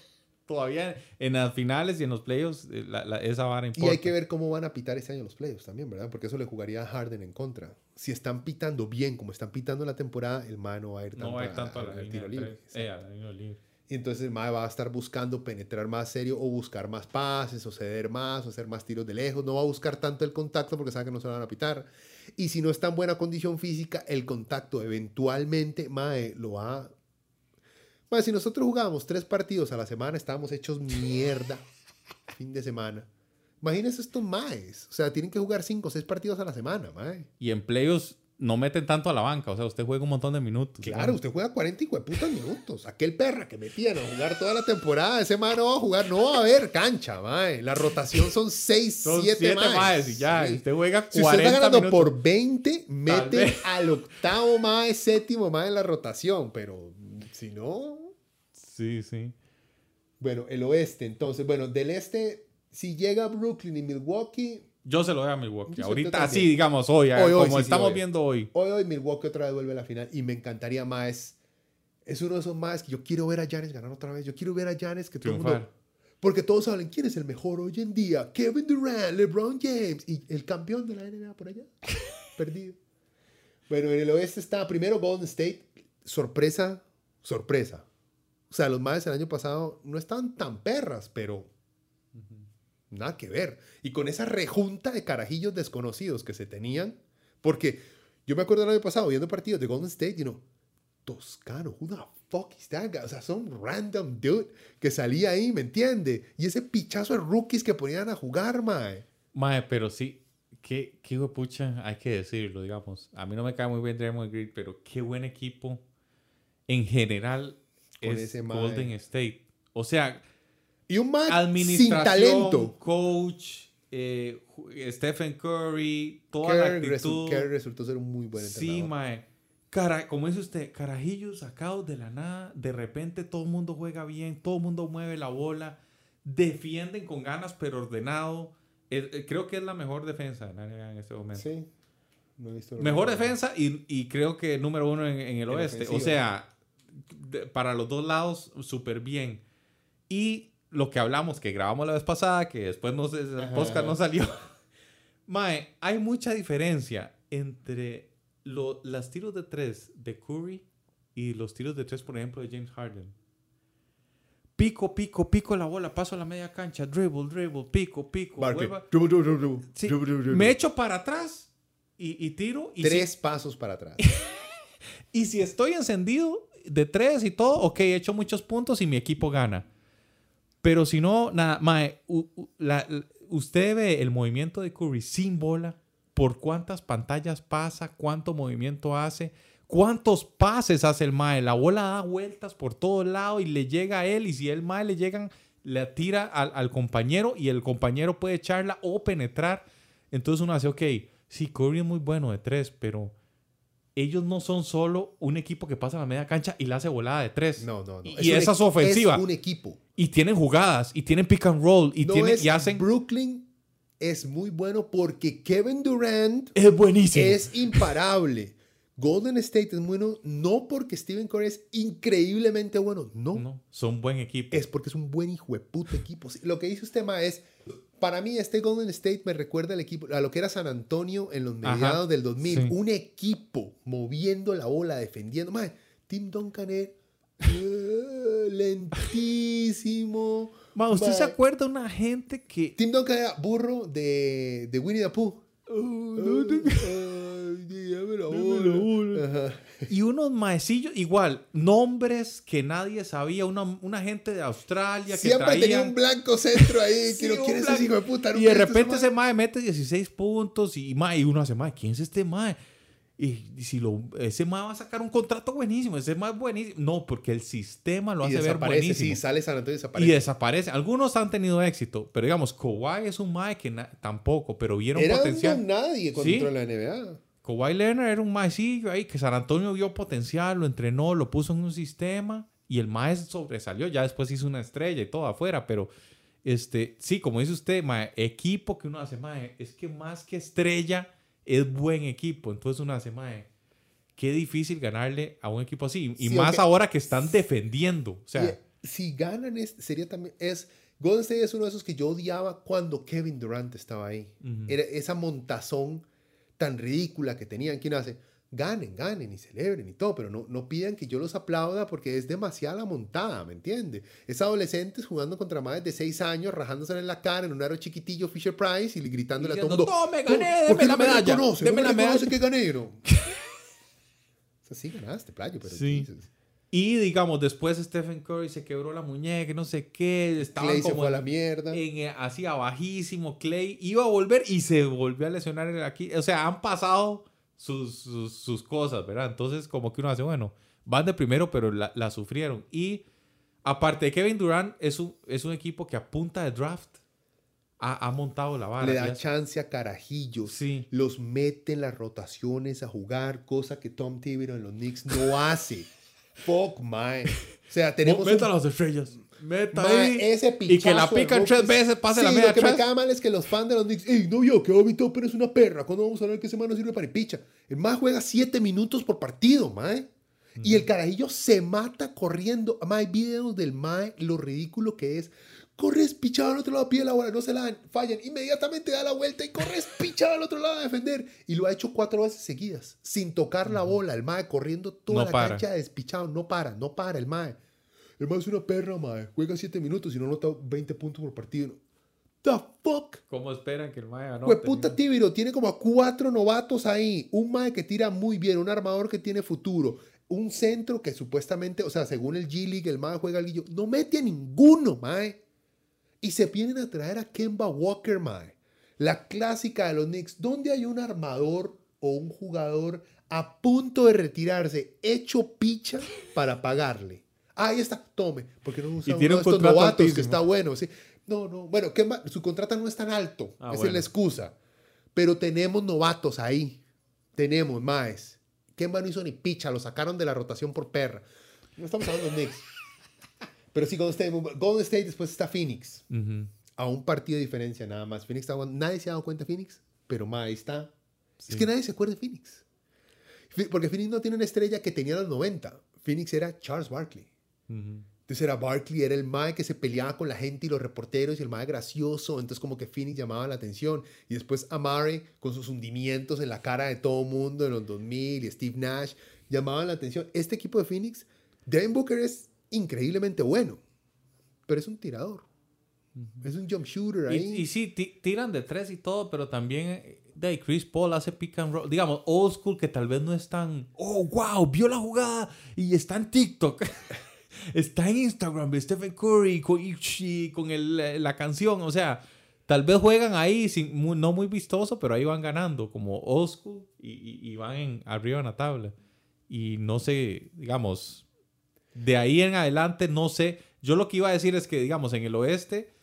todavía en las finales y en los playoffs, eh, la- la- esa vara Y importa. hay que ver cómo van a pitar este año los playoffs también, ¿verdad? Porque eso le jugaría a Harden en contra. Si están pitando bien como están pitando la temporada, el MAE no va a ir tanto, no va a ir tanto a la al tiro libre. Eh, a la línea libre. Y entonces el MAE va a estar buscando penetrar más serio o buscar más pases o ceder más o hacer más tiros de lejos. No va a buscar tanto el contacto porque sabe que no se lo van a pitar. Y si no está en buena condición física, el contacto eventualmente, MAE, lo va a... Mae, si nosotros jugábamos tres partidos a la semana, estábamos hechos mierda fin de semana. Imagínense estos MAEs. O sea, tienen que jugar cinco o seis partidos a la semana, MAE. Y en playoffs no meten tanto a la banca. O sea, usted juega un montón de minutos. Claro, usted juega 40 y putas minutos. Aquel perra que metían a jugar toda la temporada, ese mae no va a jugar, no va a haber cancha, mae. La rotación son 6, Son 7 siete maes. maes y ya. Sí. Usted juega 40 Si usted está ganando minutos. por 20, mete al octavo mae, séptimo mae en la rotación, pero si no, Sí, sí. bueno, el oeste, entonces, bueno, del este, si llega Brooklyn y Milwaukee, Yo se lo doy a Milwaukee. Ahorita, así, digamos, hoy, Hoy, hoy, como sí, sí, estamos hoy. viendo hoy. Hoy, hoy Milwaukee otra vez vuelve a la final y me encantaría más. Es uno de esos más que yo quiero ver a Giannis ganar otra vez. Yo quiero ver a Giannis que todo el mundo. Porque todos hablan quién es el mejor hoy en día. Kevin Durant, LeBron James y el campeón de la NBA por allá. Perdido. Bueno, en el oeste está primero Golden State. Sorpresa, sorpresa. O sea, los más el año pasado no estaban tan perras, pero nada que ver. Y con esa rejunta de carajillos desconocidos que se tenían, porque yo me acuerdo el año pasado viendo partidos de Golden State y no, Toscano, who the fuck is that guy? O sea, son random dude que salía ahí, ¿me entiende? Y ese pichazo de rookies que ponían a jugar, mae. Mae, pero sí, qué, qué pucha, hay que decirlo, digamos. A mí no me cae muy bien Draymond Green, pero qué buen equipo en general Con es ese mae. Golden State. O sea, Y un mae sin talento. coach, eh, Stephen Curry, toda la Kerr, resu- actitud. Kerr resultó ser un muy buen entrenador. Sí, mae. Cara, como dice usted, carajillos sacados de la nada, de repente todo el mundo juega bien, todo el mundo mueve la bola, defienden con ganas pero ordenado. Eh, eh, creo que es la mejor defensa la en este momento. Sí. No he visto los Mejor defensa y, y creo que número uno en, en el En oeste. O sea, de- para los dos lados, súper bien. Y lo que hablamos, que grabamos la vez pasada, que después no sé, el Ajá, podcast ajá. no salió. Mae, hay mucha diferencia entre lo- las tiros de tres de Curry y los tiros de tres, por ejemplo, de James Harden. Pico, pico, pico la bola, paso a la media cancha, dribble, dribble, pico, pico. Dribble, dribble, dribble, Sí, me echo para atrás y, y tiro. Y si- Tres pasos para atrás. y si estoy encendido de tres y todo, ok, he hecho muchos puntos y mi equipo gana. Pero si no, nada, mae, usted ve el movimiento de Curry sin bola, por cuántas pantallas pasa, cuánto movimiento hace, cuántos pases hace el mae. La bola da vueltas por todo lado y le llega a él. Y si el mae le llegan, le tira al, al compañero y el compañero puede echarla o penetrar. Entonces uno hace, ok, sí, Curry es muy bueno de tres, pero ellos no son solo un equipo que pasa a la media cancha y la hace volada de tres. No, no, no. Y, Es esa es su ofensiva. Es un equipo. Y tienen jugadas, y tienen pick and roll, y, no tienen, es y hacen... Brooklyn es muy bueno porque Kevin Durant Es buenísimo. es imparable. Golden State es bueno no porque Stephen Curry es increíblemente bueno, no. No, son buen equipo. Es porque es un buen hijo de puta equipo. Lo que dice usted, Ma, es, para mí este Golden State me recuerda al equipo, a lo que era San Antonio en los mediados del 2000. sí. Un equipo moviendo la bola, defendiendo. Ma, Tim Duncan es eh, lentísimo. Ma, ¿usted se acuerda de una gente que... Tim Duncan era burro de, de Winnie the Pooh. Bola. Ajá. Y unos maecillos, igual, nombres que nadie sabía, una, una gente de Australia que Siempre tenía un blanco centro ahí. Sí, que no quiere ese hijo de puta. Y de repente ese mae mete 16 puntos y, mae, y uno hace, mae, ¿quién es este mae? Y, y si lo, ese mae va a sacar un contrato buenísimo, ese mae es buenísimo. No, porque el sistema lo y hace ver desaparece, buenísimo. sí, sale San Antonio y y desaparece. desaparece. Algunos han tenido éxito, pero digamos, Kawhi es un mae que tampoco, pero vieron Era potencial. un nadie cuando Sí. la NBA. Kawhi Leonard era un maecillo ahí que San Antonio vio potencial, lo entrenó, lo puso en un sistema y el mae sobresalió. Ya después hizo una estrella y todo afuera, pero este, sí, como dice usted, mae, equipo que uno hace, mae, es que más que estrella es buen equipo. Entonces uno hace, mae, qué difícil ganarle a un equipo así. Y Sí, más ahora que están defendiendo. O sea, eh, si ganan, es, sería también. Es, Golden State es uno de esos que yo odiaba cuando Kevin Durant estaba ahí. Era esa montazón tan ridícula que tenían. ¿Quién hace? Ganen, ganen y celebren y todo, pero no, no pidan que yo los aplauda porque es demasiada montada, ¿me entiende? Es adolescentes jugando contra madres de 6 años, rajándose en la cara en un aro chiquitillo Fisher Price y gritándole a todo el mundo: "Tome, gané, ¿Por qué deme la no me medalla, reconoce? deme ¿No la me medalla". que gané? No. o sea, sí ganaste, playo, pero Sí. Jesus. Y digamos, después Stephen Curry se quebró la muñeca, no sé qué. Estaba Clay se como fue a la mierda. en, eh, así abajísimo, Clay iba a volver y se volvió a lesionar aquí. O sea, han pasado sus, sus, sus cosas, ¿verdad? Entonces, como que uno hace, bueno, van de primero, pero la, la sufrieron. Y aparte de Kevin Durant, es un, es un equipo que a punta de draft ha, ha montado la vara. Le da chance a carajillos. Sí. Los mete en las rotaciones a jugar, cosa que Tom Thibodeau en los Knicks no hace. Fuck, man. O sea, tenemos. Meta un- las estrellas. Meta ahí. ese y que la pican tres veces, pase la media Lo que me cae mal es que los fans de los Knicks, ey, no vio que Obi Topper es una perra. ¿Cuándo vamos a que ese man no sirve para el picha? El más juega siete minutos por partido, mae. Y el carajillo se mata corriendo. Mae, hay videos del mae, lo ridículo que es. Corres pichado al otro lado, pide la bola, no se la dan, fallan. Inmediatamente da la vuelta y corres pichado al otro lado a defender. Y lo ha hecho cuatro veces seguidas, sin tocar la bola. El mae corriendo toda No la para. cancha despichado. No para, no para el mae. El mae es una perra, mae. Juega 7 minutos y no nota 20 puntos por partido. The fuck? ¿Cómo esperan que el Mae ganó? Pues puta Tibiro, tiene como a cuatro novatos ahí. Un mae que tira muy bien, un armador que tiene futuro. Un centro que supuestamente, o sea, según el G-League, el mae juega al guillo. No mete a ninguno, mae. Y se vienen a traer a Kemba Walker, mae. La clásica de los Knicks. ¿Dónde hay un armador o un jugador a punto de retirarse, hecho picha para pagarle? Ah, ahí está, tome. Porque no usa Y uno tiene de un estos novatos que está bueno. Sí. No, no. Bueno, Kemba, su contrato no es tan alto. Ah, Esa es la excusa. Pero tenemos novatos ahí. Tenemos, más. Kemba no hizo ni picha, lo sacaron de la rotación por perra. No estamos hablando de Knicks. Pero sí, Golden State, Golden State después está Phoenix. A un partido de diferencia nada más. Phoenix está jugando- Nadie se ha dado cuenta de Phoenix, pero ma, ahí está. Es que nadie se acuerda de Phoenix. Porque Phoenix no tiene una estrella que tenía en los 90. Phoenix era Charles Barkley. Ujú. Entonces era Barkley, era el mae que se peleaba con la gente y los reporteros y el mae gracioso. Entonces como que Phoenix llamaba la atención. Y después Amare con sus hundimientos en la cara de todo mundo en los 2000 y Steve Nash llamaban la atención. Este equipo de Phoenix, Devin Booker es increíblemente bueno, pero es un tirador. Es un jump shooter ahí. Y, y sí, ti- tiran de tres y todo, pero también eh, de Chris Paul hace pick and roll. Digamos, old school que tal vez no es tan. Oh, wow, vio la jugada y está en TikTok. está en Instagram de Stephen Curry con, y con el- eh, la canción. O sea, tal vez juegan ahí, sin, mu- no muy vistoso, pero ahí van ganando, como old school y, y- y van en- arriba en la tabla. Y no sé, digamos, de ahí en adelante, no sé. Yo lo que iba a decir es que, digamos, en el oeste,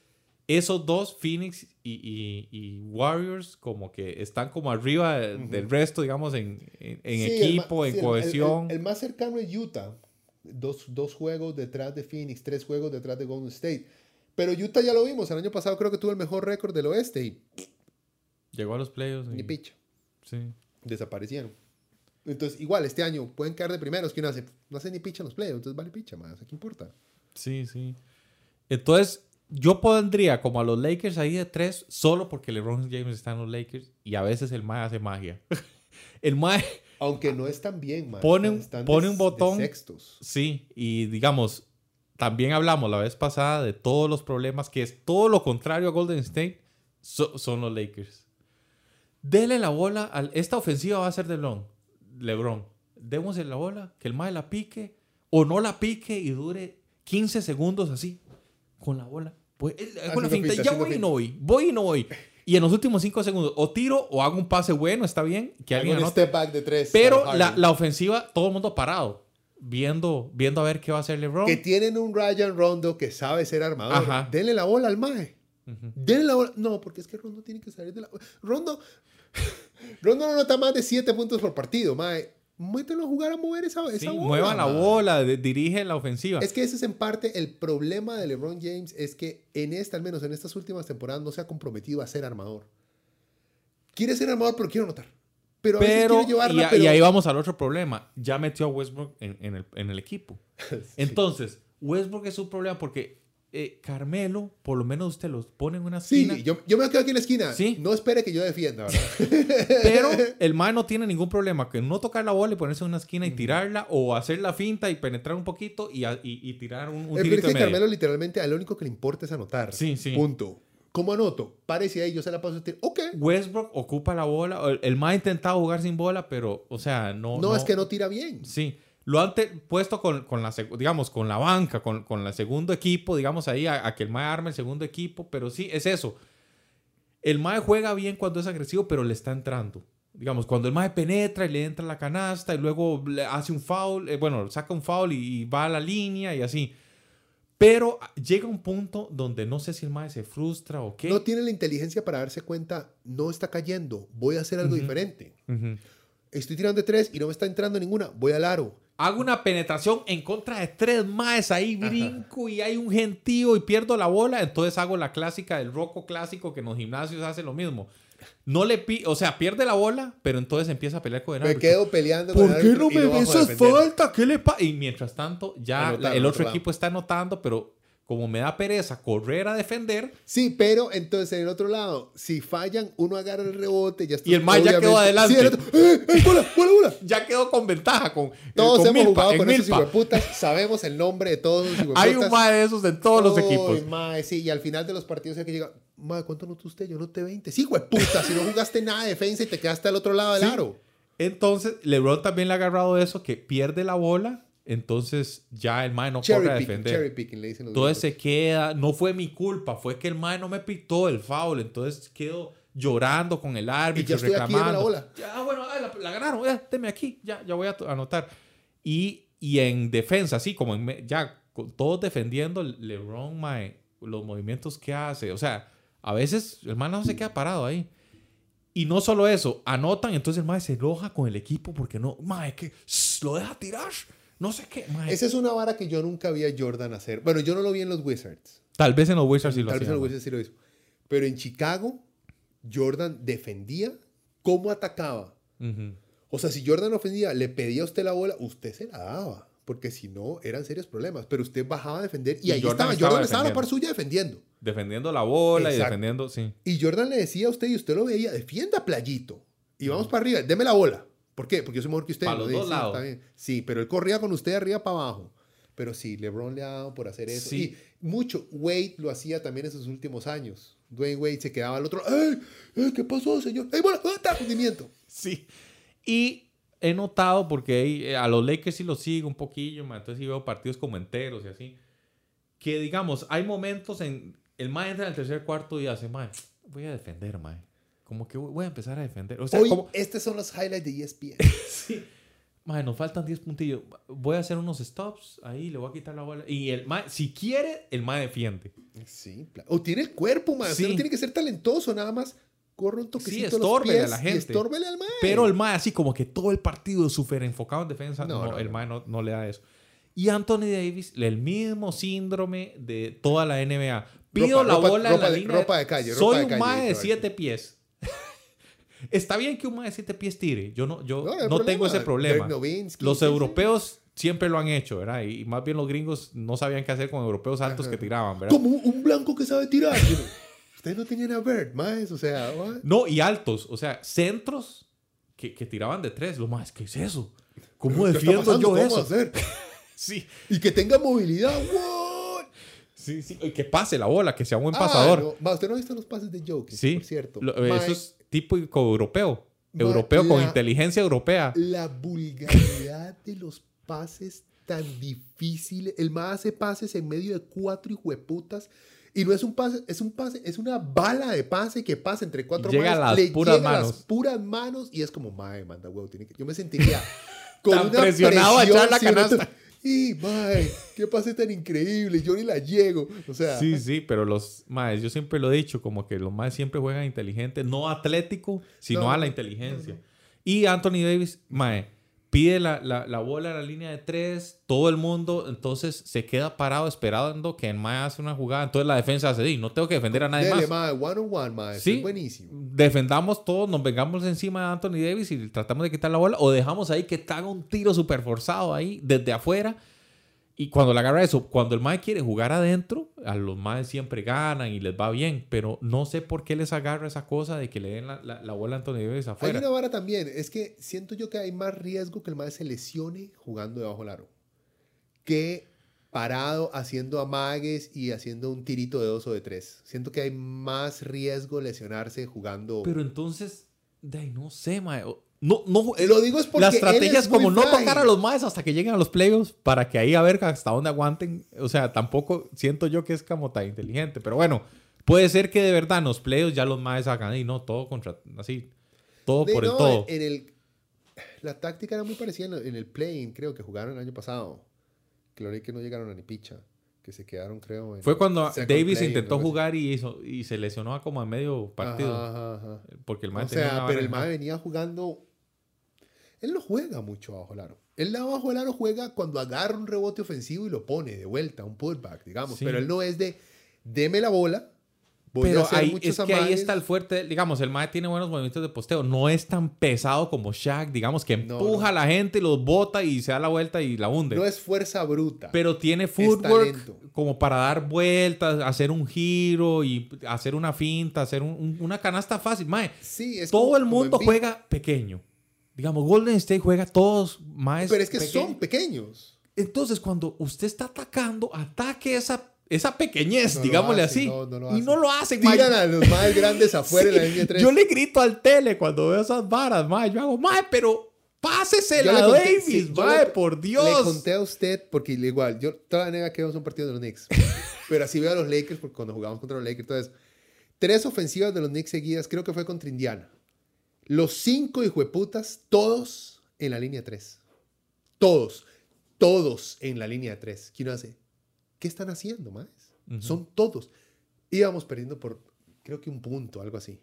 esos dos, Phoenix y, y- y Warriors, como que están como arriba de- del resto, digamos, en, en- en Sí, el ma- equipo, en sí, el- el- cohesión. El, el más cercano es Utah. Dos, dos juegos detrás de Phoenix, tres juegos detrás de Golden State. Pero Utah ya lo vimos. El año pasado creo que tuvo el mejor récord del oeste y Llegó a los playoffs. y- ni picha. Sí. Desaparecieron. Entonces, igual, este año pueden caer de primeros. que uno hace? No hace ni picha en los playoffs. Entonces vale picha más. ¿Qué importa? Sí, sí. Entonces, yo pondría como a los Lakers ahí de tres solo porque LeBron James está en los Lakers y a veces el Mae hace magia. el Mae, Aunque no están bien, man. Pone un- Están pone de- un botón. de sextos. sí, y digamos, también hablamos la vez pasada de todos los problemas que es todo lo contrario a Golden State, so- son los Lakers. Dele la bola, al, esta ofensiva va a ser de LeBron. LeBron. Démosle la bola, que el Mae la pique o no la pique y dure 15 segundos así con la bola. Pues, eh, con la Haciendo finta, ya voy y no voy, voy y no voy. Y en los últimos cinco segundos, o tiro o hago un pase bueno, está bien, que alguien anote. step back de tres. Pero la, la ofensiva, todo el mundo parado, viendo, viendo a ver qué va a hacer LeBron. Que tienen un Ryan Rondo que sabe ser armador. Ajá. Denle la bola al Mae. Ujú. Denle la bola. No, porque es que Rondo tiene que salir de la. Rondo. Rondo no anota más de 7 puntos por partido, Mae. Mételo a jugar a mover esa, esa Sí, bola. mueva la bola, de- dirige la ofensiva. Es que ese es en parte el problema de LeBron James, es que en esta, al menos en estas últimas temporadas, no se ha comprometido a ser armador. Quiere ser armador, pero quiere anotar. Pero a pero, quiere llevarla, y, a- pero... y ahí vamos al otro problema. Ya metió a Westbrook en, en el, en el equipo. Entonces, Westbrook es un problema porque eh, Carmelo, por lo menos usted los pone en una Sí, esquina. yo, yo me quedo aquí en la esquina. Sí. No espere que yo defienda, ¿verdad? Pero el man no tiene ningún problema que no tocar la bola y ponerse en una esquina y tirarla o hacer la finta y penetrar un poquito y, a- y- y tirar un, un Eh, pero es tirito que medio. Carmelo literalmente a lo único que le importa es anotar. Sí, sí. Punto. ¿Cómo anoto? Párese ahí, yo se la paso a usted. Ok. Westbrook ocupa la bola. El, el man ha intentado jugar sin bola, pero, o sea, no. No, es que no tira bien. Sí. Lo han puesto con, con la, digamos, con la banca, con, con el segundo equipo, digamos, ahí a, a que el MAE arme el segundo equipo, pero sí, es eso. El MAE juega bien cuando es agresivo, pero le está entrando. Digamos, cuando el MAE penetra y le entra la canasta y luego le hace un foul, eh, bueno, saca un foul y, y va a la línea y así. Pero llega un punto donde no sé si el MAE se frustra o qué. No tiene la inteligencia para darse cuenta, no está cayendo, voy a hacer algo Ujú. diferente. Ujú. Estoy tirando de tres y no me está entrando ninguna, voy al aro. Hago una penetración en contra de tres maes ahí, brinco y hay un gentío y pierdo la bola. Entonces hago la clásica del roco clásico que en los gimnasios hace lo mismo. No le pi o sea, pierde la bola, pero entonces empieza a pelear con el Me árbitro. quedo peleando con ¿Por el qué no me ves? Falta, ¿qué le pasa? Y mientras tanto, ya el otro equipo está anotando, pero como me da pereza correr a defender, Sí, pero entonces en el otro lado, si fallan, uno agarra el rebote ya está- Y el man ya quedó adelante. Sí, el otro, ¡eh, eh, bola, bola, bola! ya quedó con ventaja. Con, Todos con hemos Milpa, jugado con esos hijueputas, sabemos el nombre de todos los. Hay un mae de esos en todos los equipos. mae, sí, y al final de los partidos hay que llegar, mae, ¿cuánto anotó usted? Yo noté 20. Sí, puta, si no jugaste nada de defensa y te quedaste al otro lado del Sí. aro. Entonces, LeBron también le ha agarrado eso, que pierde la bola, entonces ya el mae no Cherry corre a defender. cherry picking, le dicen los Entonces se queda, no fue mi culpa, fue que el mae no me pitó el foul, entonces quedo llorando con el árbitro, Y ya estoy aquí, dame la reclamando. bola. Ya, bueno, ah, la, la ganaron, ya, deme aquí, ya, ya voy a anotar. Y, y en defensa, así como en ya todos defendiendo, LeBron, mae, los movimientos que hace, o sea, a veces el mae no se queda parado ahí. Y no solo eso, anotan, entonces el mae se enoja con el equipo porque no, mae, que shh, lo deja tirar, no sé qué, mae. Esa es una vara que yo nunca vi a Jordan hacer. Bueno, yo no lo vi en los Wizards. Tal vez en los Wizards sí lo Tal vez en los. Wizards sí lo hizo. Pero en Chicago, Jordan defendía cómo atacaba. O sea, si Jordan ofendía, le pedía a usted la bola, usted se la daba. Porque si no, eran serios problemas. Pero usted bajaba a defender y, Y ahí Jordan estaba. estaba Jordan estaba a la par defendiendo. suya defendiendo. defendiendo la bola y defendiendo, sí. Y Jordan le decía a usted y usted lo veía, defienda playito. Y vamos para arriba, deme la bola. ¿Por qué? Porque yo soy mejor que usted. Para los dos lados. Sí, pero él corría con usted arriba para abajo. Pero sí, LeBron le ha dado por hacer eso. Sí. Y mucho, Wade lo hacía también en sus últimos años. Dwayne Wade se quedaba al otro ¡Ey! ey, ¿Qué pasó, señor? ¡Ey! ¡Ah, está! Hundimiento! Sí. Y he notado, porque eh, a los Lakers sí los sigo un poquillo, ma, entonces sí veo partidos como enteros y así, que digamos, hay momentos en... El mae entra en el tercer cuarto y hace, mae, voy a defender, mae. Como que voy a empezar a defender. O sea, Hoy, como... estos son los highlights de ESPN. Sí. Mae, nos faltan 10 puntillos. Voy a hacer unos stops ahí, le voy a quitar la bola. Y el mae, si quiere, el mae defiende. sí. O tiene el cuerpo. Usted Sí. no tiene que ser talentoso, nada más. Corre un toquecito Sí, los estórbele a la gente. estórbele al mae. Pero el mae así como que todo el partido súper enfocado en defensa, No, no, no, el mae no, no le da eso. Y Anthony Davis, el mismo síndrome de toda la NBA. Pido Ropa- la ropa- bola en ropa la de- línea. ropa de calle, ropa Soy de un calle, mae de Víctor. siete pies. Está bien que un mae de siete pies tire. Yo no, yo No, no, problema. tengo ese problema. Los sí. europeos siempre lo han hecho, ¿verdad? Y más bien los gringos no sabían qué hacer con europeos altos Ajá. que tiraban, ¿verdad? Como un, un blanco que sabe tirar. Ustedes no tenían a Bird, más, o sea, what? No, y altos, o sea, centros que, que tiraban de tres. Lo más, ¿qué es eso? ¿Cómo ¿Qué está defiendo yo ¿Cómo eso? hacer? Sí, Y que tenga movilidad, what? sí, sí. Que pase la bola, que sea buen Ah, pasador. no. Ma, usted no ha visto los pases de Jokic, sí, por cierto. Lo- Ma, eso es típico europeo. Ma, europeo con inteligencia europea. La vulgaridad de los pases tan difíciles. El más hace pases en medio de cuatro hijueputas Y no es un pase, es un pase, es una bala de pase que pasa entre cuatro Llega a manos, las puras llega a manos. las puras manos y es como, mae, manda huevo, tiene que-". yo me sentiría con Tan una presionado a echar la canasta. Y, mae, qué pase tan increíble, yo ni la llego. O sea, Sí, sí, pero los maes, yo siempre lo he dicho, como que los maes siempre juegan inteligente, no atlético, sino No, a la no, inteligencia. Y Anthony Davis, mae, pide la, la, la bola a la línea de tres, todo el mundo, entonces se queda parado esperando que el mae hace una jugada, entonces la defensa hace, "Di, no tengo que defender a nadie dele, más. mae, one on one, mae, Sí. es buenísimo. Defendamos todos, nos vengamos encima de Anthony Davis y tratamos de quitar la bola, o dejamos ahí que te haga un tiro súper forzado ahí desde afuera. Y cuando le agarra eso, cuando el Mae quiere jugar adentro, a los Maes siempre ganan y les va bien, pero no sé por qué les agarra esa cosa de que le den la, la- la bola a Anthony Davis Hay afuera. una vara también, es que siento yo que hay más riesgo que el mae se lesione jugando debajo del aro que parado haciendo amagues y haciendo un tirito de dos o de tres. Siento que hay más riesgo lesionarse jugando. Pero entonces, de ahí no sé, Mae. No, no, Lo digo es porque la estrategia es como no tocar a los Maes hasta que lleguen a los playoffs para que ahí a ver hasta dónde aguanten. O sea, tampoco siento yo que es como tan inteligente. Pero bueno, puede ser que de verdad en los playoffs ya los Maes hagan y no todo contra así. Todo De- por el todo. En el, la táctica era muy parecida en el, play-in, creo que jugaron el año pasado. Los que no llegaron a ni picha. Que se quedaron, creo. en Fue cuando Davis intentó jugar y, hizo, y se lesionó a como a medio partido. Ajá, ajá, ajá. Porque el Mae O sea, pero el MAE venía jugando. Él no juega mucho abajo el aro. Él abajo el aro juega cuando agarra un rebote ofensivo y lo pone de vuelta, un putback, digamos. Sí. Pero él no es de, deme la bola, voy a Pero hacer ahí, es que ahí amagues". está el fuerte. Digamos, el Mae tiene buenos movimientos de posteo. No es tan pesado como Shaq, digamos, que empuja no. a la gente, los bota y se da la vuelta y la hunde. No es fuerza bruta. pero tiene footwork como para dar vueltas, hacer un giro y hacer una finta, hacer un- un- una canasta fácil. Mae, sí, es todo como- el mundo juega pequeño. Digamos, Golden State juega todos más. Pero es que pequeños. son pequeños. Entonces, cuando usted está atacando, ataque esa, esa pequeñez, No digámosle hacen, así. no, no y no lo hacen. Tiran a los más grandes afuera en la Sí, línea 3. Yo le grito al tele cuando veo esas varas, mae. Yo hago, mae, pero pásesela a Davis, sí, mae, por Dios. Le conté a usted, porque igual, yo toda la nega que vemos un partido de los Knicks. pero así veo a los Lakers, porque cuando jugamos contra los Lakers, entonces, tres ofensivas de los Knicks seguidas, creo que fue contra Indiana. Los cinco hijueputas, todos en la línea 3. Todos, todos en la línea 3. ¿Quién hace? ¿Qué están haciendo, más? Son todos. Íbamos perdiendo por, creo que un punto, algo así.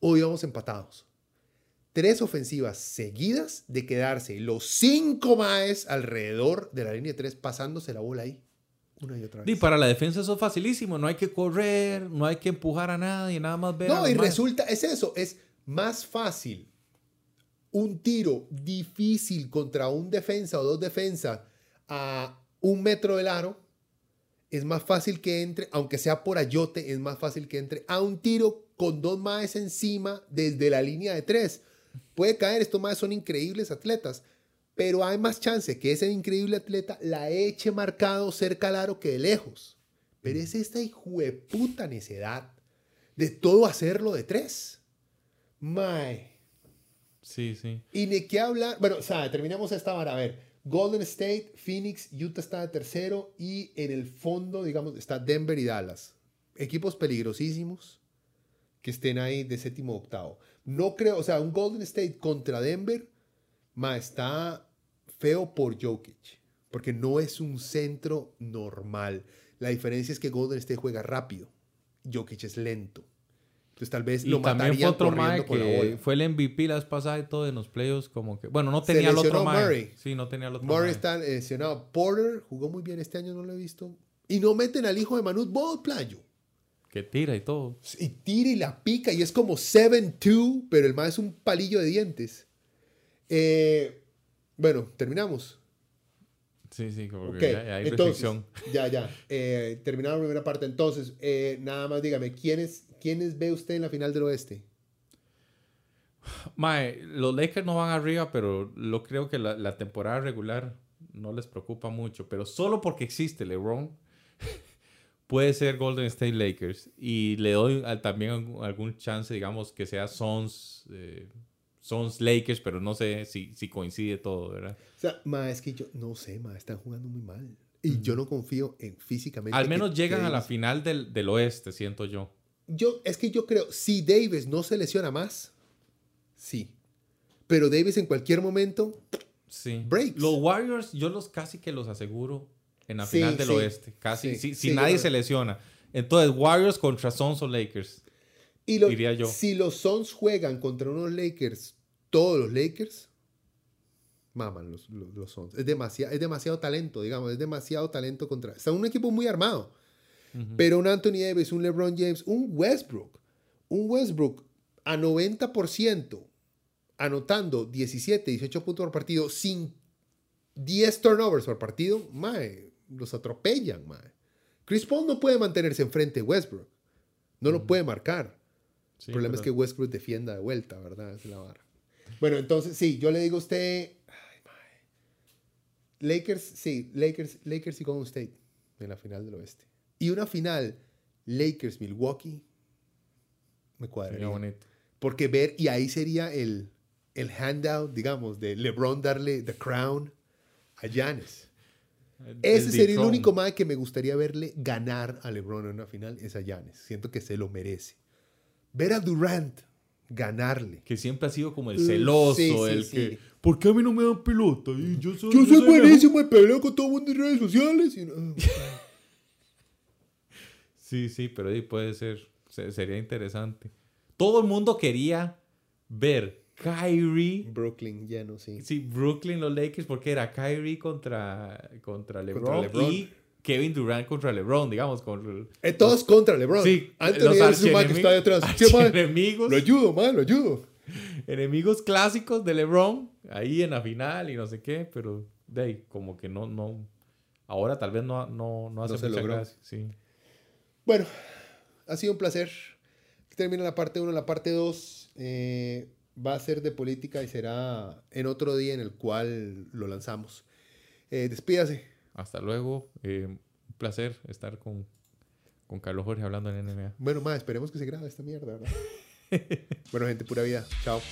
O íbamos empatados. Tres ofensivas seguidas de quedarse los cinco maes alrededor de la línea 3 pasándose la bola ahí. Una y otra vez. Y para la defensa eso es facilísimo. No hay que correr, no hay que empujar a nadie, nada más ver No, y maes. resulta, es eso, es más fácil un tiro difícil contra un defensa o dos defensas a un metro del aro. Es más fácil que entre, aunque sea por ayote, es más fácil que entre a un tiro con dos maes encima desde la línea de tres. Puede caer, estos maes son increíbles atletas, pero hay más chance que ese increíble atleta la eche marcado cerca al aro que de lejos. Pero es esta hijueputa necedad de todo hacerlo de tres. Mae. Sí, sí. Y ni qué hablar. Bueno, o sea, terminamos esta vara. A ver, Golden State, Phoenix, Utah está de tercero y en el fondo, digamos, está Denver y Dallas. Equipos peligrosísimos que estén ahí de séptimo o octavo. No creo, o sea, un Golden State contra Denver, ma, está feo por Jokic, porque no es un centro normal. La diferencia es que Golden State juega rápido, Jokic es lento. Entonces tal vez Y lo también fue otro mae que fue el MVP la vez pasada y todo en los playoffs como que... Bueno, no tenía el otro mae. Sí, no tenía el otro Murray mae. está lesionado. Porter jugó muy bien este año, no lo he visto. Y no meten al hijo de Manute Ball, playo. Que tira y todo. Y tira y la pica y es como 7-2, pero el más es un palillo de dientes. Eh, bueno, terminamos. Sí, sí, como Ok, que ya, ya hay entonces, restricción. ya, ya. Eh, terminamos la primera parte. Entonces, eh, nada más dígame, ¿quiénes, ¿quiénes ve usted en la final del oeste? Mae, los Lakers no van arriba, pero lo creo que la, la temporada regular no les preocupa mucho. Pero solo porque existe LeBron, puede ser Golden State Lakers. Y le doy también algún- chance, digamos, que sea Sons, eh, Sons Lakers, pero no sé si, si coincide todo, ¿verdad? O sea, ma, es que yo no sé, ma, están jugando muy mal. Y yo no confío en físicamente. Al menos llegan a la final del, del oeste, siento yo. Yo, es que yo creo, si Davis no se lesiona más, sí. Pero Davis en cualquier momento, Sí. Breaks. Los Warriors, yo los casi que los aseguro en la Sí, final del sí. oeste. Casi, Sí, si, si nadie se lesiona. Entonces, Warriors contra Suns o Lakers. y lo- Diría yo. si los Suns juegan contra unos Lakers, todos los Lakers, maman los, los, los Suns. Es demasiado, es demasiado talento, digamos, es demasiado talento contra... Está un equipo muy armado. Pero un Anthony Davis, un LeBron James, un Westbrook, un Westbrook a 90% anotando 17, 18 puntos por partido sin 10 turnovers por partido, mae, los atropellan, mae. Chris Paul no puede mantenerse enfrente de Westbrook. No lo puede marcar. Sí, el problema es que Westbrook defienda de vuelta, ¿verdad? Es la vara. Bueno, entonces, sí, yo le digo a usted... ay, mae. Lakers, sí, Lakers, Lakers y Golden State en la final del oeste. Y una final, Lakers-Milwaukee, me Sería cuadraría. bonito. Porque ver, y ahí sería el, el handout, digamos, de LeBron darle the crown a Giannis. El- Ese el sería el único más que me gustaría verle ganar a LeBron en una final, es a Giannis. Siento que se lo merece. Ver a Durant ganarle. Que siempre ha sido como el Mm, celoso, sí, sí, el sí. que... ¿Por qué a mí no me dan pelota? Y yo soy, Yo soy mejor". buenísimo y peleo con todo el mundo en redes sociales. y Sí, sí, pero ahí puede ser. se- sería interesante. Todo el mundo quería ver Kyrie. Brooklyn lleno, sí. Sí, Brooklyn, los Lakers, porque era Kyrie contra, contra, LeBron, LeBron. y Kevin Durant contra LeBron, digamos. Con, Eh, todos contra LeBron. sí, Antes los es un que está detrás. Archienemigos, Lo ayudo, man, lo ayudo. enemigos clásicos de LeBron, ahí en la final y no sé qué, pero de ahí, como que no, no. Ahora tal vez no, no, no hace se mucha logró. gracia, Sí. Bueno, ha sido un placer. Termina la parte 1, la parte 2 va a ser de política y será en otro día en el cual lo lanzamos. Eh, despídase. Hasta luego. eh, un placer estar con, con Carlos Jorge hablando en NBA. Bueno, más, esperemos que se grabe esta mierda, ¿verdad? bueno, gente, pura vida. Chao.